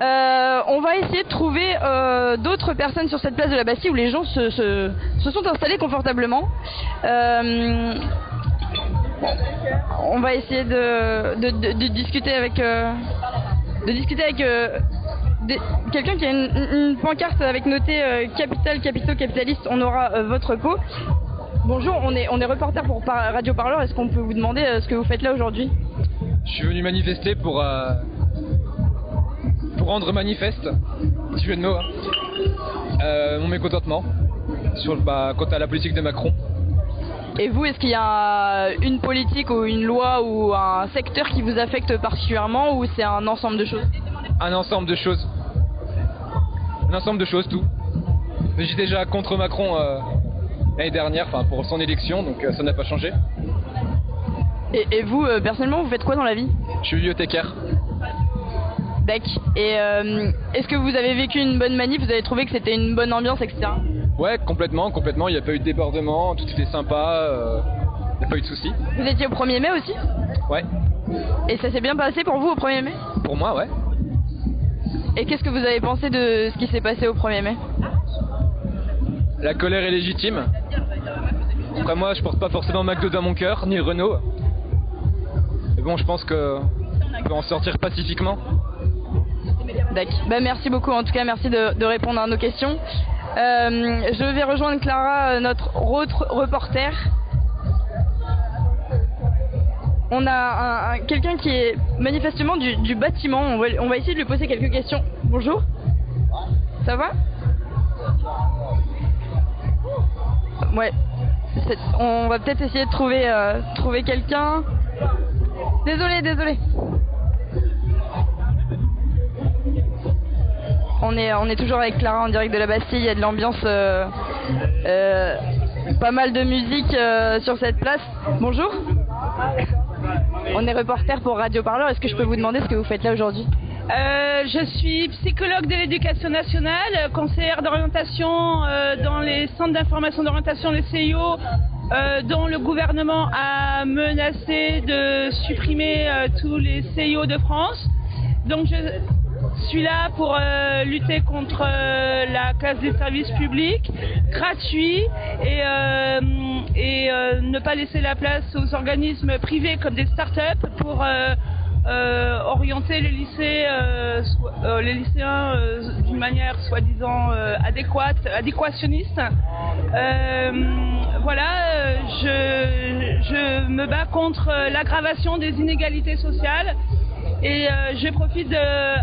Euh, on va essayer de trouver euh, d'autres personnes sur cette place de la Bastille où les gens se, se- se sont installés confortablement. Euh, on va essayer de, de- de- de discuter avec, euh, de discuter avec euh, des- quelqu'un qui a une, une pancarte avec noté euh, Capital, Capitaux, Capitaliste, on aura euh, votre peau. Bonjour, on est, on est reporter pour Radio Parleur. Est-ce qu'on peut vous demander euh, ce que vous faites là aujourd'hui? Je suis venu manifester pour, euh, pour rendre manifeste, si jeu de mots, hein, euh, mon mécontentement sur, bah, quant à la politique de Macron. Et vous, est-ce qu'il y a une politique ou une loi ou un secteur qui vous affecte particulièrement ou c'est un ensemble de choses? Un ensemble de choses. Un ensemble de choses, tout. J'étais déjà contre Macron euh, l'année dernière, enfin pour son élection, donc euh, ça n'a pas changé. Et, et vous, euh, personnellement, vous faites quoi dans la vie? Je suis bibliothécaire. D'accord. Et euh, est-ce que vous avez vécu une bonne manif Vous avez trouvé que c'était une bonne ambiance, etc. Ouais, complètement, complètement. Il n'y a pas eu de débordement, tout était sympa, euh, il n'y a pas eu de soucis. Vous étiez au 1er mai aussi? Ouais, Et ça s'est bien passé pour vous au 1er mai? Pour moi, ouais. Et qu'est-ce que vous avez pensé de ce qui s'est passé au 1er mai? La colère est légitime. Après moi, je porte pas forcément McDo dans mon cœur, ni Renault. Bon, je pense que on peut en sortir pacifiquement. D'accord. Bah, merci beaucoup en tout cas, merci de, répondre à nos questions. Euh, je vais rejoindre Clara, euh, notre autre reporter. On a un- un- quelqu'un qui est manifestement du, bâtiment. On va, essayer de lui poser quelques questions. Bonjour. Ça va? Ouais. On va peut-être essayer de trouver, euh, trouver quelqu'un. Désolé, désolé. On est, on est toujours avec Clara en direct de la Bastille. Il y a de l'ambiance, euh, euh, pas mal de musique euh, sur cette place. Bonjour. On est reporter pour Radio Parleur. Est-ce que je peux vous demander ce que vous faites là aujourd'hui? Euh, je suis psychologue de l'éducation nationale, conseillère d'orientation dans les centres d'information d'orientation, les CIO, euh, dont le gouvernement a menacé de supprimer euh, tous les CIO de France. Donc je suis là pour euh, lutter contre la casse des services publics gratuits et, ne pas laisser la place aux organismes privés comme des start-up pour orienter les lycées, euh, so- euh, les lycéens euh, d'une manière soi-disant euh, adéquate, adéquationniste. Euh, voilà, euh, je, je me bats contre euh, l'aggravation des inégalités sociales. Et euh, je profite de-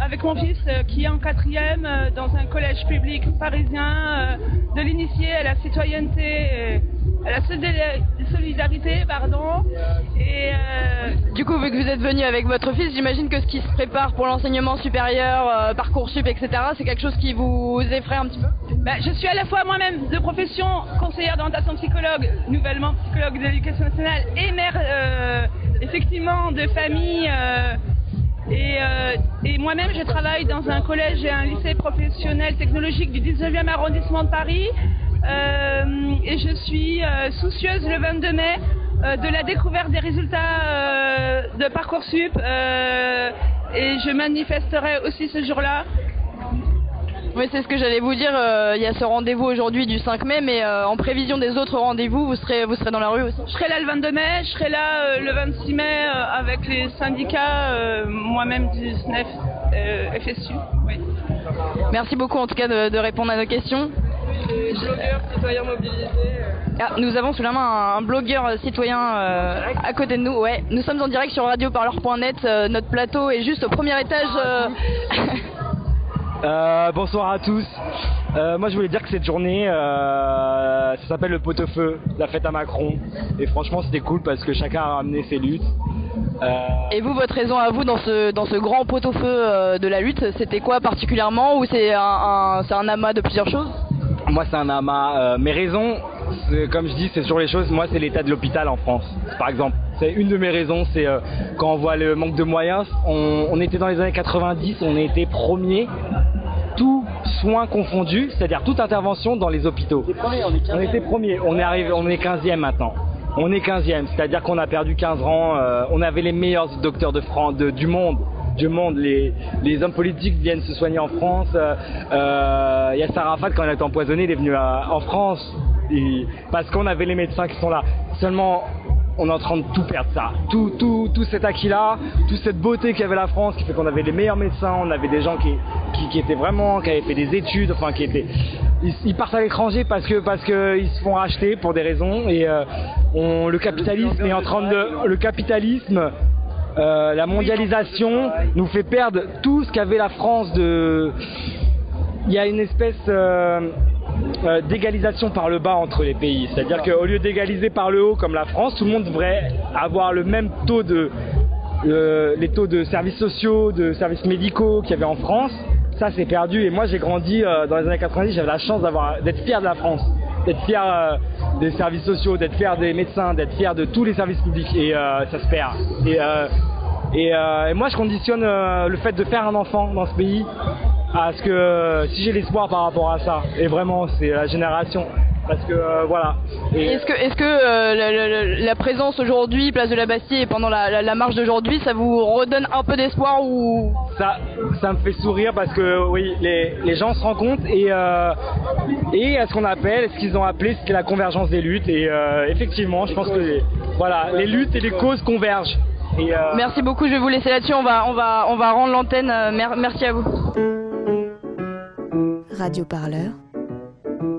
avec mon fils euh, qui est en quatrième euh, dans un collège public parisien euh, de l'initier à la citoyenneté, euh, à la solida- solidarité, pardon. Et euh, Du coup, vu que vous êtes venu avec votre fils, j'imagine que ce qui se prépare pour l'enseignement supérieur, euh, parcoursup, etc., c'est quelque chose qui vous effraie un petit peu? Bah, je suis à la fois moi-même de profession conseillère d'orientation psychologue, nouvellement psychologue de l'éducation nationale et mère euh, effectivement de famille. et, euh, et moi-même, je travaille dans un collège et un lycée professionnel technologique du 19e arrondissement de Paris. Euh, et je suis euh, soucieuse le 22 mai euh, de la découverte des résultats de Parcoursup. et je manifesterai aussi ce jour-là. Oui, c'est ce que j'allais vous dire. Il y a ce rendez-vous aujourd'hui du 5 mai, mais en prévision des autres rendez-vous, vous serez, vous serez dans la rue aussi Je serai là le 22 mai, je serai là le 26 mai avec les syndicats, moi-même du SNEF, FSU. Oui. Merci beaucoup en tout cas de, de répondre à nos questions. Les blogueurs, citoyens mobilisés. Ah, nous avons sous la main un, un blogueur euh, citoyen euh, à côté de nous. Ouais, nous sommes en direct sur radioparleur.net. euh, notre plateau est juste au premier étage. euh, [laughs] bonsoir à tous. Moi je voulais dire que cette journée, ça s'appelle le pot-au-feu, la fête à Macron. Et franchement c'était cool parce que chacun a ramené ses luttes. Et vous, votre raison à vous dans ce, dans ce grand pot-au-feu de la lutte, c'était quoi particulièrement Ou c'est un, un amas de plusieurs choses? Moi c'est un amas. Euh, mes raisons, c'est- comme je dis, c'est sur les choses. Moi c'est l'état de l'hôpital en France, par exemple. C'est une de mes raisons, c'est euh, quand on voit le manque de moyens. On, on était dans les années 90, on a été premier tout soins confondus, c'est-à-dire toute intervention dans les hôpitaux. On était premier, on est arrivé, on est 15e maintenant. On est 15e, c'est-à-dire qu'on a perdu 15 rangs, euh, on avait les meilleurs docteurs de France, de- du monde. Du monde, les, hommes politiques viennent se soigner en France. Euh, euh, Yasser Arafat, quand il a été empoisonné, il est venu en France parce qu'on avait les médecins qui sont là. Seulement, on est en train de tout perdre ça. Tout, tout, tout cet acquis-là, toute cette beauté qu'avait la France, qui fait qu'on avait les meilleurs médecins, on avait des gens qui, étaient vraiment, qui avaient fait des études, enfin qui étaient. Ils, partent à l'étranger parce que parce ils se font racheter pour des raisons et euh, le capitalisme est en train de le capitalisme. Euh, la mondialisation nous fait perdre tout ce qu'avait la France de. Il y a une espèce euh, euh, d'égalisation par le bas entre les pays. C'est-à-dire qu'au lieu d'égaliser par le haut comme la France, tout le monde devrait avoir le même taux de euh, les taux de services sociaux, de services médicaux qu'il y avait en France. Ça c'est perdu et moi j'ai grandi euh, dans les années 90, j'avais la chance d'être fier de la France, d'être fier euh, des services sociaux, d'être fier des médecins, d'être fier de tous les services publics et euh, ça se perd. Et euh, moi, je conditionne le fait de faire un enfant dans ce pays à ce que si j'ai l'espoir par rapport à ça, et vraiment, c'est la génération. Parce que euh, voilà. Est-ce que, euh, la, la- la- la présence aujourd'hui, place de la Bastille, et pendant la, la- la marche d'aujourd'hui, ça vous redonne un peu d'espoir ou? Ça, ça me fait sourire parce que oui, les, les gens se rendent compte et, euh, et à ce qu'on appelle, ce qu'ils ont appelé, c'était la convergence des luttes. Et euh, effectivement, je pense que les, voilà, les luttes et les causes convergent. Et, euh, Merci beaucoup, je vais vous laisser là-dessus, on va, on va, on va rendre l'antenne. mer- merci à vous. Radio Parleur,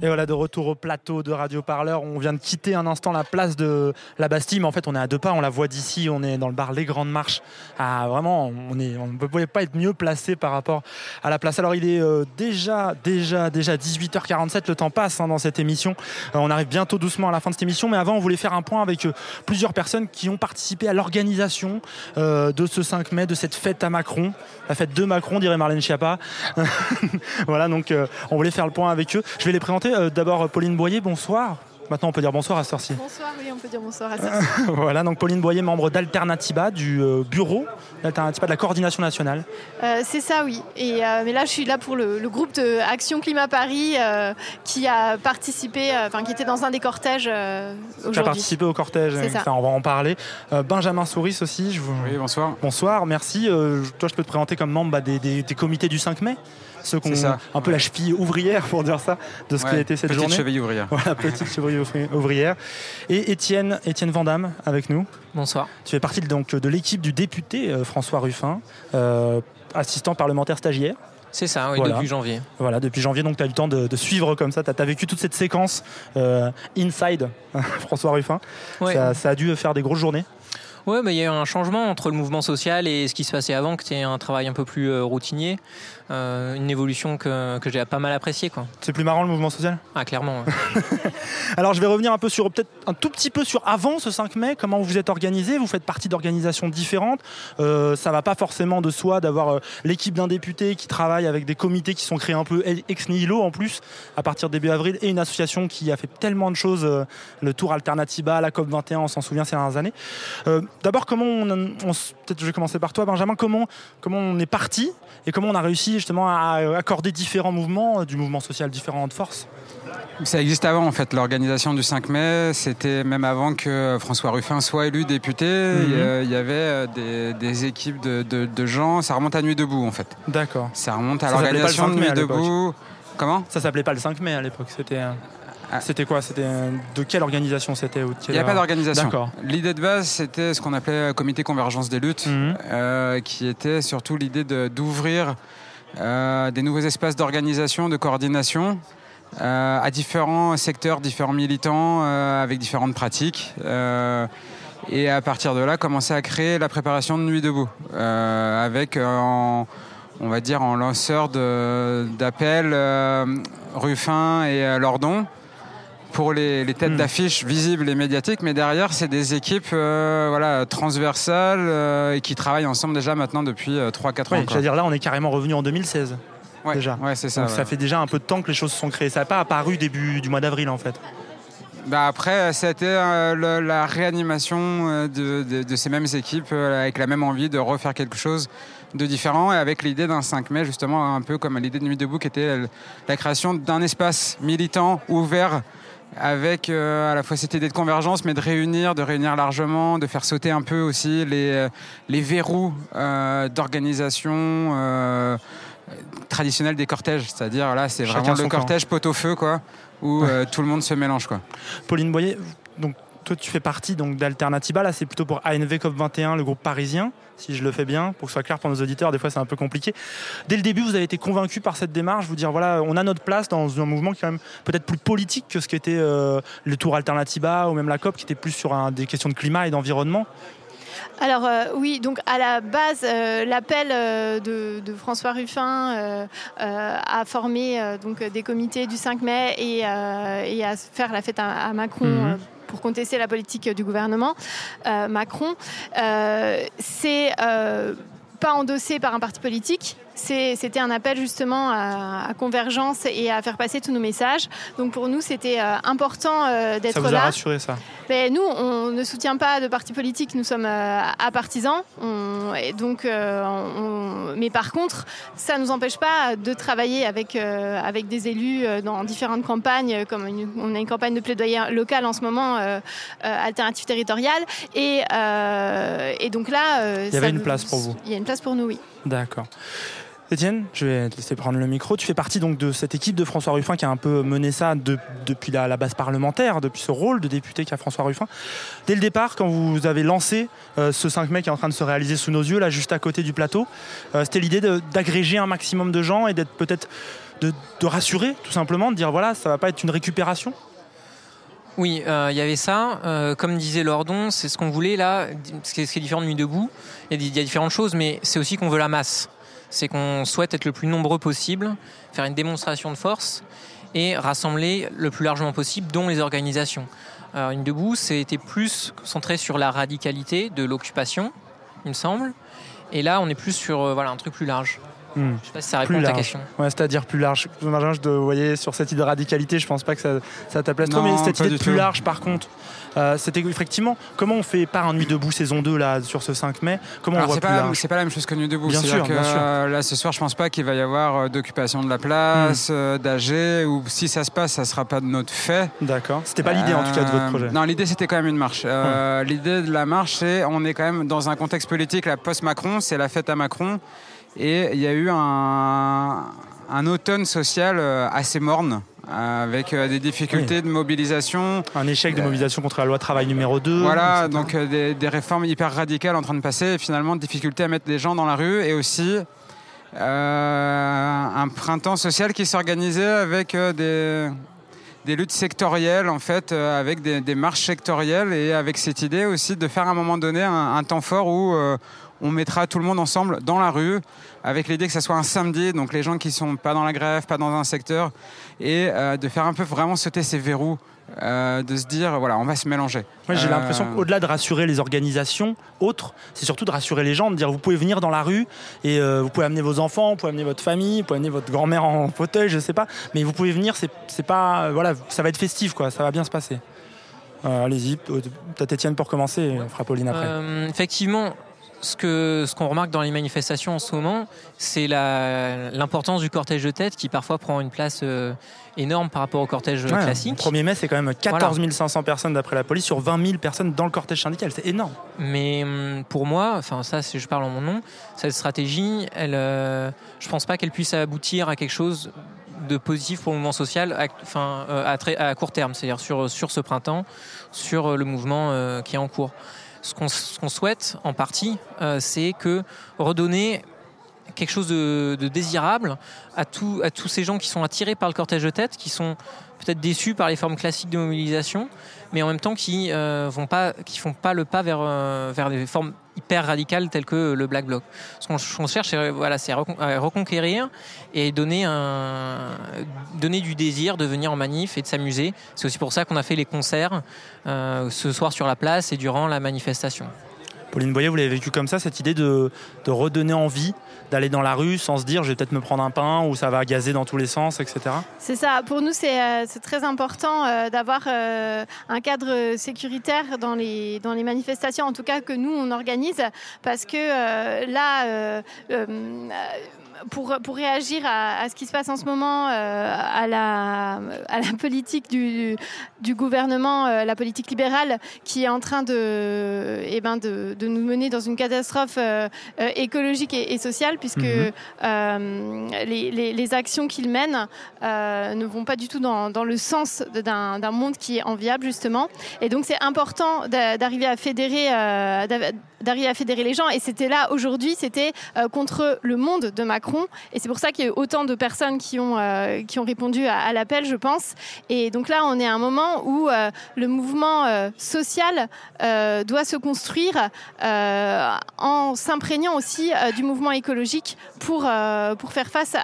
Et voilà, de retour au plateau de Radio Parleur. On vient de quitter un instant la place de la Bastille, mais en fait, on est à deux pas, on la voit d'ici, on est dans le bar Les Grandes Marches. Ah, vraiment, on ne pouvait pas être mieux placé par rapport à la place. Alors, il est euh, déjà, déjà, déjà 18h47, le temps passe hein, dans cette émission. Euh, on arrive bientôt doucement à la fin de cette émission, mais avant, on voulait faire un point avec euh, plusieurs personnes qui ont participé à l'organisation de ce 5 mai, de cette fête à Macron, la fête de Macron, dirait Marlène Schiappa. [laughs] voilà, donc on voulait faire le point avec eux. Je vais les présenter. Euh, D'abord, Pauline Boyer, bonsoir. Maintenant, on peut dire bonsoir à ci Bonsoir, oui, on peut dire bonsoir à [laughs] voilà, donc Pauline Boyer, membre d'Alternativa, du euh, bureau d'Alternativa, de la coordination nationale. Euh, c'est ça, oui. Et, euh, mais là, je suis là pour le, le groupe de Action Climat Paris euh, qui a participé, euh, enfin qui était dans un des cortèges euh, Tu as aujourd'hui. participé au cortège, C'est etc. ça. on va en parler. Euh, Benjamin Souris aussi. Je vous... Oui, bonsoir. Bonsoir, merci. Euh, toi, je peux te présenter comme membre bah, des, des- des comités du 5 mai. Ceux qui ont ça, un peu la cheville ouvrière, pour dire ça, de ce qui a été cette petite journée. cheville ouvrière. Voilà, petite cheville ouvri- ouvrière. Et Étienne, Étienne Vandamme avec nous. Bonsoir. Tu fais partie donc de l'équipe du député euh, François Ruffin, euh, assistant parlementaire stagiaire. C'est ça, oui, Voilà. depuis janvier. Voilà, depuis janvier, donc tu as eu le temps de, de suivre comme ça. Tu as, vécu toute cette séquence euh, inside [laughs] François Ruffin. Ouais. Ça, ça a dû faire des grosses journées. Ouais, mais il y a eu un changement entre le mouvement social et ce qui se passait avant, qui était un travail un peu plus euh, routinier. Euh, une évolution que, que j'ai pas mal appréciée. Quoi. C'est plus marrant le mouvement social? Ah, clairement. ouais. [laughs] Alors je vais revenir un peu sur peut-être un tout petit peu sur avant ce 5 mai, comment vous êtes organisé, vous faites partie d'organisations différentes. Euh, ça va pas forcément de soi d'avoir euh, l'équipe d'un député qui travaille avec des comités qui sont créés un peu ex nihilo en plus à partir de début avril et une association qui a fait tellement de choses, euh, le Tour Alternativa, la COP 21, on s'en souvient ces dernières années. D'abord comment on, peut-être je vais commencer par toi Benjamin, comment comment on est parti et comment on a réussi justement à accorder différents mouvements, euh, du mouvement social différentes forces. Ça existe avant en fait, l'organisation du 5 mai, c'était même avant que François Ruffin soit élu député, Mhm. il y il y avait euh, des, des équipes de, de- de gens, ça remonte à Nuit Debout en fait. D'accord. Ça remonte à l'organisation 5 de Nuit. Debout. Comment? Ça s'appelait pas le 5 mai à l'époque. C'était. euh, C'était quoi? C'était de quelle organisation c'était Il n'y a pas d'organisation. D'accord. L'idée de base, c'était ce qu'on appelait euh, comité convergence des luttes, Mhm. euh, qui était surtout l'idée d'ouvrir des nouveaux espaces d'organisation, de coordination euh, à différents secteurs, différents militants, euh, avec différentes pratiques. euh, et à partir de là, commencer à créer la préparation de Nuit debout, euh, avec euh, on va dire en lanceur d'appels euh, Ruffin et euh, Lordon pour les, les têtes d'affiche visibles et médiatiques, mais derrière, c'est des équipes euh, voilà, transversales euh, et qui travaillent ensemble déjà maintenant depuis 3-4 ans. Oui, quoi. j'allais dire là, on est carrément revenu en 2016. déjà. ouais, ça, Donc ouais. ça fait déjà un peu de temps que les choses se sont créées. Ça n'a pas apparu début du mois d'avril en fait. Bah après, c'était euh, la réanimation euh, de, de- de ces mêmes équipes euh, avec la même envie de refaire quelque chose de différent et avec l'idée d'un 5 mai, justement, un peu comme l'idée de Nuit debout, qui était euh, la création d'un espace militant ouvert avec euh, à la fois cette idée de convergence, mais de réunir, de réunir largement, de faire sauter un peu aussi les, euh, les verrous euh, d'organisation euh, traditionnelle des cortèges. C'est-à-dire là, c'est vraiment le camp. cortège pot-au-feu, quoi, où tout le monde se mélange, quoi. Pauline Boyer, donc toi tu fais partie donc d'Alternativa. Là, c'est plutôt pour ANV COP21, le groupe parisien, si je le fais bien, pour que ce soit clair pour nos auditeurs. Des fois, c'est un peu compliqué. Dès le début, vous avez été convaincu par cette démarche, vous dire voilà, on a notre place dans un mouvement qui est quand même peut-être plus politique que ce qu'était euh, le Tour Alternativa ou même la COP, qui était plus sur des questions de climat et d'environnement. Alors euh, oui, donc à la base, euh, l'appel euh, de, de François Ruffin à former donc des comités du 5 mai et, et à faire la fête à, à Macron. Mhm. pour contester la politique du gouvernement Macron, c'est pas endossé par un parti politique, c'était un appel justement à, convergence et à faire passer tous nos messages. Donc pour nous, c'était important d'être là. Ça vous a rassuré ça? Ben, Nous, on ne soutient pas de parti politique, nous sommes apartisans. On, et donc, mais par contre, ça ne nous empêche pas de travailler avec, avec des élus dans différentes campagnes, comme on a une campagne de plaidoyer local en ce moment, alternative territoriale. Et, et donc là... il y avait une place pour vous Il y a une place pour nous, oui. D'accord. Étienne, je vais te laisser prendre le micro. Tu fais partie donc de cette équipe de François Ruffin qui a un peu mené ça depuis la, base parlementaire, depuis ce rôle de député qu'a François Ruffin. Dès le départ, quand vous avez lancé euh, ce 5 mai qui est en train de se réaliser sous nos yeux, là juste à côté du plateau, euh, c'était l'idée d'agréger un maximum de gens et d'être peut-être de, rassurer tout simplement, de dire voilà, ça va pas être une récupération? Oui, euh, il y avait ça. comme disait Lordon, c'est ce qu'on voulait là. Ce qui est, différent de Nuit debout, il y, a différentes choses, mais c'est aussi qu'on veut la masse c'est qu'on souhaite être le plus nombreux possible, faire une démonstration de force et rassembler le plus largement possible, dont les organisations. Alors, une debout, c'était plus centré sur la radicalité de l'occupation, il me semble. Et là, on est plus sur euh, voilà, un truc plus large. Hmm. Je ne sais pas si ça répond à ta question. Ouais, c'est-à-dire plus large. Je vous voyez, sur cette idée de radicalité, je pense pas que ça, ça t'appelle trop, mais cette idée de plus large, par contre, euh, c'était effectivement comment on fait par un Nuit debout saison 2 là sur ce 5 mai? Comment on voit c'est pas, c'est pas la même chose que Nuit debout. Bien sûr, bien sûr. Euh, là ce soir, je pense pas qu'il va y avoir euh, d'occupation de la place, d'AG ou si ça se passe, ça sera pas de notre fait. D'accord. C'était pas l'idée en tout cas de votre projet. Non, l'idée c'était quand même une marche. L'idée de la marche, c'est on est quand même dans un contexte politique, la post-Macron, c'est la fête à Macron. Et il y a eu un, un automne social assez morne avec euh, des difficultés de mobilisation. Un échec de mobilisation contre la loi travail numéro 2. Voilà, donc euh, des, réformes hyper radicales en train de passer et finalement difficulté à mettre des gens dans la rue et aussi euh, un printemps social qui s'organisait avec des, des luttes sectorielles en fait, avec des, marches sectorielles et avec cette idée aussi de faire à un moment donné un, temps fort où on mettra tout le monde ensemble dans la rue, avec l'idée que ça soit un samedi, donc les gens qui sont pas dans la grève, pas dans un secteur, et euh, de faire un peu vraiment sauter ces verrous. Euh, de se dire voilà on va se mélanger. Moi j'ai l'impression euh, qu'au-delà de rassurer les organisations autres, c'est surtout de rassurer les gens, de dire vous pouvez venir dans la rue et vous pouvez amener vos enfants, vous pouvez amener votre famille, vous pouvez amener votre grand-mère en fauteuil, je sais pas, mais vous pouvez venir, c'est pas voilà ça va être festif quoi, ça va bien se passer. Allez-y, peut-être Étienne pour commencer, on fera Pauline après. effectivement, ce qu'on ce qu'on remarque dans les manifestations en ce moment, c'est l'importance du cortège de tête qui parfois prend une place euh, énorme par rapport au cortège classique. Le 1er mai, c'est quand même 14 500 personnes d'après la police sur 20 000 personnes dans le cortège syndical. C'est énorme. Mais hum, pour moi, enfin ça, je parle en mon nom, cette stratégie, elle, euh, je pense pas qu'elle puisse aboutir à quelque chose de positif pour le mouvement social à, enfin, euh, à, très, à court terme, c'est-à-dire sur, sur ce printemps, sur le mouvement qui est en cours ce qu'on souhaite en partie, euh, c'est que redonner quelque chose de, désirable à, tous ces gens qui sont attirés par le cortège de tête, qui sont peut-être déçus par les formes classiques de mobilisation, mais en même temps qui euh, qui font pas le pas vers, euh, vers des formes hyper radicales telles que le Black Bloc. Ce qu'on cherche, c'est voilà, reconquérir et donner du désir de venir en manif et de s'amuser. C'est aussi pour ça qu'on a fait les concerts euh, ce soir sur la place et durant la manifestation. Pauline Boyer, vous l'avez vécu comme ça, cette idée de, redonner envie d'aller dans la rue sans se dire je vais peut-être me prendre un pain ou ça va gazer dans tous les sens, etc. C'est ça. Pour nous, c'est euh, très important euh, d'avoir euh, un cadre sécuritaire dans les manifestations, en tout cas que nous, on organise, parce que là, pour, pour réagir à, ce qui se passe en ce moment, euh, à, la, à la politique du, du gouvernement, euh, la politique libérale, qui est en train de, eh ben de, de nous mener dans une catastrophe euh, écologique et, sociale, puisque mhm. les, les, les, actions qu'il mène ne vont pas du tout dans, dans le sens d'un monde qui est enviable, justement. Et donc, c'est important d'arriver à fédérer d'arriver à fédérer les gens. Et c'était là aujourd'hui, c'était contre le monde de Macron et c'est pour ça qu'il y a eu autant de personnes qui ont, euh, qui ont répondu à, l'appel, je pense. Et donc là, on est à un moment où euh, le mouvement euh, social doit se construire en s'imprégnant aussi du mouvement écologique pour, pour faire face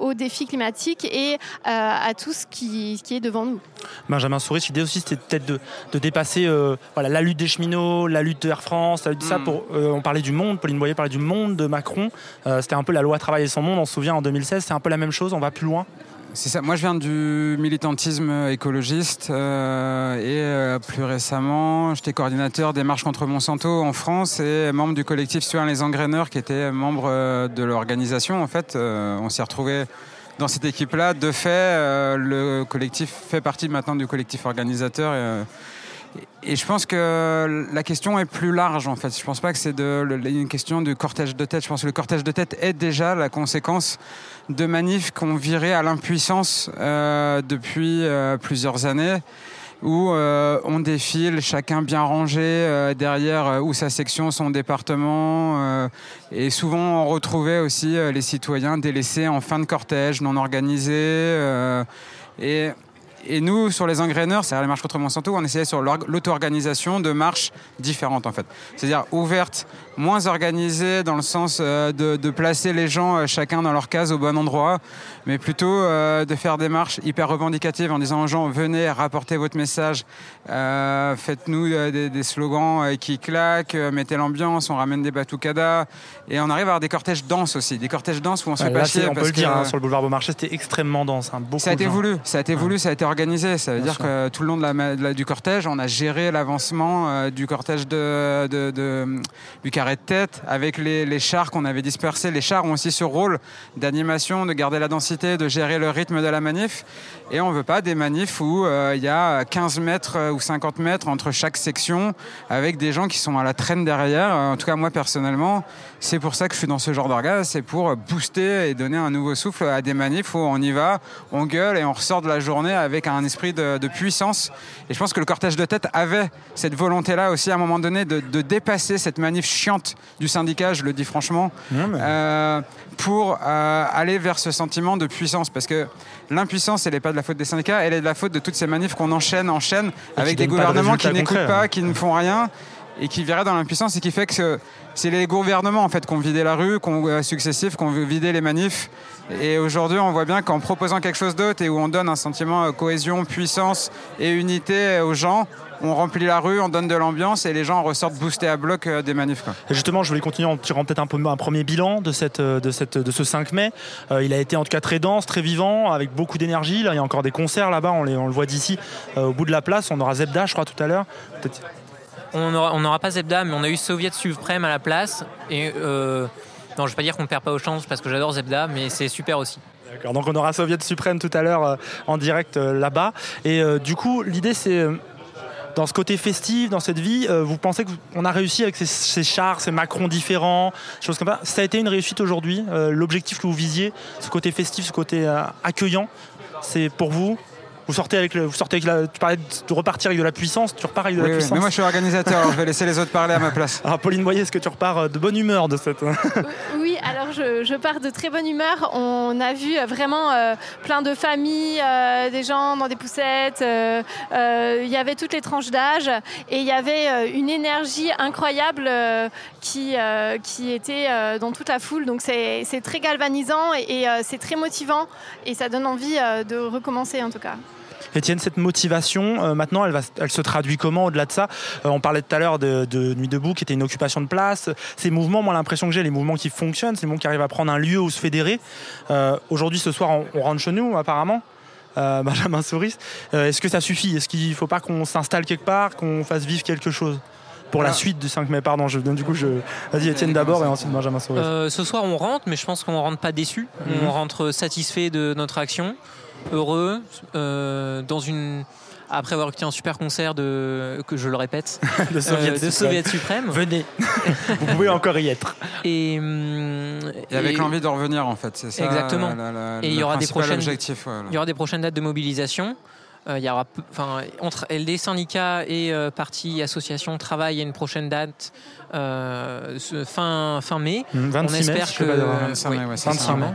aux défis climatiques et à tout ce qui, qui, est devant nous. Benjamin Souris, l'idée aussi, c'était peut-être de, de, dépasser voilà, la lutte des cheminots, la lutte de Air France, ça. Mm. Pour, on parlait du monde, Pauline Boyer parlait du monde de Macron. c'était un peu peu la loi travail et son monde, on se souvient en 2016, c'est un peu la même chose, on va plus loin c'est ça. Moi, je viens du militantisme écologiste euh, et euh, plus récemment, j'étais coordinateur des marches contre Monsanto en France et membre du collectif Citoyens les Engraineurs, qui était membre euh, de l'organisation. En fait, on s'est retrouvé dans cette équipe-là. De fait, le collectif fait partie maintenant du collectif organisateur. Et je pense que la question est plus large en fait. Je pense pas que c'est une question de cortège de tête. Je pense que le cortège de tête est déjà la conséquence de manifs qu'on virait à l'impuissance euh, depuis euh, plusieurs années où euh, on défile, chacun bien rangé derrière ou sa section, son département. et souvent, on retrouvait aussi les citoyens délaissés en fin de cortège, non organisés. et et nous, sur les engraineurs, c'est-à-dire les marches contre Monsanto, on essayait sur l'auto-organisation de marches différentes en fait. C'est-à-dire ouvertes, moins organisées dans le sens euh, de, placer les gens euh, chacun dans leur case au bon endroit, mais plutôt euh, de faire des marches hyper revendicatives en disant aux gens venez, rapportez votre message, faites-nous des, slogans qui claquent, mettez l'ambiance, on ramène des batucadas et on arrive à avoir des cortèges denses aussi, des cortèges denses où on se fait. On peut le dire, hein, sur le boulevard Beaumarchais, c'était extrêmement dense. Hein, ça a été voulu, ça a été voulu, ça a été organisé. Ça veut dire que tout le long de la, du cortège, on a géré l'avancement euh, du cortège de, du carré de tête avec les, chars qu'on avait dispersés. Les chars ont aussi ce rôle d'animation, de garder la densité, de gérer le rythme de la manif. Et on ne veut pas des manifs où euh, il y a 15 mètres euh, ou 50 mètres entre chaque section avec des gens qui sont à la traîne derrière. En tout cas, moi personnellement, c'est pour ça que je suis dans ce genre d'organe. C'est pour booster et donner un nouveau souffle à des manifs où on y va, on gueule et on ressort de la journée avec un esprit de, puissance. Et je pense que le cortège de tête avait cette volonté-là aussi à un moment donné de, dépasser cette manif chiante du syndicat, je le dis franchement, euh, pour euh, aller vers ce sentiment de puissance. Parce que l'impuissance, elle n'est pas de la faute des syndicats, elle est de la faute de toutes ces manifs qu'on enchaîne, enchaîne, avec des gouvernements qui n'écoutent pas, qui ne font rien et qui verraient dans l'impuissance et qui fait que c'est les gouvernements en fait qui ont vidé la rue, qui ont euh, successifs, qui ont vidé les manifs et aujourd'hui, on voit bien qu'en proposant quelque chose d'autre et où on donne un sentiment de cohésion, puissance et unité aux gens, on remplit la rue, on donne de l'ambiance et les gens ressortent boostés à bloc euh, des manifs. justement, je voulais continuer en tirant peut-être un, un premier bilan de, euh, ce 5 mai. Euh, il a été en tout cas très dense, très vivant, avec beaucoup d'énergie. Il y a encore des concerts là-bas, on, on, le voit d'ici, au bout de la place. On aura Zebda, je crois, tout à l'heure. On n'aura pas Zebda, mais on a eu Soviet Suprême à la place. Et non, je vais pas dire qu'on perd pas aux chances parce que j'adore Zebda, mais c'est super aussi. D'accord, donc on aura Soviet Suprême tout à l'heure euh, en direct euh, là-bas. Et euh, du coup, l'idée c'est dans ce côté festif, dans cette vie, vous pensez qu'on a réussi avec ces, chars, ces Macrons différents, choses comme ça? Ça a été une réussite aujourd'hui L'objectif que vous visiez, ce côté festif, ce côté accueillant, c'est pour vous? Vous sortez avec le, vous sortez avec la, tu parlais de repartir avec de la puissance, tu repars avec de la puissance. Mais moi je suis organisateur, je vais laisser les autres parler à ma [laughs] place. Alors Pauline Boyer, est-ce que tu repars euh, de bonne humeur de cette Oui, alors je, pars de très bonne humeur. On a vu vraiment euh, plein de familles, euh, des gens dans des poussettes. Il y avait toutes les tranches d'âge et il y avait une énergie incroyable qui qui était dans toute la foule. Donc c'est très galvanisant et c'est très motivant et ça donne envie de recommencer en tout cas. Étienne, cette motivation, euh, maintenant, elle, va, elle se traduit comment au-delà de ça? Euh, On parlait tout à l'heure de, Nuit debout, qui était une occupation de place. Ces mouvements, moi, l'impression que j'ai, les mouvements qui fonctionnent, ces mouvements qui arrivent à prendre un lieu où se fédérer. Euh, aujourd'hui, ce soir, on, rentre chez nous, apparemment. [laughs] Benjamin Souris, est-ce que ça suffit? Est-ce qu'il ne faut pas qu'on s'installe quelque part, qu'on fasse vivre quelque chose? Pour la ah. suite du 5 mai. Pardon, je, du coup, je... vas-y Étienne d'abord et ensuite Benjamin Souris. ce soir, on rentre, mais je pense qu'on ne rentre pas déçu. Mhm. On rentre satisfait de notre action heureux euh, dans une après avoir écouté un super concert de, que je le répète, [laughs] de Soviet, euh, Suprême. Venez, [laughs] vous pouvez encore y être. Et, avec l'envie de revenir en fait, c'est ça. Exactement. et il y aura des prochaines, objectif, il y aura des prochaines dates de mobilisation. Euh, il y aura, enfin, entre les syndicats et euh, partis, associations travaillent à une prochaine date euh, fin, fin mai. Mmh, on espère que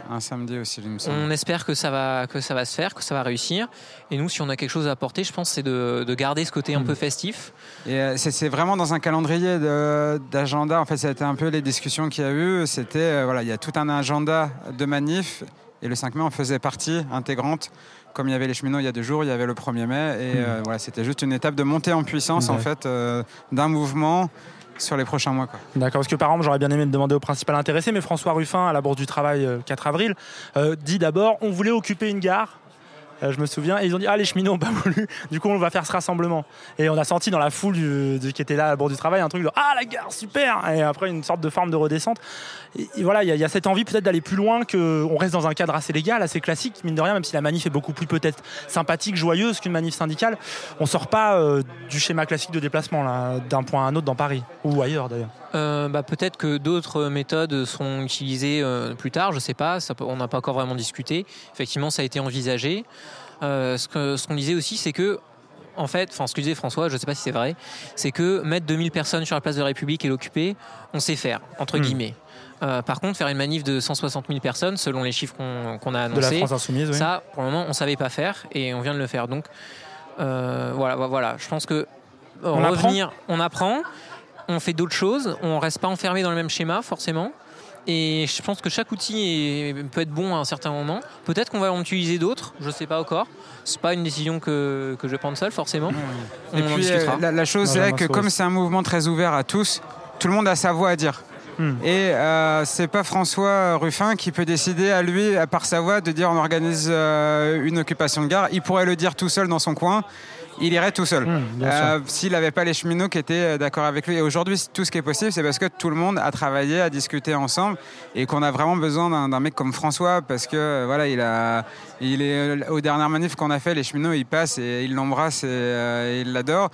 un samedi aussi, On espère que ça va que ça va se faire, que ça va réussir. Et nous, si on a quelque chose à apporter, je pense, c'est de, de, garder ce côté un peu festif. Et c'est vraiment dans un calendrier d'agenda. En fait, ça a été un peu les discussions qu'il y a eu. C'était voilà, il y a tout un agenda de manifs et le 5 mai en faisait partie intégrante comme il y avait les cheminots il y a deux jours, il y avait le 1er mai. Et euh, voilà, c'était juste une étape de montée en puissance, en fait, euh, d'un mouvement sur les prochains mois. D'accord, parce que par exemple, j'aurais bien aimé me demander au principal intéressé, mais François Ruffin, à la Bourse du Travail 4 avril, dit d'abord on voulait occuper une gare euh, je me souviens. Et ils ont dit Ah, les cheminots n'ont pas voulu. Du coup, on va faire ce rassemblement. Et on a senti dans la foule qui était là à bord du travail un truc de Ah, la gare, super Et après, une sorte de forme de redescente. Et, voilà, il y, a cette envie peut-être d'aller plus loin, qu'on reste dans un cadre assez légal, assez classique, mine de rien, même si la manif est beaucoup plus peut-être sympathique, joyeuse qu'une manif syndicale. On sort pas euh, du schéma classique de déplacement, d'un point à un autre dans Paris, ou ailleurs d'ailleurs. Euh, bah, peut-être que d'autres méthodes seront utilisées plus tard, je sais pas, ça, on n'a pas encore vraiment discuté. Effectivement, ça a été envisagé. Euh, ce qu'on ce disait aussi, c'est que en fait, enfin ce que disait François, je ne sais pas si c'est vrai, c'est que mettre 2000 personnes sur la place de la République et l'occuper, on sait faire, entre hmm. guillemets. Euh, par contre, faire une manif de 160 000 personnes, selon les chiffres qu'on a annoncés, ça, pour le moment, on ne savait pas faire et on vient de le faire. Donc, euh, voilà, voilà. Je pense que on revenir, on apprend, on fait d'autres choses, on reste pas enfermé dans le même schéma, forcément. Et je pense que chaque outil peut être bon à un certain moment. Peut-être qu'on va en utiliser d'autres, je ne sais pas encore. C'est pas une décision que, que je vais prendre seul, forcément. Et puis, euh, la, chose, c'est que comme c'est un mouvement très ouvert à tous, tout le monde a sa voix à dire. Hmm. Et euh, c'est pas François Ruffin qui peut décider à lui, par sa voix, de dire on organise euh, une occupation de gare. Il pourrait le dire tout seul dans son coin il irait tout seul. Hmm, euh, s'il n'avait pas les cheminots qui étaient euh, d'accord avec lui. Et aujourd'hui, tout ce qui est possible, c'est parce que tout le monde a travaillé, a discuté ensemble et qu'on a vraiment besoin d'un mec comme François parce que euh, voilà, il a, il est aux dernières manifs qu'on a fait, les cheminots, ils passent et ils l'embrassent et, ils l'adorent.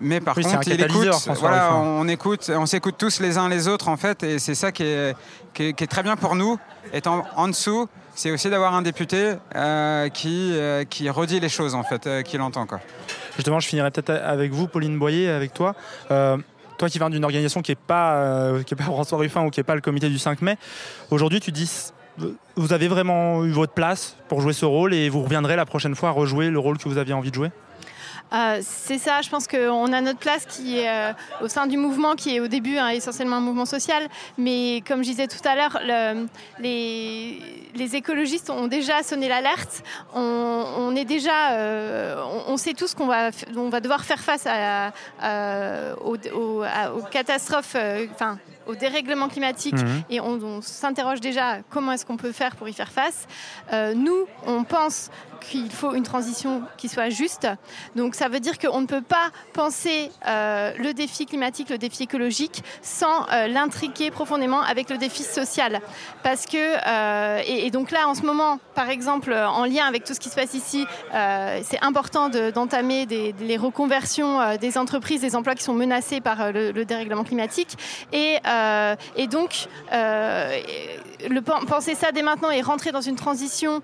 Mais par contre, il écoute. Voilà, on écoute, on s'écoute tous les uns les autres en fait, et c'est ça qui est, qui est, très bien pour nous, étant en dessous c'est aussi d'avoir un député qui, qui redit les choses en fait, qui l'entend quoi. Justement, je finirai peut-être avec vous, Pauline Boyer, avec toi. Euh, toi qui viens d'une organisation qui n'est pas, euh, pas [laughs] François Ruffin ou qui n'est pas le comité du 5 mai, aujourd'hui tu dis vous avez vraiment eu votre place pour jouer ce rôle et vous reviendrez la prochaine fois à rejouer le rôle que vous aviez envie de jouer? Euh, c'est ça, je pense qu'on a notre place qui est euh, au sein du mouvement, qui est au début hein, essentiellement un mouvement social. Mais comme je disais tout à l'heure, les, les, écologistes ont déjà sonné l'alerte. On, est déjà, euh, on, sait tous qu'on va, on va devoir faire face à, aux, aux, catastrophes, enfin au dérèglement climatique mhm. et on, s'interroge déjà comment est-ce qu'on peut faire pour y faire face. nous, on pense qu'il faut une transition qui soit juste. Donc ça veut dire qu'on ne peut pas penser euh, le défi climatique, le défi écologique, sans euh, l'intriquer profondément avec le défi social. Parce que, euh, et, donc là, en ce moment, par exemple, en lien avec tout ce qui se passe ici, c'est important d'entamer les reconversions des entreprises, des emplois qui sont menacés par le, dérèglement climatique. Et, et donc, penser ça dès maintenant et rentrer dans une transition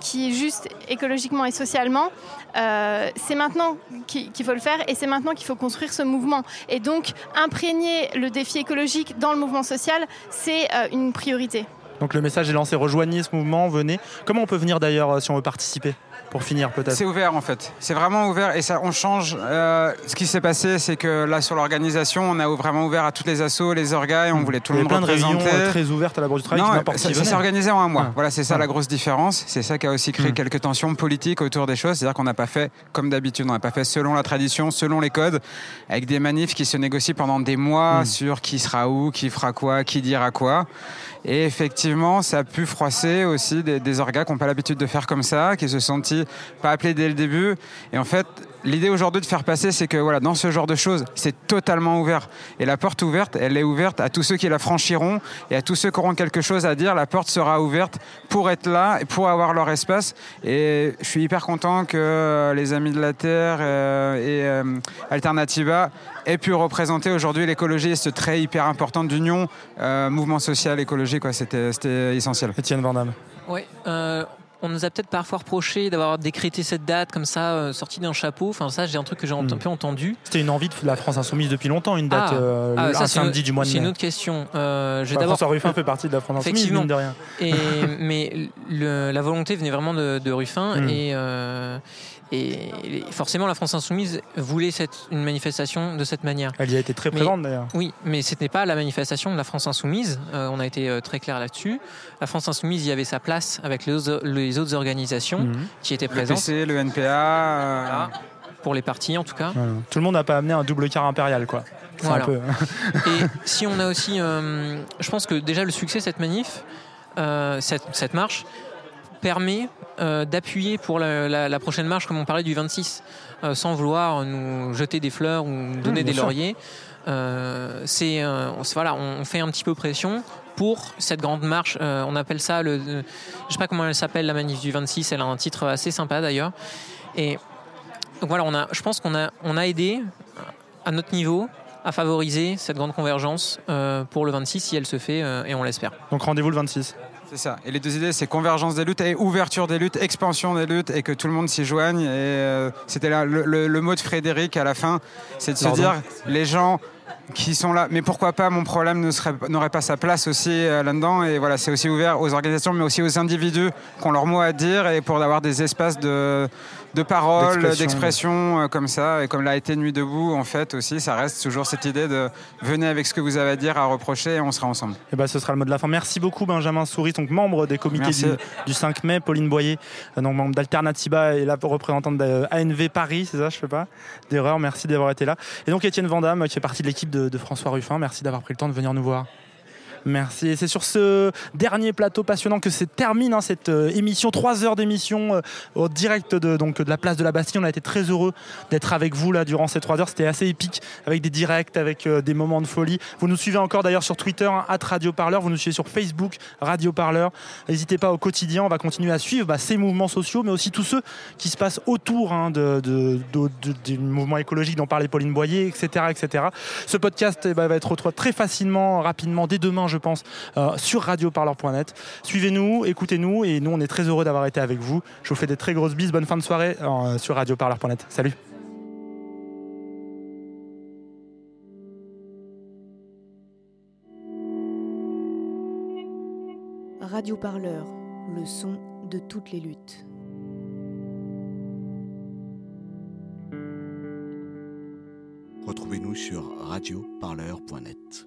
qui est juste écologiquement et socialement, euh, c'est maintenant qu'il faut le faire et c'est maintenant qu'il faut construire ce mouvement. Et donc, imprégner le défi écologique dans le mouvement social, c'est euh, une priorité. Donc le message est lancé, rejoignez ce mouvement, venez. Comment on peut venir d'ailleurs euh, si on veut participer? Pour finir peut-être C'est ouvert en fait. C'est vraiment ouvert et ça, on change. Euh, ce qui s'est passé, c'est que là sur l'organisation, on a vraiment ouvert à toutes les assos, les orgas et on voulait tout le monde plein représenter. De très ouvertes à la Bourse du Travail. Non, ça, s'est organisé en un mois. Ah. Voilà, c'est ça la grosse différence. C'est ça qui a aussi créé hmm. quelques tensions politiques autour des choses. C'est-à-dire qu'on n'a pas fait comme d'habitude, on n'a pas fait selon la tradition, selon les codes, avec des manifs qui se négocient pendant des mois hmm. sur qui sera où, qui fera quoi, qui dira quoi. Et effectivement, ça a pu froisser aussi des, des orgas qui n'ont pas l'habitude de faire comme ça, qui se sont pas appelés dès le début. Et en fait, l'idée aujourd'hui de faire passer, c'est que voilà, dans ce genre de choses, c'est totalement ouvert. Et la porte ouverte, elle est ouverte à tous ceux qui la franchiront et à tous ceux qui auront quelque chose à dire. La porte sera ouverte pour être là et pour avoir leur espace. Et je suis hyper content que les Amis de la Terre euh, et euh, Alternativa aient pu représenter aujourd'hui l'écologie, ce trait hyper important d'union, euh, mouvement social, écologie, quoi. C'était, essentiel. Étienne Vandam. Oui, on nous a peut-être parfois reproché d'avoir décrété cette date comme ça, euh, sortie d'un chapeau. Enfin, ça, j'ai un truc que j'ai un hmm. peu entendu. C'était une envie de la France Insoumise depuis longtemps, une date, ah. euh, ah, un samedi du mois de mai. C'est une autre question. Euh, François Ruffin fait partie de la France Insoumise, mine de rien. Et, [laughs] mais la volonté venait vraiment de, Ruffin hmm. et et forcément, la France Insoumise voulait cette, une manifestation de cette manière. Elle y a été très présente d'ailleurs. Oui, mais ce n'était pas la manifestation de la France Insoumise. Euh, on a été euh, très clair là-dessus. La France Insoumise y avait sa place avec les autres, les autres organisations mhm. qui étaient présentes. Le PC, le NPA. Euh, pour les partis en tout cas. Tout le monde n'a pas amené un double car impérial, quoi. Voilà. [laughs] Et si on a aussi, je pense que déjà le succès de cette manif, cette, cette marche, permet d'appuyer pour la, la, prochaine marche, comme on parlait du 26, sans vouloir nous jeter des fleurs ou nous donner des lauriers. Euh, c'est voilà, on fait un petit peu pression pour cette grande marche. Euh, on appelle ça le, je sais pas comment elle s'appelle la manif du 26. Elle a un titre assez sympa d'ailleurs. Et donc voilà, on a, je pense qu'on a, on a aidé à notre niveau à favoriser cette grande convergence euh, pour le 26 si elle se fait et on l'espère. Donc rendez-vous le 26. C'est ça. Et les deux idées, c'est convergence des luttes et ouverture des luttes, expansion des luttes et que tout le monde s'y joigne. Et c'était le, le, mot de Frédéric à la fin, c'est de se dire les gens qui sont là. Mais pourquoi pas, mon problème n'aurait pas sa place aussi euh, là-dedans. Et voilà, c'est aussi ouvert aux organisations, mais aussi aux individus qui ont leur mot à dire et pour avoir des espaces de, de parole, d'expression euh, comme ça. Et comme l'a été Nuit debout, en fait, aussi, ça reste toujours cette idée de venez avec ce que vous avez à dire, à reprocher, et on sera ensemble. Et eh ben, ce sera le mot de la fin. Merci beaucoup, Benjamin Souris, donc membre des comités du, 5 mai, Pauline Boyer, euh, donc membre d'Alternativa et la représentante d'ANV Paris, c'est ça, je ne fais pas d'erreur. Merci d'avoir été là. Et donc, Étienne Vandamme, qui fait partie de l'équipe de François Ruffin, merci d'avoir pris le temps de venir nous voir. Merci. C'est sur ce dernier plateau passionnant que se termine hein, cette euh, émission, trois heures d'émission euh, au direct de, donc, de la place de la Bastille. On a été très heureux d'être avec vous là durant ces trois heures. C'était assez épique avec des directs, avec euh, des moments de folie. Vous nous suivez encore d'ailleurs sur Twitter, hein, Radio Parleur. Vous nous suivez sur Facebook, Radio Parleur. N'hésitez pas au quotidien. On va continuer à suivre bah, ces mouvements sociaux, mais aussi tous ceux qui se passent autour hein, du mouvement écologique dont parlait Pauline Boyer, etc. etc. Ce podcast eh ben, va être retrouvé très facilement, rapidement, dès demain je pense, euh, sur radioparleur.net. Suivez-nous, écoutez-nous et nous, on est très heureux d'avoir été avec vous. Je vous fais des très grosses bises. Bonne fin de soirée euh, sur radioparleur.net. Salut. Radioparleur, le son de toutes les luttes. Retrouvez-nous sur radioparleur.net.